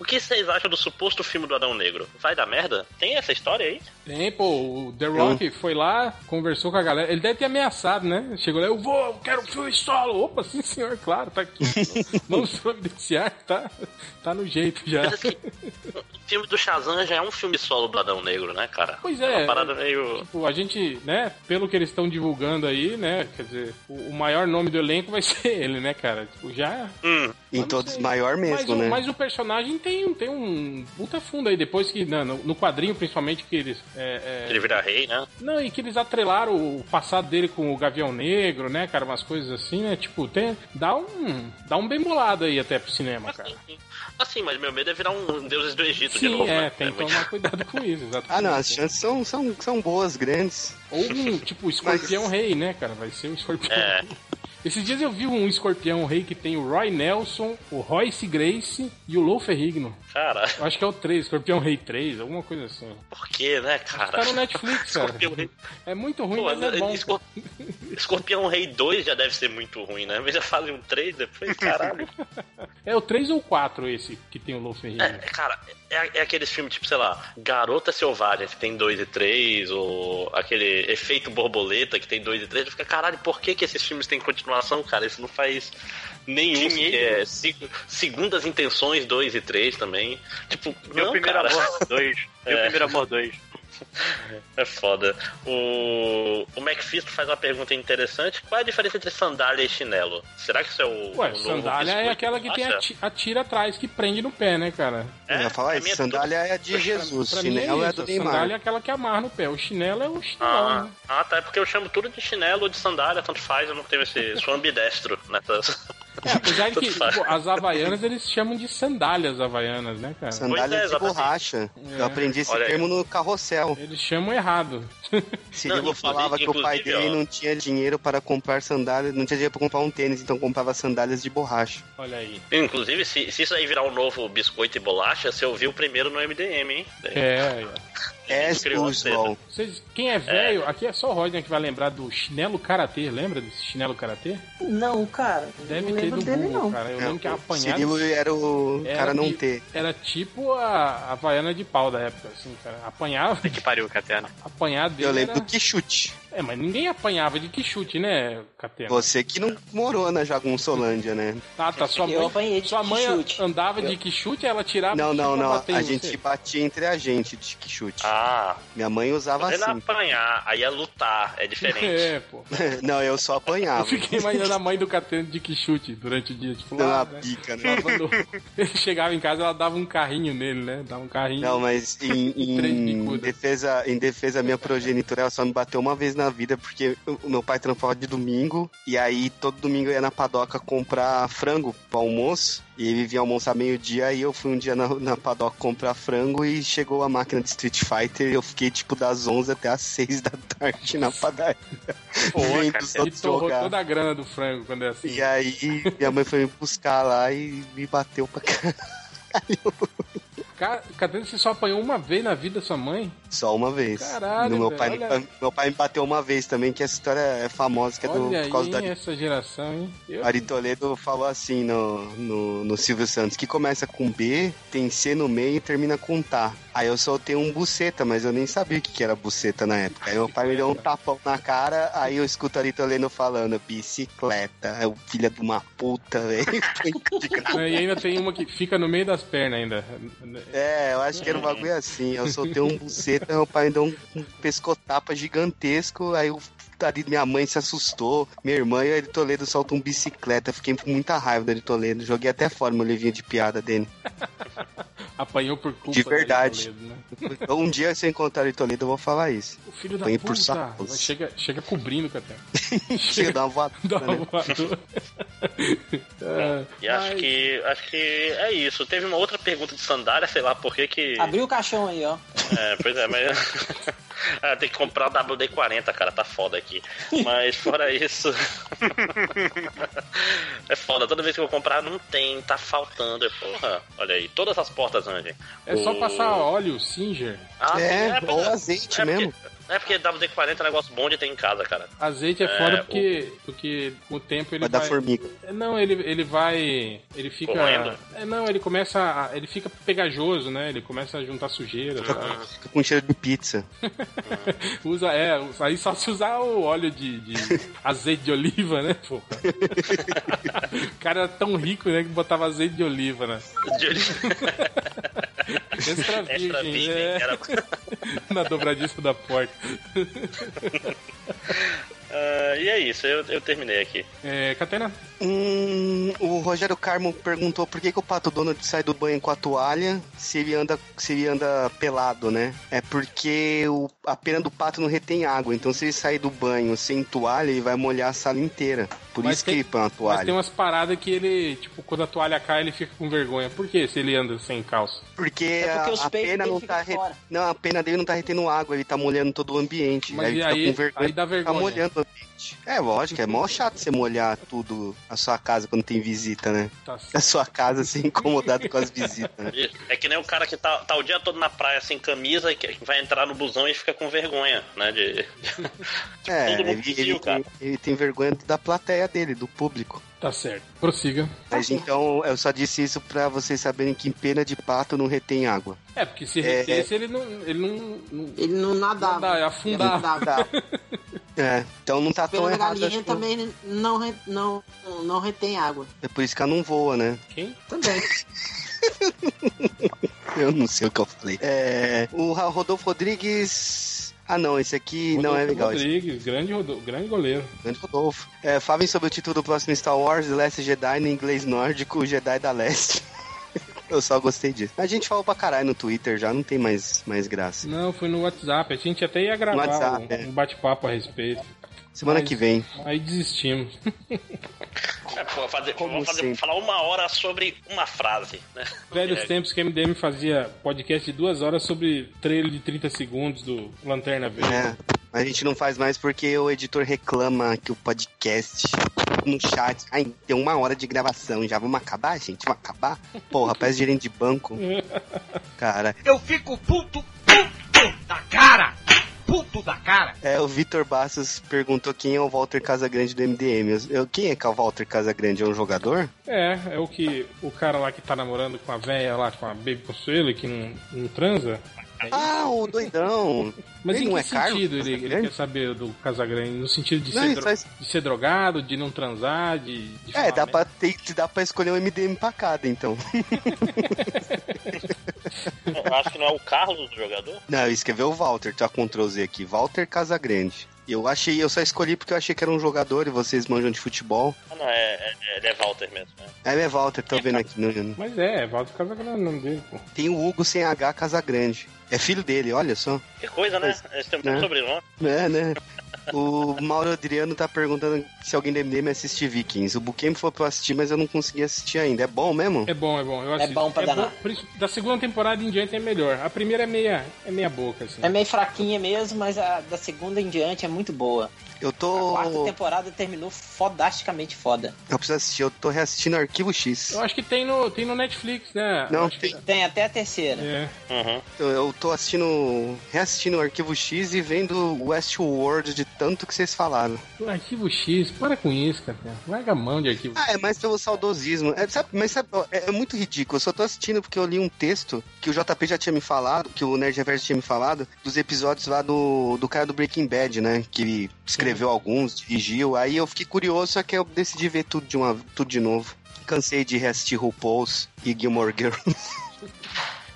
o que vocês acham do suposto filme do Adão Negro? Vai dar merda? Tem essa história aí? Tem, pô, o The Rock foi lá, conversou com a galera. Ele deve ter ameaçado, né? Chegou lá, eu vou, eu quero um filme solo. Opa, sim senhor, claro, tá aqui. Vamos providenciar, tá, tá no jeito já. Mas assim, o filme do Shazam já é um filme solo do Adão Negro, né, cara? Pois É é. uma parada meio. Tipo, a gente, né, pelo que eles estão divulgando aí, né, quer dizer, o, o maior nome do elenco vai ser ele, né, cara? Tipo, já. Hum. Em todos maior Mas, mesmo, o, né? mas o personagem tem, tem um puta fundo aí, depois que, não, no, no quadrinho principalmente, que eles. É, é, Ele vira rei, né? Não, e que eles atrelaram o passado dele com o Gavião Negro, né, cara? Umas coisas assim, né? Tipo, tem, dá um. Dá um bem bolado aí até pro cinema, cara. Assim, mas meu medo é virar um Deuses do Egito de Sim, novo, é, né? tem que muito- tomar cuidado com isso, exatamente. Ah, não, as chances são, são, são boas, grandes. Ou um, tipo, escorpião rei, né, cara? Vai ser o escorpião É. rei. Esses dias eu vi um escorpião rei que tem o Roy Nelson, o Royce Grace e o Lou Ferrigno. Cara, Eu acho que é o 3, Escorpião Rei 3, alguma coisa assim. por que, né, cara? Tá no Netflix, cara. Escorpião Rei. É muito ruim, Pô, mas é bom. Escor- Escorpião Rei 2 já deve ser muito ruim, né? Mas já fazem um 3 depois, caralho. É o 3 ou o 4 esse que tem o Lou Ferrigno? É, cara, é, é aqueles filmes tipo, sei lá, Garota Selvagem, que tem 2 e 3, ou aquele Efeito Borboleta, que tem 2 e 3. Fica, caralho, por que, que esses filmes têm continuação, cara? Isso não faz nenhum. É, se- segundas Intenções 2 e 3 também. Tipo, Meu não, primeiro cara. amor 2. Meu É. primeiro amor 2. É foda. O, o McFist faz uma pergunta interessante. Qual é a diferença entre sandália e chinelo? Será que isso é o. Ué, o novo sandália é aquela que tem a, ti- a tira atrás que prende no pé, né, cara? Eu ia falar isso, sandália é a de Jesus, Pra mim chinelo é, isso, do a Neymar. sandália é aquela que amarra no pé. O chinelo é o chinelo, Ah, né? ah, tá. É porque eu chamo tudo de chinelo ou de sandália, tanto faz. Eu não tenho esse. Sou ambidestro nessas. É, apesar de que pô, as havaianas eles chamam de sandálias havaianas, né, cara? Sandália Pois é, de borracha. É. Eu aprendi esse Olha aí. termo no carrossel. Eles chamam errado. Cirilo Não, falava que o pai dele ó. não tinha dinheiro para comprar sandálias, não tinha dinheiro para comprar um tênis, então comprava sandálias de borracha. Olha aí. Inclusive, se, se isso aí virar um novo biscoito e bolacha, você ouviu primeiro no MDM, hein? É, É, criou a Slusball. Vocês, quem é velho, aqui é só o Rodney que vai lembrar do chinelo karatê, lembra desse chinelo karatê? Não, cara. Deve não ter lembro do dele, Google, não. cara. Eu É, lembro que a o apanhada. Cirilo era o Era cara não de- ter. Era tipo a Havaiana de pau da época, assim, cara. Apanhava. Que pariu, Catena. Apanhar dele. Eu lembro era- do que chute. É, mas ninguém apanhava de que chute, né, Catena? Você que não morou na Jagunçolândia, né? Ah, tá. Sua Eu mãe, apanhei de sua mãe quichute. andava de que chute, ela tirava Não, não, chute não. A em gente você. batia entre a gente de que chute. Ah, Minha mãe usava ele não assim. apanhar, aí é lutar, é diferente. É, pô. não, eu só Eu apanhava. fiquei imaginando a mãe do Catena de que chute durante o dia. Tipo, Dando lá, uma né? pica, né? Quando ele chegava em casa, ela dava um carrinho nele, né? Dava um carrinho. Não, mas em, Três em defesa, em defesa minha progenitora, ela só me bateu uma vez na vida, porque o meu pai trampava de domingo, e aí todo domingo eu ia na padoca comprar frango pro almoço, e ele vinha almoçar meio-dia, e eu fui um dia na, na padoca comprar frango, e chegou a máquina de Street Fighter, e eu fiquei tipo das 11 até as 6 da tarde na padaria. Pô, cara, ele torrou toda a grana do frango quando é assim. E aí minha mãe foi me buscar lá e me bateu pra caralho. Cara, Catena, você só apanhou uma vez na vida sua mãe? Só uma vez. Caralho, meu, velho, pai, olha- meu pai me bateu uma vez também, que essa história é famosa, que é do, Olha por causa aí, da essa geração, hein? Eu- Ari Toledo falou assim no, no, no Silvio Santos, que começa com B, tem C no meio e termina com tá. Aí eu soltei um buceta, mas eu nem sabia o que, que era buceta na época. Aí meu pai me deu um tapão na cara, aí eu escuto Ari Toledo falando, bicicleta, é o filho de uma puta, velho. E ainda tem uma que fica no meio das pernas ainda. É, eu acho que era um bagulho assim. Eu soltei um buceta, meu pai deu um, um pescotapa gigantesco, aí eu ali minha mãe se assustou, minha irmã e o Ari Toledo soltam um bicicleta. Fiquei com muita raiva do Ari Toledo. Joguei até fora meu livrinho de piada dele. Apanhou por culpa De verdade. Toledo, né? Um dia, se eu encontrar o Toledo, eu vou falar isso. O filho da Apanhei puta. por Chega, chega cobrindo, Catena. Chega dar uma voadora, Dá uma né? voadora. É, E acho que acho que é isso. Teve uma outra pergunta de sandália, sei lá por que que. Abriu o caixão aí, ó. É, pois é, mas. Ah, tem que comprar o WD-40, cara, tá foda aqui. Mas fora isso. é foda, toda vez que eu comprar não tem, tá faltando. É, porra, olha aí, todas as portas, Andy. É só O- passar óleo, Singer. Ah, É, porque- ou azeite é mesmo. Porque, é porque WD-40 é um negócio bom de ter em casa, cara. Azeite é É, foda porque, porque com o tempo ele Vai vai... dar formiga. É, Não, ele, ele vai. Ele fica. Corroendo. É, não, ele começa. a- ele fica pegajoso, né? Ele começa a juntar sujeira. tá? Fica com cheiro de pizza. Usa, é, aí só se usar o óleo de, de azeite de oliva, né, porra? o cara era tão rico, né, que botava azeite de oliva, né? Extra virgem, Extra virgem, é. era- Na dobradiça da porta. Ah, e é isso, eu, eu terminei aqui. É, Catena? Hum, o Rogério Carmo perguntou por que, que o Pato Donald sai do banho com a toalha se ele anda, se ele anda pelado, né? É porque o, a pena do pato não retém água, então se ele sair do banho sem toalha, ele vai molhar a sala inteira. Por Mas isso tem- que ele põe uma Mas tem toalha. umas paradas que ele, tipo, quando a toalha cai, ele fica com vergonha. Por que se ele anda sem calça? Porque, É porque os a, a pena dele não tá re-. Não, a pena dele não tá retendo água, ele tá molhando todo o ambiente. Mas aí e aí- com vergonha. aí dá vergonha. molhando o ambiente. É, lógico, é mó chato você molhar tudo a sua casa quando tem visita, né? Tá A sua casa ser incomodado com as visitas, né? É que nem o cara que tá, tá o dia todo na praia sem camisa e que vai entrar no busão e fica com vergonha, né? De... É, ele, pediu, ele, cara. ele tem vergonha da plateia dele, do público. Tá certo. Prossiga. Mas então, eu só disse isso pra vocês saberem que pena de pato não retém água. É, porque se É, retesse, ele não. Ele não. não Ele não nadava. Não dá, é afundar. Ele nadava. É, então não tá tão errado. galinha acho que- também não, re- não, não retém água. É por isso que ela não voa, né? Quem? Também. Eu não sei o que eu falei. É, o Rodolfo Rodrigues. Ah, não, esse aqui não é Rodolfo legal. Esse Rodrigues, grande, grande goleiro. grande Rodolfo. É, falem sobre o título do próximo Star Wars, The Last Jedi, no inglês nórdico, Jedi da Leste. Eu só gostei disso. A gente falou pra caralho no Twitter já, não tem mais, mais graça. Não, foi no WhatsApp. A gente até ia gravar WhatsApp, um, é. um bate-papo a respeito. Semana Mas que vem. Aí desistimos. É, pô, fazer, vamos fazer, falar uma hora sobre uma frase, né? Velhos É, tempos que a MDM fazia podcast de duas horas sobre trailer de 30 segundos do Lanterna Verde. É, a gente não faz mais porque o editor reclama que o podcast no chat. Ai, tem uma hora de gravação, já vamos acabar, gente? Vamos acabar? Porra, parece gerente de banco. Cara, Eu fico puto, puto! Puto da cara! é, o Vitor Bastos perguntou quem é o Walter Casagrande do MDM. Eu, eu- quem é que é o Walter Casagrande? É um jogador? É, é o que o cara lá que tá namorando com a velha lá, com a Baby Consuelo, que não, não transa. Ah, o doidão. Mas Ele em não que é Carlos sentido ele, ele quer saber do Casagrande? No sentido de, Não, ser, dro- faz- de ser drogado, de não transar, de. de É, dá merda? pra, ter, dá pra escolher um MDM pra cada, então. Eu acho que não é o Carlos do jogador. Não, eu escrevi o Walter, tá Ctrl Z aqui. Walter Casagrande. Eu achei, eu só escolhi porque eu achei que era um jogador e vocês manjam de futebol. Não, é, é, ele é Walter mesmo. Né? Aí é Walter, tô vendo aqui. No, Mas é, é Valdo Casagrande o nome dele, pô. tem o Hugo sem H Casagrande. É filho dele, olha só. Que coisa, né? Eles têm um né? sobrenome. É, né? O Mauro Adriano tá perguntando se alguém do MDM assiste Vikings. O Buquem foi pra eu assistir, mas eu não consegui assistir ainda. É bom mesmo? É bom, é bom. Eu assisto. bom pra danar. por isso, da segunda temporada em diante é melhor. A primeira é meia, é meia boca, assim. É meio fraquinha mesmo, mas a da segunda em diante é muito boa. Eu A tô. quarta temporada terminou fodasticamente foda. Eu preciso assistir, eu tô reassistindo Arquivo X. Eu acho que tem no, tem no Netflix, né? Não, acho que- tem- Tem até a terceira. É. Uhum. Eu, eu tô assistindo. reassistindo o Arquivo X e vendo Westworld de tanto que vocês falaram. O Arquivo X, para com isso, cara. Larga a mão de arquivo Ah, é mais pelo saudosismo. É, sabe, mas sabe, é, é muito ridículo. Eu só tô assistindo porque eu li um texto que o JP já tinha me falado, que o Nerd Reverso tinha me falado, dos episódios lá do, do cara do Breaking Bad, né? Que escreveu alguns, dirigiu. Aí eu fiquei curioso, só que eu decidi ver tudo de, uma, tudo de novo. Cansei de reassistir RuPaul's e Gilmore Girls.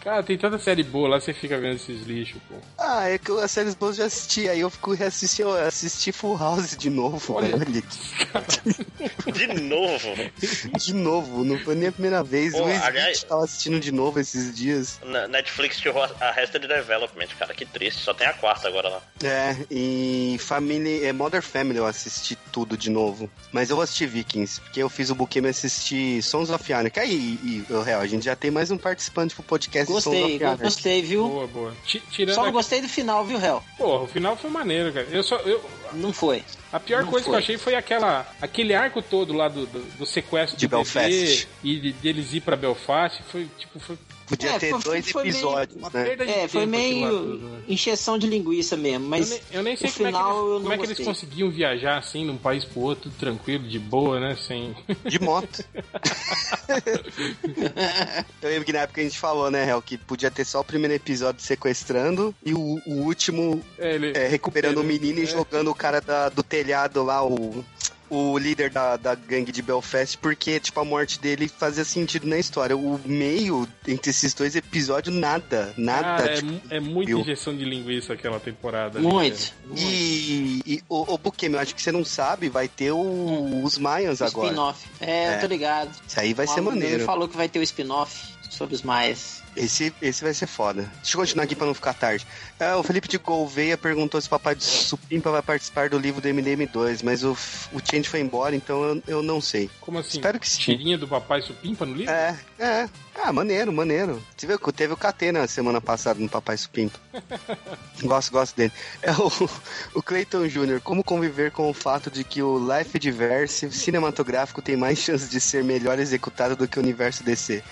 Cara, tem tanta série boa lá, você fica vendo esses lixos, pô. ah, é que as séries boas eu já assisti. Aí eu fico reassistindo, eu assisti Full House de novo. Olha. velho. De novo. De novo, não foi nem a primeira vez. Pô, o aliás- tava assistindo de novo esses dias. Na Netflix tirou a Arrested Development, cara. Que triste. Só tem a quarta agora lá. É, e Family, é Mother Family eu assisti tudo de novo. Mas eu vou assistir Vikings, porque eu fiz o Bookame assistir Sons of Anarchy. Aí, e, e, real, a gente já tem mais um participante pro podcast Gostei, gostei, viu? Boa, boa. Ti- Tirando Só não aqui- gostei do final, viu, Hel? Porra, o final foi maneiro, cara. Eu só. Eu... Não foi. A pior Não coisa que foi. eu achei foi aquela, aquele arco todo lá do, do, do sequestro De do Belfast. e de, deles ir pra Belfast. Foi tipo. Foi Podia É, ter foi- dois foi meio- episódios, uma né? perda de É, foi lá meio tudo, né? encheção de linguiça mesmo, mas eu, nem, eu nem sei o como, final é que, eu eles, não como é que eles conseguiam viajar assim de um país pro outro, tranquilo, de boa, né? Sem. De moto. Eu lembro que na época a gente falou, né, Hel, que podia ter só o primeiro episódio sequestrando e o, o último É, ele- é, recuperando o menino e É. jogando o cara da- do telhado lá, o, o líder da, da gangue de Belfast, porque, tipo, a morte dele fazia sentido na história. O meio entre esses dois episódios, nada, nada. Cara, é, tipo, é muita viu? injeção de linguiça aquela temporada. ali, Muito. cara. E, e o, o Bukemi, eu acho que você não sabe, vai ter o- os Mayans agora. Spin-off. É, É. eu tô ligado. Isso aí vai Um ser maneiro. falou que vai ter o spin-off sobre os Maias. Esse, esse vai ser foda. Deixa eu continuar aqui pra não ficar tarde. É, o Felipe de Gouveia perguntou se o Papai de Supimpa vai participar do livro do MDM2, mas o, o Change foi embora, então eu, eu não sei. Como assim? Espero que sim. Tirinha do papai supimpa no livro? É, é. Ah, maneiro, maneiro. Que teve o KT na semana passada no Papai Supimpa. gosto, gosto dele. É o, o Clayton Jr., como conviver com o fato de que o Life Diverse cinematográfico tem mais chances de ser melhor executado do que o universo DC?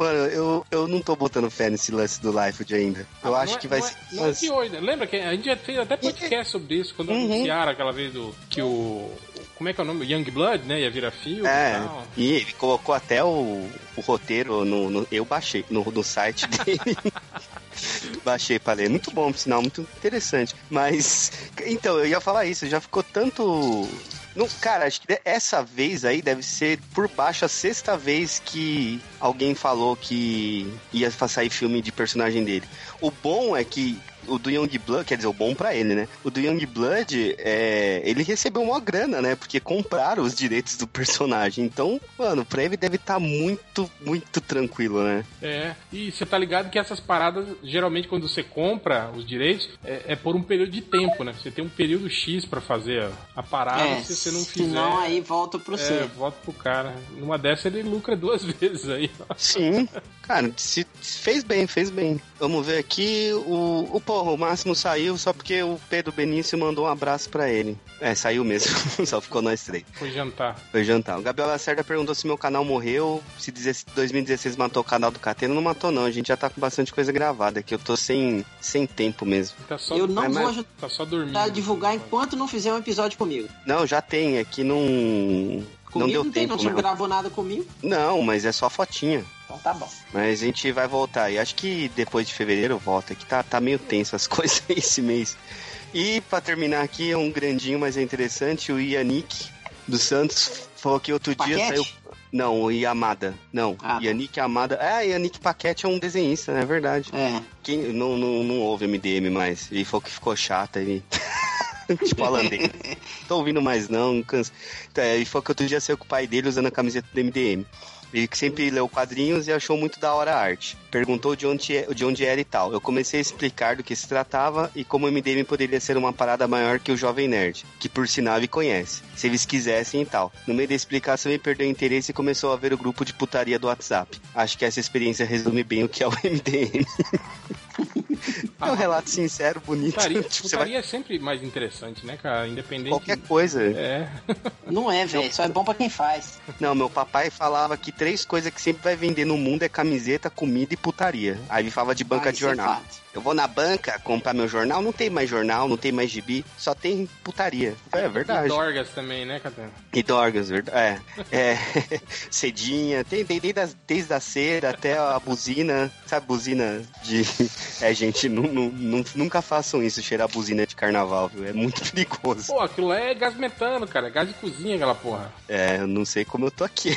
Mano, eu, eu não tô botando fé nesse lance do Life ainda. Eu Ah, acho é- que vai é- ser. Não é né? Lembra que a gente já fez até podcast sobre isso quando Uhum. anunciaram aquela vez do. Que o. Como é que é o nome? Young Blood, né? Ia virar filme É, e tal. e ele colocou até o, o roteiro no, no- Eu baixei no, no site dele. baixei pra ler. Muito bom, por sinal, muito interessante. Mas. Então, eu ia falar isso, já ficou tanto. Não, cara, acho que essa vez aí deve ser por baixo a sexta vez que alguém falou que ia sair filme de personagem dele. O bom é que o do Young Blood, quer dizer, o bom pra ele, né? O do Young Blood, é, ele recebeu uma grana, né? Porque compraram os direitos do personagem. Então, mano, pra ele deve estar muito, muito tranquilo, né? É, e você tá ligado que essas paradas, geralmente quando você compra os direitos, é, é por um período de tempo, né? Você tem um período X pra fazer a, a parada, É, se você não fizer. senão aí volta pro é, C. volta pro cara. Numa dessa ele lucra duas vezes aí. Sim, cara, se se fez bem, fez bem. Vamos ver aqui, o, o porra, o Máximo saiu só porque o Pedro Benício mandou um abraço pra ele. É, saiu mesmo, só ficou nós três. Foi jantar. Foi jantar. O Gabriel Lacerda perguntou se meu canal morreu, se 2016 matou o canal do Catena. Não matou não, a gente já tá com bastante coisa gravada aqui, eu tô sem, sem tempo mesmo. Tá só, Eu não Mas- vou ajudar tá só dormindo. a divulgar enquanto não fizer um episódio comigo. Não, já tem, aqui não... não Comigo deu não tem, tempo não, não gravou nada comigo. Não, mas é só fotinha. Então tá bom. Mas a gente vai voltar. E acho que depois de fevereiro volta. Que tá, tá meio tenso as coisas esse mês. E pra terminar aqui, é um grandinho, mas é interessante. O Yannick dos Santos falou que outro dia Paquete? saiu. Não, o Yamada. Não, Ah, tá. Yannick Amada. É, Yannick Paquete é um desenhista, né? É verdade. É. Quem não, não, não ouve MDM mais. Ele falou que ficou chata. Ele. tipo holandês. Tô ouvindo mais não, cansa. Então, ele falou que outro dia saiu com o pai dele usando a camiseta do MDM. Ele sempre leu quadrinhos e achou muito da hora a arte. Perguntou de onde, é- de onde era e tal. Eu comecei a explicar do que se tratava e como o MDM poderia ser uma parada maior que o Jovem Nerd, que por sinal ele conhece, se eles quisessem e tal. No meio da explicação ele perdeu o interesse e começou a ver o grupo de putaria do WhatsApp. Acho que essa experiência resume bem o que é o MDM. É um relato sincero, bonito. Putaria, Tipo, você vai- putaria é sempre mais interessante, né, cara? Independente. Qualquer coisa. É. Não é, velho. Só é bom pra quem faz. Não, meu papai falava que três coisas que sempre vai vender no mundo é camiseta, comida e putaria. Aí ele falava de banca Ah, de é jornal. fato. Eu vou na banca comprar meu jornal, não tem mais jornal, não tem mais gibi, só tem putaria. É E verdade. Dorgas também, né, Catena? E dorgas, verdade. É. é. Cedinha, tem, tem desde, a, desde a cera até a buzina. Sabe, buzina de. É, gente, nu- nu- nu- nunca façam isso, cheirar buzina de carnaval, viu? É muito perigoso. Pô, aquilo lá é gás metano, cara. É gás de cozinha aquela porra. É, eu não sei como eu tô aqui.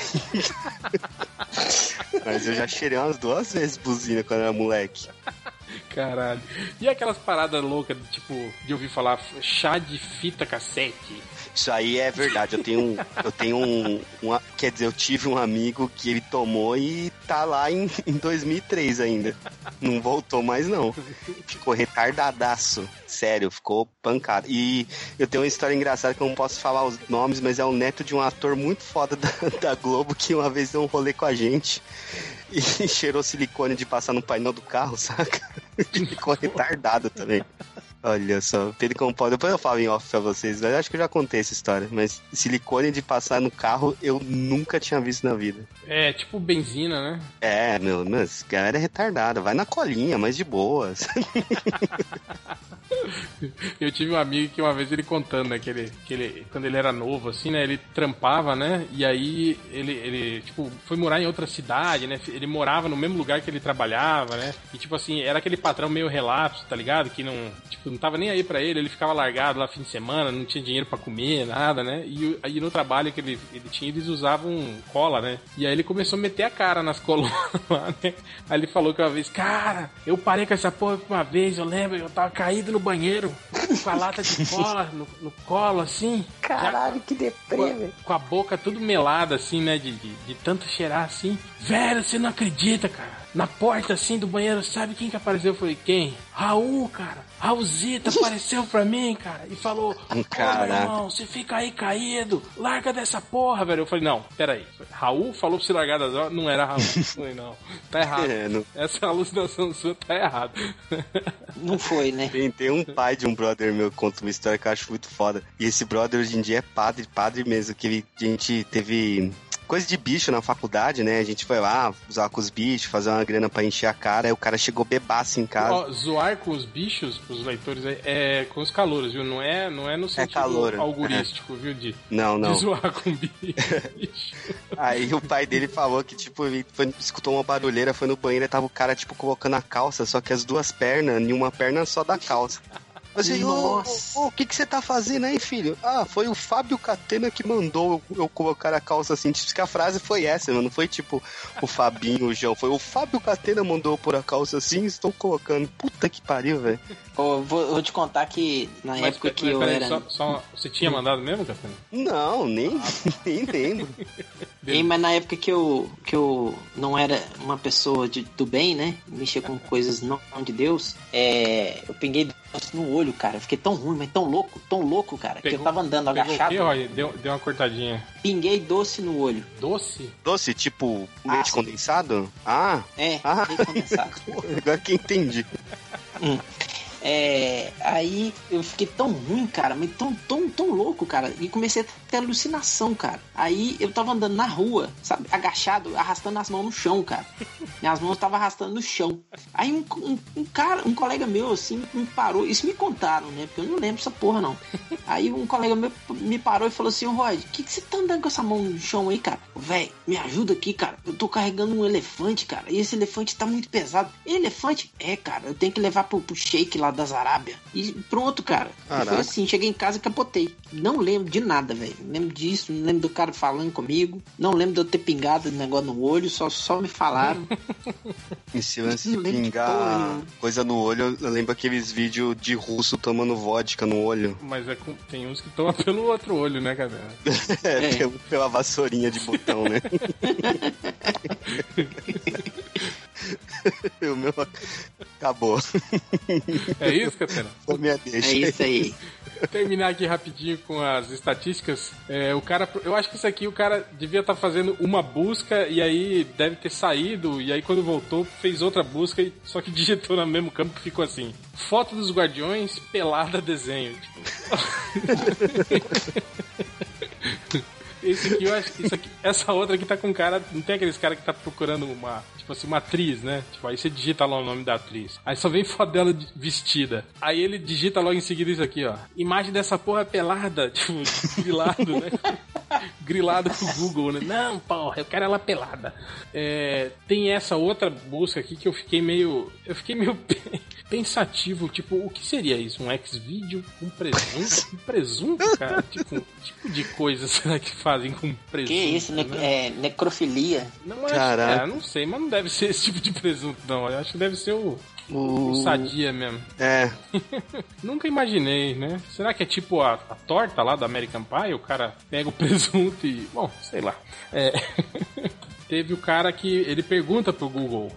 Mas eu já cheirei umas duas vezes buzina quando era moleque. Caralho. E aquelas paradas loucas, tipo, de ouvir falar chá de fita cassete. Isso aí é verdade. Eu tenho. Eu tenho um, um- Quer dizer, eu tive um amigo que ele tomou e tá lá em, em 2003 ainda. Não voltou mais, não. Ficou retardadaço. Sério, ficou pancado. E eu tenho uma história engraçada que eu não posso falar os nomes, mas é o neto de um ator muito foda da, da Globo que uma vez deu um rolê com a gente e cheirou silicone de passar no painel do carro, saca? Ficou retardado também. Olha só, Pedro Compó, depois eu falo em off pra vocês, mas acho que eu já contei essa história. Mas silicone de passar no carro eu nunca tinha visto na vida. É, tipo benzina, né? É, meu, mas galera é retardada, vai na colinha, mas de boas. Eu tive um amigo que uma vez ele contando, né, que ele, que ele quando ele era novo, assim, né, ele trampava, né, e aí ele, ele, tipo, foi morar em outra cidade, né, ele morava no mesmo lugar que ele trabalhava, né, e tipo assim, era aquele patrão meio relapso, tá ligado, que não, tipo, não tava nem aí pra ele, ele ficava largado lá fim de semana, não tinha dinheiro pra comer, nada, né, e aí no trabalho que ele, ele tinha, eles usavam cola, né, e aí ele começou a meter a cara nas colunas lá, né, aí ele falou que uma vez, cara, eu parei com essa porra uma vez, eu lembro, eu tava caído no banheiro, com a lata de cola no, no colo, assim. Caralho, que deprê, com com a boca tudo melada, assim, né? De, de, de tanto cheirar assim. Velho, você não acredita, cara. Na porta, assim, do banheiro, sabe quem que apareceu? Eu falei, quem? Raul, cara. Raulzita apareceu pra mim, cara, e falou: Ô, meu Caraca. irmão, você fica aí caído, larga dessa porra, velho. Eu falei: Não, peraí. Raul falou pra você largar das horas, não era Raul. Eu falei: Não, tá errado. É, não- Essa alucinação sua tá errada. Não foi, né? Tem, tem um pai de um brother meu que conta uma história que eu acho muito foda. E esse brother hoje em dia é padre, padre mesmo, que ele, a gente teve coisa de bicho na faculdade, né? A gente foi lá usar com os bichos, fazer uma grana pra encher a cara, aí o cara chegou bebaço em casa. Ó, zoar com os bichos, pros leitores, é, é com os calouros, viu? Não é, não é no sentido calouro, augurístico, viu? De, Não, não. de zoar com bicho. Aí o pai dele falou que, tipo, ele foi- escutou uma barulheira, foi no banheiro e tava o cara, tipo, colocando a calça, só que as duas pernas, em uma perna só da calça. Assim, ô, o que que você tá fazendo aí, filho? Ah, foi o Fábio Catena que mandou eu, eu colocar a calça assim. Diz que a frase foi essa, mano. Não foi tipo o Fabinho, o João. Foi o Fábio Catena mandou eu pôr a calça assim estou colocando. Puta que pariu, velho. Ô, vou, vou te contar que na Mas, época que mas eu peraí, era. só, só- você tinha mandado mesmo, Catana? Não, nem, nem lembro. Ei, mas na época que eu, que eu não era uma pessoa de- do bem, né? Mexia com coisas não de Deus, é, eu peguei doce no olho, cara. Eu fiquei tão ruim, mas tão louco, tão louco, cara, que eu tava andando Pegou agachado, quê? Deu, deu uma cortadinha. pinguei doce no olho. Doce? Doce, tipo leite Ácido. condensado? Ah, É, Ah. leite condensado. agora que entendi. É, aí eu fiquei tão ruim, cara, mas tão, tão, tão louco, cara, e comecei a ter alucinação, cara. Aí eu tava andando na rua, sabe, agachado, arrastando as mãos no chão, cara. Minhas mãos estavam arrastando no chão. Aí um, um, um cara, um colega meu, assim, me parou, isso me contaram, né, porque eu não lembro essa porra, não. Aí um colega meu me parou e falou assim, Rod, o que, que você tá andando com essa mão no chão aí, cara? Véi, me ajuda aqui, cara, eu tô carregando um elefante, cara, e esse elefante tá muito pesado. Elefante? É, cara, eu tenho que levar pro, pro shake lá das Arábia. E pronto, cara. E foi assim, cheguei em casa e capotei. Não lembro de nada, velho. Lembro disso, não lembro do cara falando comigo. Não lembro de eu ter pingado o negócio no olho, só, só me falaram. Esse lance de pingar coisa no olho, eu lembro aqueles vídeos de russo tomando vodka no olho. Mas é com- tem uns que tomam pelo outro olho, né, cara? É, É. pela- pela vassourinha de botão, né? o meu acabou. É isso, Catena? Foi minha É deixa. isso aí. terminar aqui rapidinho com as estatísticas. É, o cara, eu acho que isso aqui o cara devia estar fazendo uma busca e aí deve ter saído e aí quando voltou fez outra busca e só que digitou no mesmo campo que ficou assim: foto dos guardiões pelada desenho. Tipo. Esse aqui, eu acho isso aqui, essa outra aqui tá com cara. Não tem aqueles caras que tá procurando uma, tipo assim, uma atriz, né? Tipo, aí você digita lá o nome da atriz. Aí só vem foto dela de- vestida. Aí ele digita logo em seguida isso aqui, ó. Imagem dessa porra pelada, tipo, grilado, né? Grilado com o Google, né? Não, porra, eu quero ela pelada. É, tem essa outra busca aqui que eu fiquei meio. Eu fiquei meio pensativo, tipo, o que seria isso? Um X-Video? Um presunto? Um presunto, cara? Tipo, que tipo de coisa será que fazem com presunto? Que isso, ne né? é, necrofilia. Não, mas, Caraca. é, não sei, mas não deve ser esse tipo de presunto, não. Eu acho que deve ser o, O... Sadia mesmo. É. Nunca imaginei, né? Será que é tipo a, a torta lá do American Pie? O cara pega o presunto e. Bom, sei lá. É. Teve o cara que ele pergunta pro Google: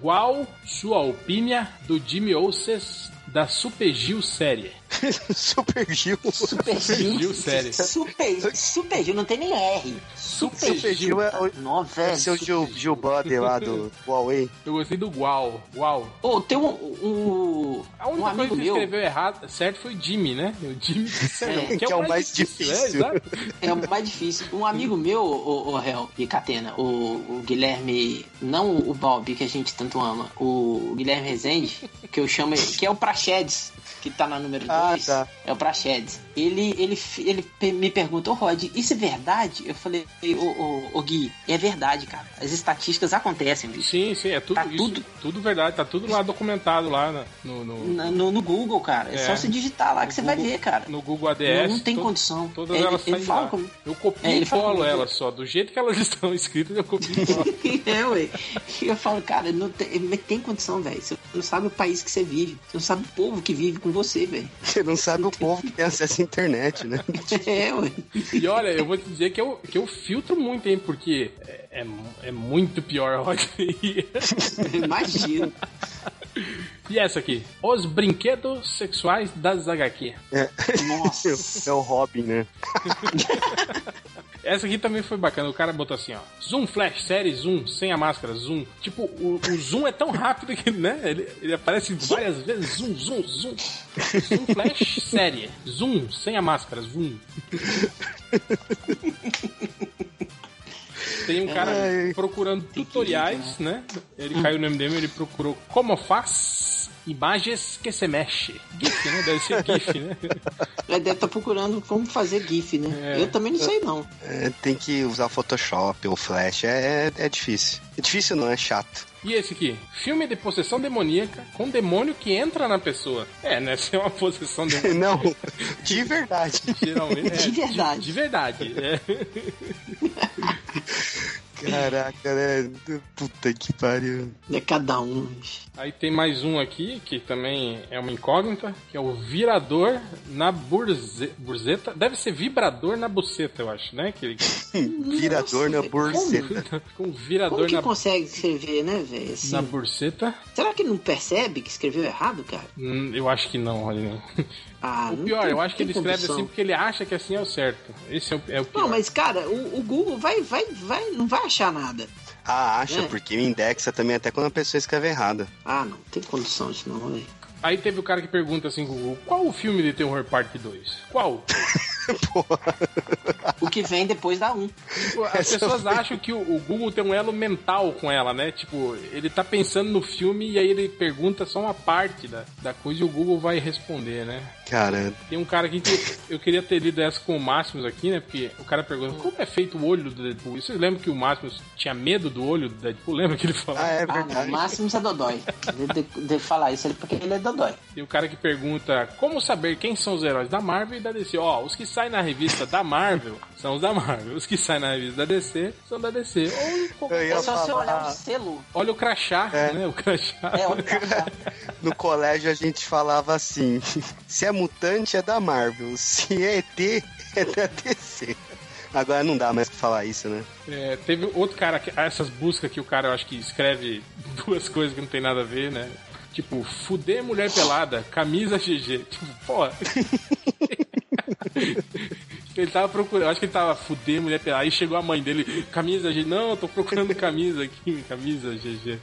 Qual sua opinião do Jimmy Olses da Super Gil série? Super Gil. Super Gil. série. Super, Super Gil, não tem nem R. Super, Super Gil é o, é seu Gil, Gil Buddy lá do Huawei. Eu gostei do Guau. Uau. Ô, tem um, um, A um única coisa amigo que meu. escreveu errado, certo, foi o Jimmy, né? O Jimmy É, que, é, o mais difícil. É, exato. É o mais difícil. Um amigo meu, o, o réu de Catena, o, o Guilherme, não o Bob, que a gente tanto ama, o Guilherme Rezende, que eu chamo ele, que é o Praxedes, que tá na número 2. Ah, tá. É o Praxedes. Ele, ele, ele me perguntou, Rod, isso é verdade? Eu falei, ô, ô, ô Gui, é verdade, cara. As estatísticas acontecem, bicho. Sim, sim, é tudo Tá isso. tudo- Tudo verdade, tá tudo lá documentado lá no, no, Na- No, no Google, cara. É, É. só você digitar lá que você vai ver, cara. no Google ADS. Não, não tem to- condição. Todas Ele- elas ele saem fala lá. como- Eu copio É, ele e colo elas só. Do jeito que elas estão escritas, eu copio e colo. é, ué. E eu falo, cara, não tem, mas tem condição, velho. Você não sabe o país que você vive. Você não sabe o povo que vive com você, velho. Você não sabe o povo que tem acesso internet, né? É, ué. E olha, eu vou te dizer que eu, que eu filtro muito, hein, porque é, é, é muito pior, Rod. Imagino. E essa aqui? Os brinquedos sexuais das HQ. É. Nossa. É o Robin, né? Essa aqui também foi bacana. O cara botou assim, ó. Zoom flash, série zoom, sem a máscara, zoom. Tipo, o, o zoom é tão rápido que, né? Ele, ele aparece várias vezes. Zoom, zoom, zoom. Zoom flash, série. Zoom, sem a máscara, zoom. Tem um cara Ai. procurando tutoriais, né? Ele caiu no MDM, ele procurou como faz imagens que se mexe. GIF, né? Deve ser GIF, né? Ele deve estar procurando como fazer GIF, né? É. Eu também não sei, não. É, tem que usar Photoshop ou Flash. É, é, é difícil. É difícil não, é chato. E esse aqui? Filme de possessão demoníaca com demônio que entra na pessoa. É, né? Se é uma possessão demoníaca. Não, de verdade. Geralmente. é, De verdade. De, verdade. É. Caraca, né? Puta que pariu. É cada um. Aí tem mais um aqui, que também é uma incógnita, que é o virador na burze... burzeta. Deve ser vibrador na buceta, eu acho, né? Que ele... Virador na burzeta. Com virador Como que na, consegue escrever, né, velho? Assim, na burseta. Será que não percebe que escreveu errado, cara? Hum, Eu acho que não, Rodney. Ah, O pior, tem- eu acho que ele escreve condição. assim porque ele acha que assim é o certo. Esse é o, é o pior. Não, mas cara, o, o Google vai, vai, vai, não vai achar nada. Ah, acha, É. porque indexa também até quando a pessoa escreve errado. Ah, não, tem condição isso não, velho. Aí teve o cara que pergunta assim, Google, qual o filme de terror parte 2? Qual? O que vem depois da 1. Tipo, as pessoas acham que o, o Google tem um elo mental com ela, né? Tipo, ele tá pensando no filme e aí ele pergunta só uma parte da, da coisa e o Google vai responder, né? Cara, Tem um cara aqui que eu queria ter lido essa com o Máximos aqui, né? Porque o cara pergunta como é feito o olho do Deadpool. E Vocês lembram que o Máximos tinha medo do olho do Deadpool? Lembra que ele falou? ah, é Ah, não, verdade. o máximo é Dodói. De, de, de falar isso ele porque ele é Dodói. Tem o cara que pergunta como saber quem são os heróis da Marvel e da DC. Ó, os que saem na revista da Marvel são os da Marvel. Os que saem na revista da DC são da DC. Ou É só você falar- olhar o selo. olha o crachá, É. né? O crachá. É, olha o crachá. No colégio a gente falava assim: se é mutante é da Marvel, se é ET é da DC. Agora não dá mais pra falar isso, né? É, teve outro cara, que, essas buscas que o cara eu acho que escreve duas coisas que não tem nada a ver, né? Tipo, fuder mulher pelada, camisa GG. Tipo, porra. Ele tava procurando, acho que ele tava fuder mulher pelada. Aí chegou a mãe dele, camisa GG. Não, eu tô procurando camisa aqui, camisa GG.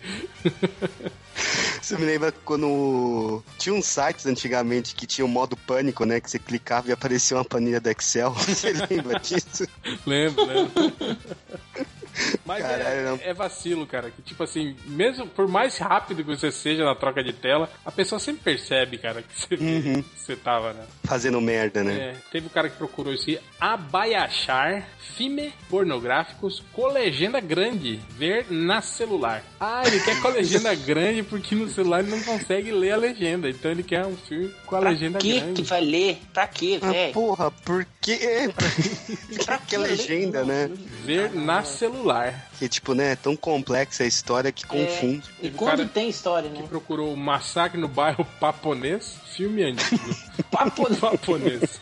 Você me lembra quando tinha uns sites antigamente que tinha o modo pânico, né? Que você clicava e aparecia uma planilha do Excel. Você lembra disso? Lembro, lembro. Mas Caralho, é, não. é vacilo, cara. Que tipo assim, mesmo por mais rápido que você seja na troca de tela, a pessoa sempre percebe, cara, que você, que você tava, né? Fazendo merda, né? É, teve o cara que procurou isso aí, abaiachar filme pornográficos com legenda grande, ver na celular. Ah, ele quer com a legenda grande porque no celular ele não consegue ler a legenda, então ele quer um filme com a Pra legenda que grande. que vai ler? Pra quê, Ah, velho? porra, por quê? Pra que legenda, né? Ver na celular. Que, tipo, né, é tão complexa a história que confunde. E Teve um quando tem história, que né? procurou o Massacre no Bairro Paponês, filme antigo. Paponês.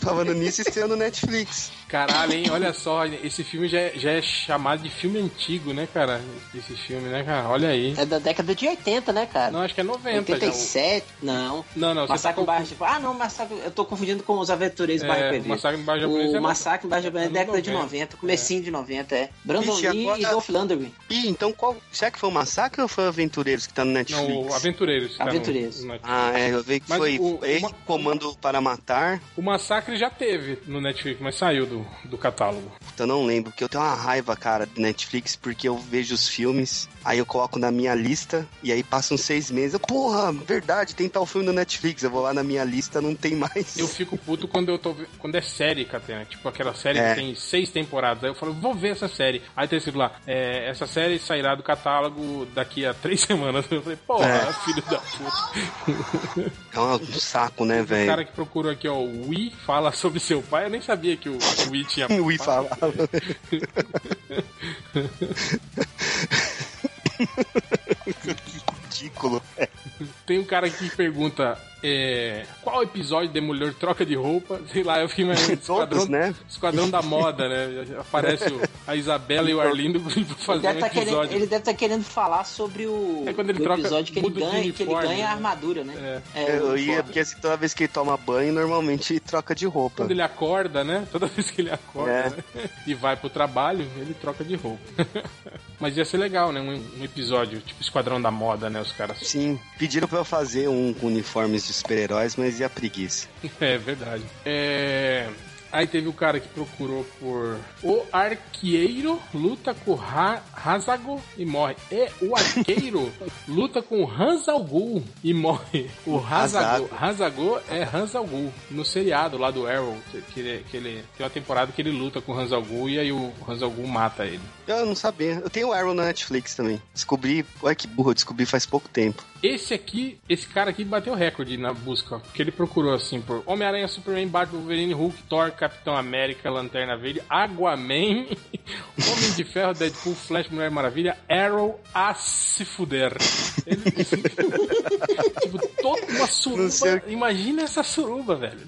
Falando nisso, estreou no Netflix. Caralho, hein? Olha só, esse filme já é, já é chamado de filme antigo, né, cara? Esse filme, né, cara? Olha aí. É da década de 80, né, cara? Não, acho que é 90 já. 87? Não. Não, não, você Massacre tá no Bairro Japonês. Ah, não, Massacre. Eu tô confundindo com os Aventureiros do É, Bairro Perdido. Massacre no Bairro Japonês O é Massacre no Bairro Japonês é década de 90, 90, comecinho de 90, é. Brandon Vixe, Lee agora- e Dolph Lundgren. Ih, então qual. Será que foi o Massacre ou foi o Aventureiros que tá no Netflix? Não, o Aventureiros. tá no- Aventureiros. no- Ah, é, eu vi que Mas foi o- ele, uma- Comando para Matar. O Massacre já teve no Netflix, mas saiu do, do catálogo. Puta, eu não lembro, porque eu tenho uma raiva, cara, do Netflix, porque eu vejo os filmes, aí eu coloco na minha lista, e aí passam seis meses. Eu, Porra, verdade, tem tal filme no Netflix. Eu vou lá na minha lista, não tem mais. Eu fico puto quando eu tô quando é série, Catena. Tipo aquela série É. que tem seis temporadas. Aí eu falo, vou ver essa série. Aí tem sido lá, é, essa série sairá do catálogo daqui a três semanas. Eu falei, porra, É. filho da puta. É um saco, né, O cara velho? que procurou aqui, ó, o Wii fala sobre seu pai. Eu nem sabia que o Wii tinha. O Wii falava. Ridículo, velho. Tem um cara que pergunta é, qual episódio de Mulher troca de roupa? Sei lá, eu fiquei mais esquadrão, né? esquadrão da moda, né? Aparece o- a Isabela e o Arlindo Ele fazendo deve um tá querendo, episódio. ele deve estar querendo falar sobre o, É quando ele o troca- episódio que ele ganha, que ele ganha a né? armadura, né? É, o eu ia, porque assim, toda vez que ele toma banho, normalmente ele troca de roupa. Quando ele acorda, né? Toda vez que ele acorda É. né? e vai pro trabalho, ele troca de roupa. Mas ia ser legal, né? Um, um episódio, tipo Esquadrão da Moda, né? Os caras. Sim, pediram pra eu fazer um com uniformes de super-heróis, mas e a preguiça? É verdade. É. Aí teve o cara que procurou por o arqueiro luta com Hazago e morre. E o arqueiro luta com Hans al Ghul e morre. O Hazago, Hazago é Hans al Ghul no seriado lá do Arrow, que, ele, que ele tem uma temporada que ele luta com Hans al Ghul e aí o Hans al Ghul mata ele. Eu não sabia. Eu tenho o Arrow na Netflix também. Descobri. Olha que burro, eu descobri faz pouco tempo. Esse aqui, esse cara aqui bateu recorde na busca, porque ele procurou assim por Homem-Aranha, Superman, Batman, Wolverine, Hulk, Thor, Capitão América, Lanterna Verde, Aquaman, Homem de Ferro, Deadpool, Flash, Mulher Maravilha, Arrow, a se fuder. Ele, tipo, toda uma suruba. sei. Imagina essa suruba, velho.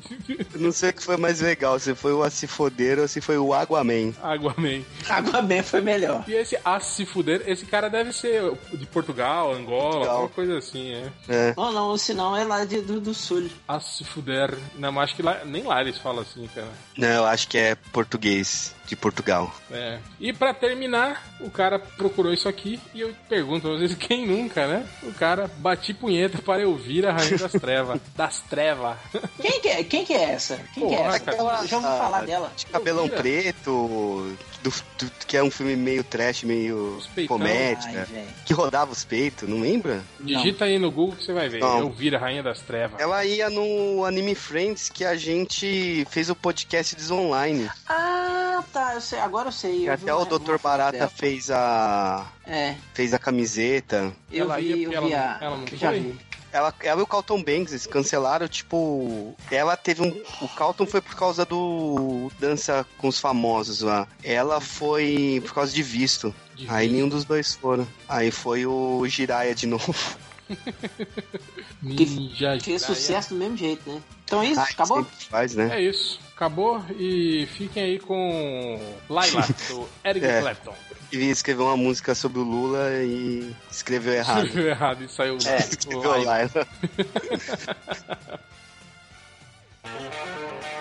Não sei o que foi mais legal, se foi o A Se Foder ou se foi o Aquaman. Aquaman. Aquaman foi melhor. E esse a se fuder, esse cara deve ser de Portugal, Angola, Portugal. alguma coisa assim, é. É. Ou não, ou senão é lá de, do, do sul. A se fuder. Não, mas acho que lá, nem lá eles falam assim, cara. Não, eu acho que é português de Portugal. É. E pra terminar, o cara procurou isso aqui e eu pergunto pra vocês, quem nunca, né? O cara bati punheta para eu vir a Rainha das Trevas. Das Trevas. Quem que é, quem que é essa? Quem que é Porra, essa? cara. Já ouvi falar dela. De cabelão preto, do, do- que é um filme meio trash, meio comédia. Ai, que rodava os peitos, não lembra? Digita aí no Google que você vai ver. Não. Eu vir a Rainha das Trevas. Ela ia no Anime Friends que a gente fez o podcast des online. Ah, tá, eu sei, agora eu sei. Que eu até o Dr. Barata dela. fez a. É, fez a camiseta. eu Ela vi, ia eu vi ela a. ela já foi? vi. Ela, ela e o Carlton Banks eles cancelaram, tipo. Ela teve um. O Carlton foi por causa do Dança com os Famosos lá. Ela foi por causa de visto. De Aí visto. nenhum dos dois foram. Aí foi o Jiraya de novo. Ninja Fez Jiraiya. sucesso do mesmo jeito, né? Então é isso, Ah, acabou? faz, né? É isso. Acabou e fiquem aí com Laila, do Eric É. Clapton. Ele escreveu uma música sobre o Lula e escreveu errado. Escreveu errado e saiu É, o escreveu Laila. Laila.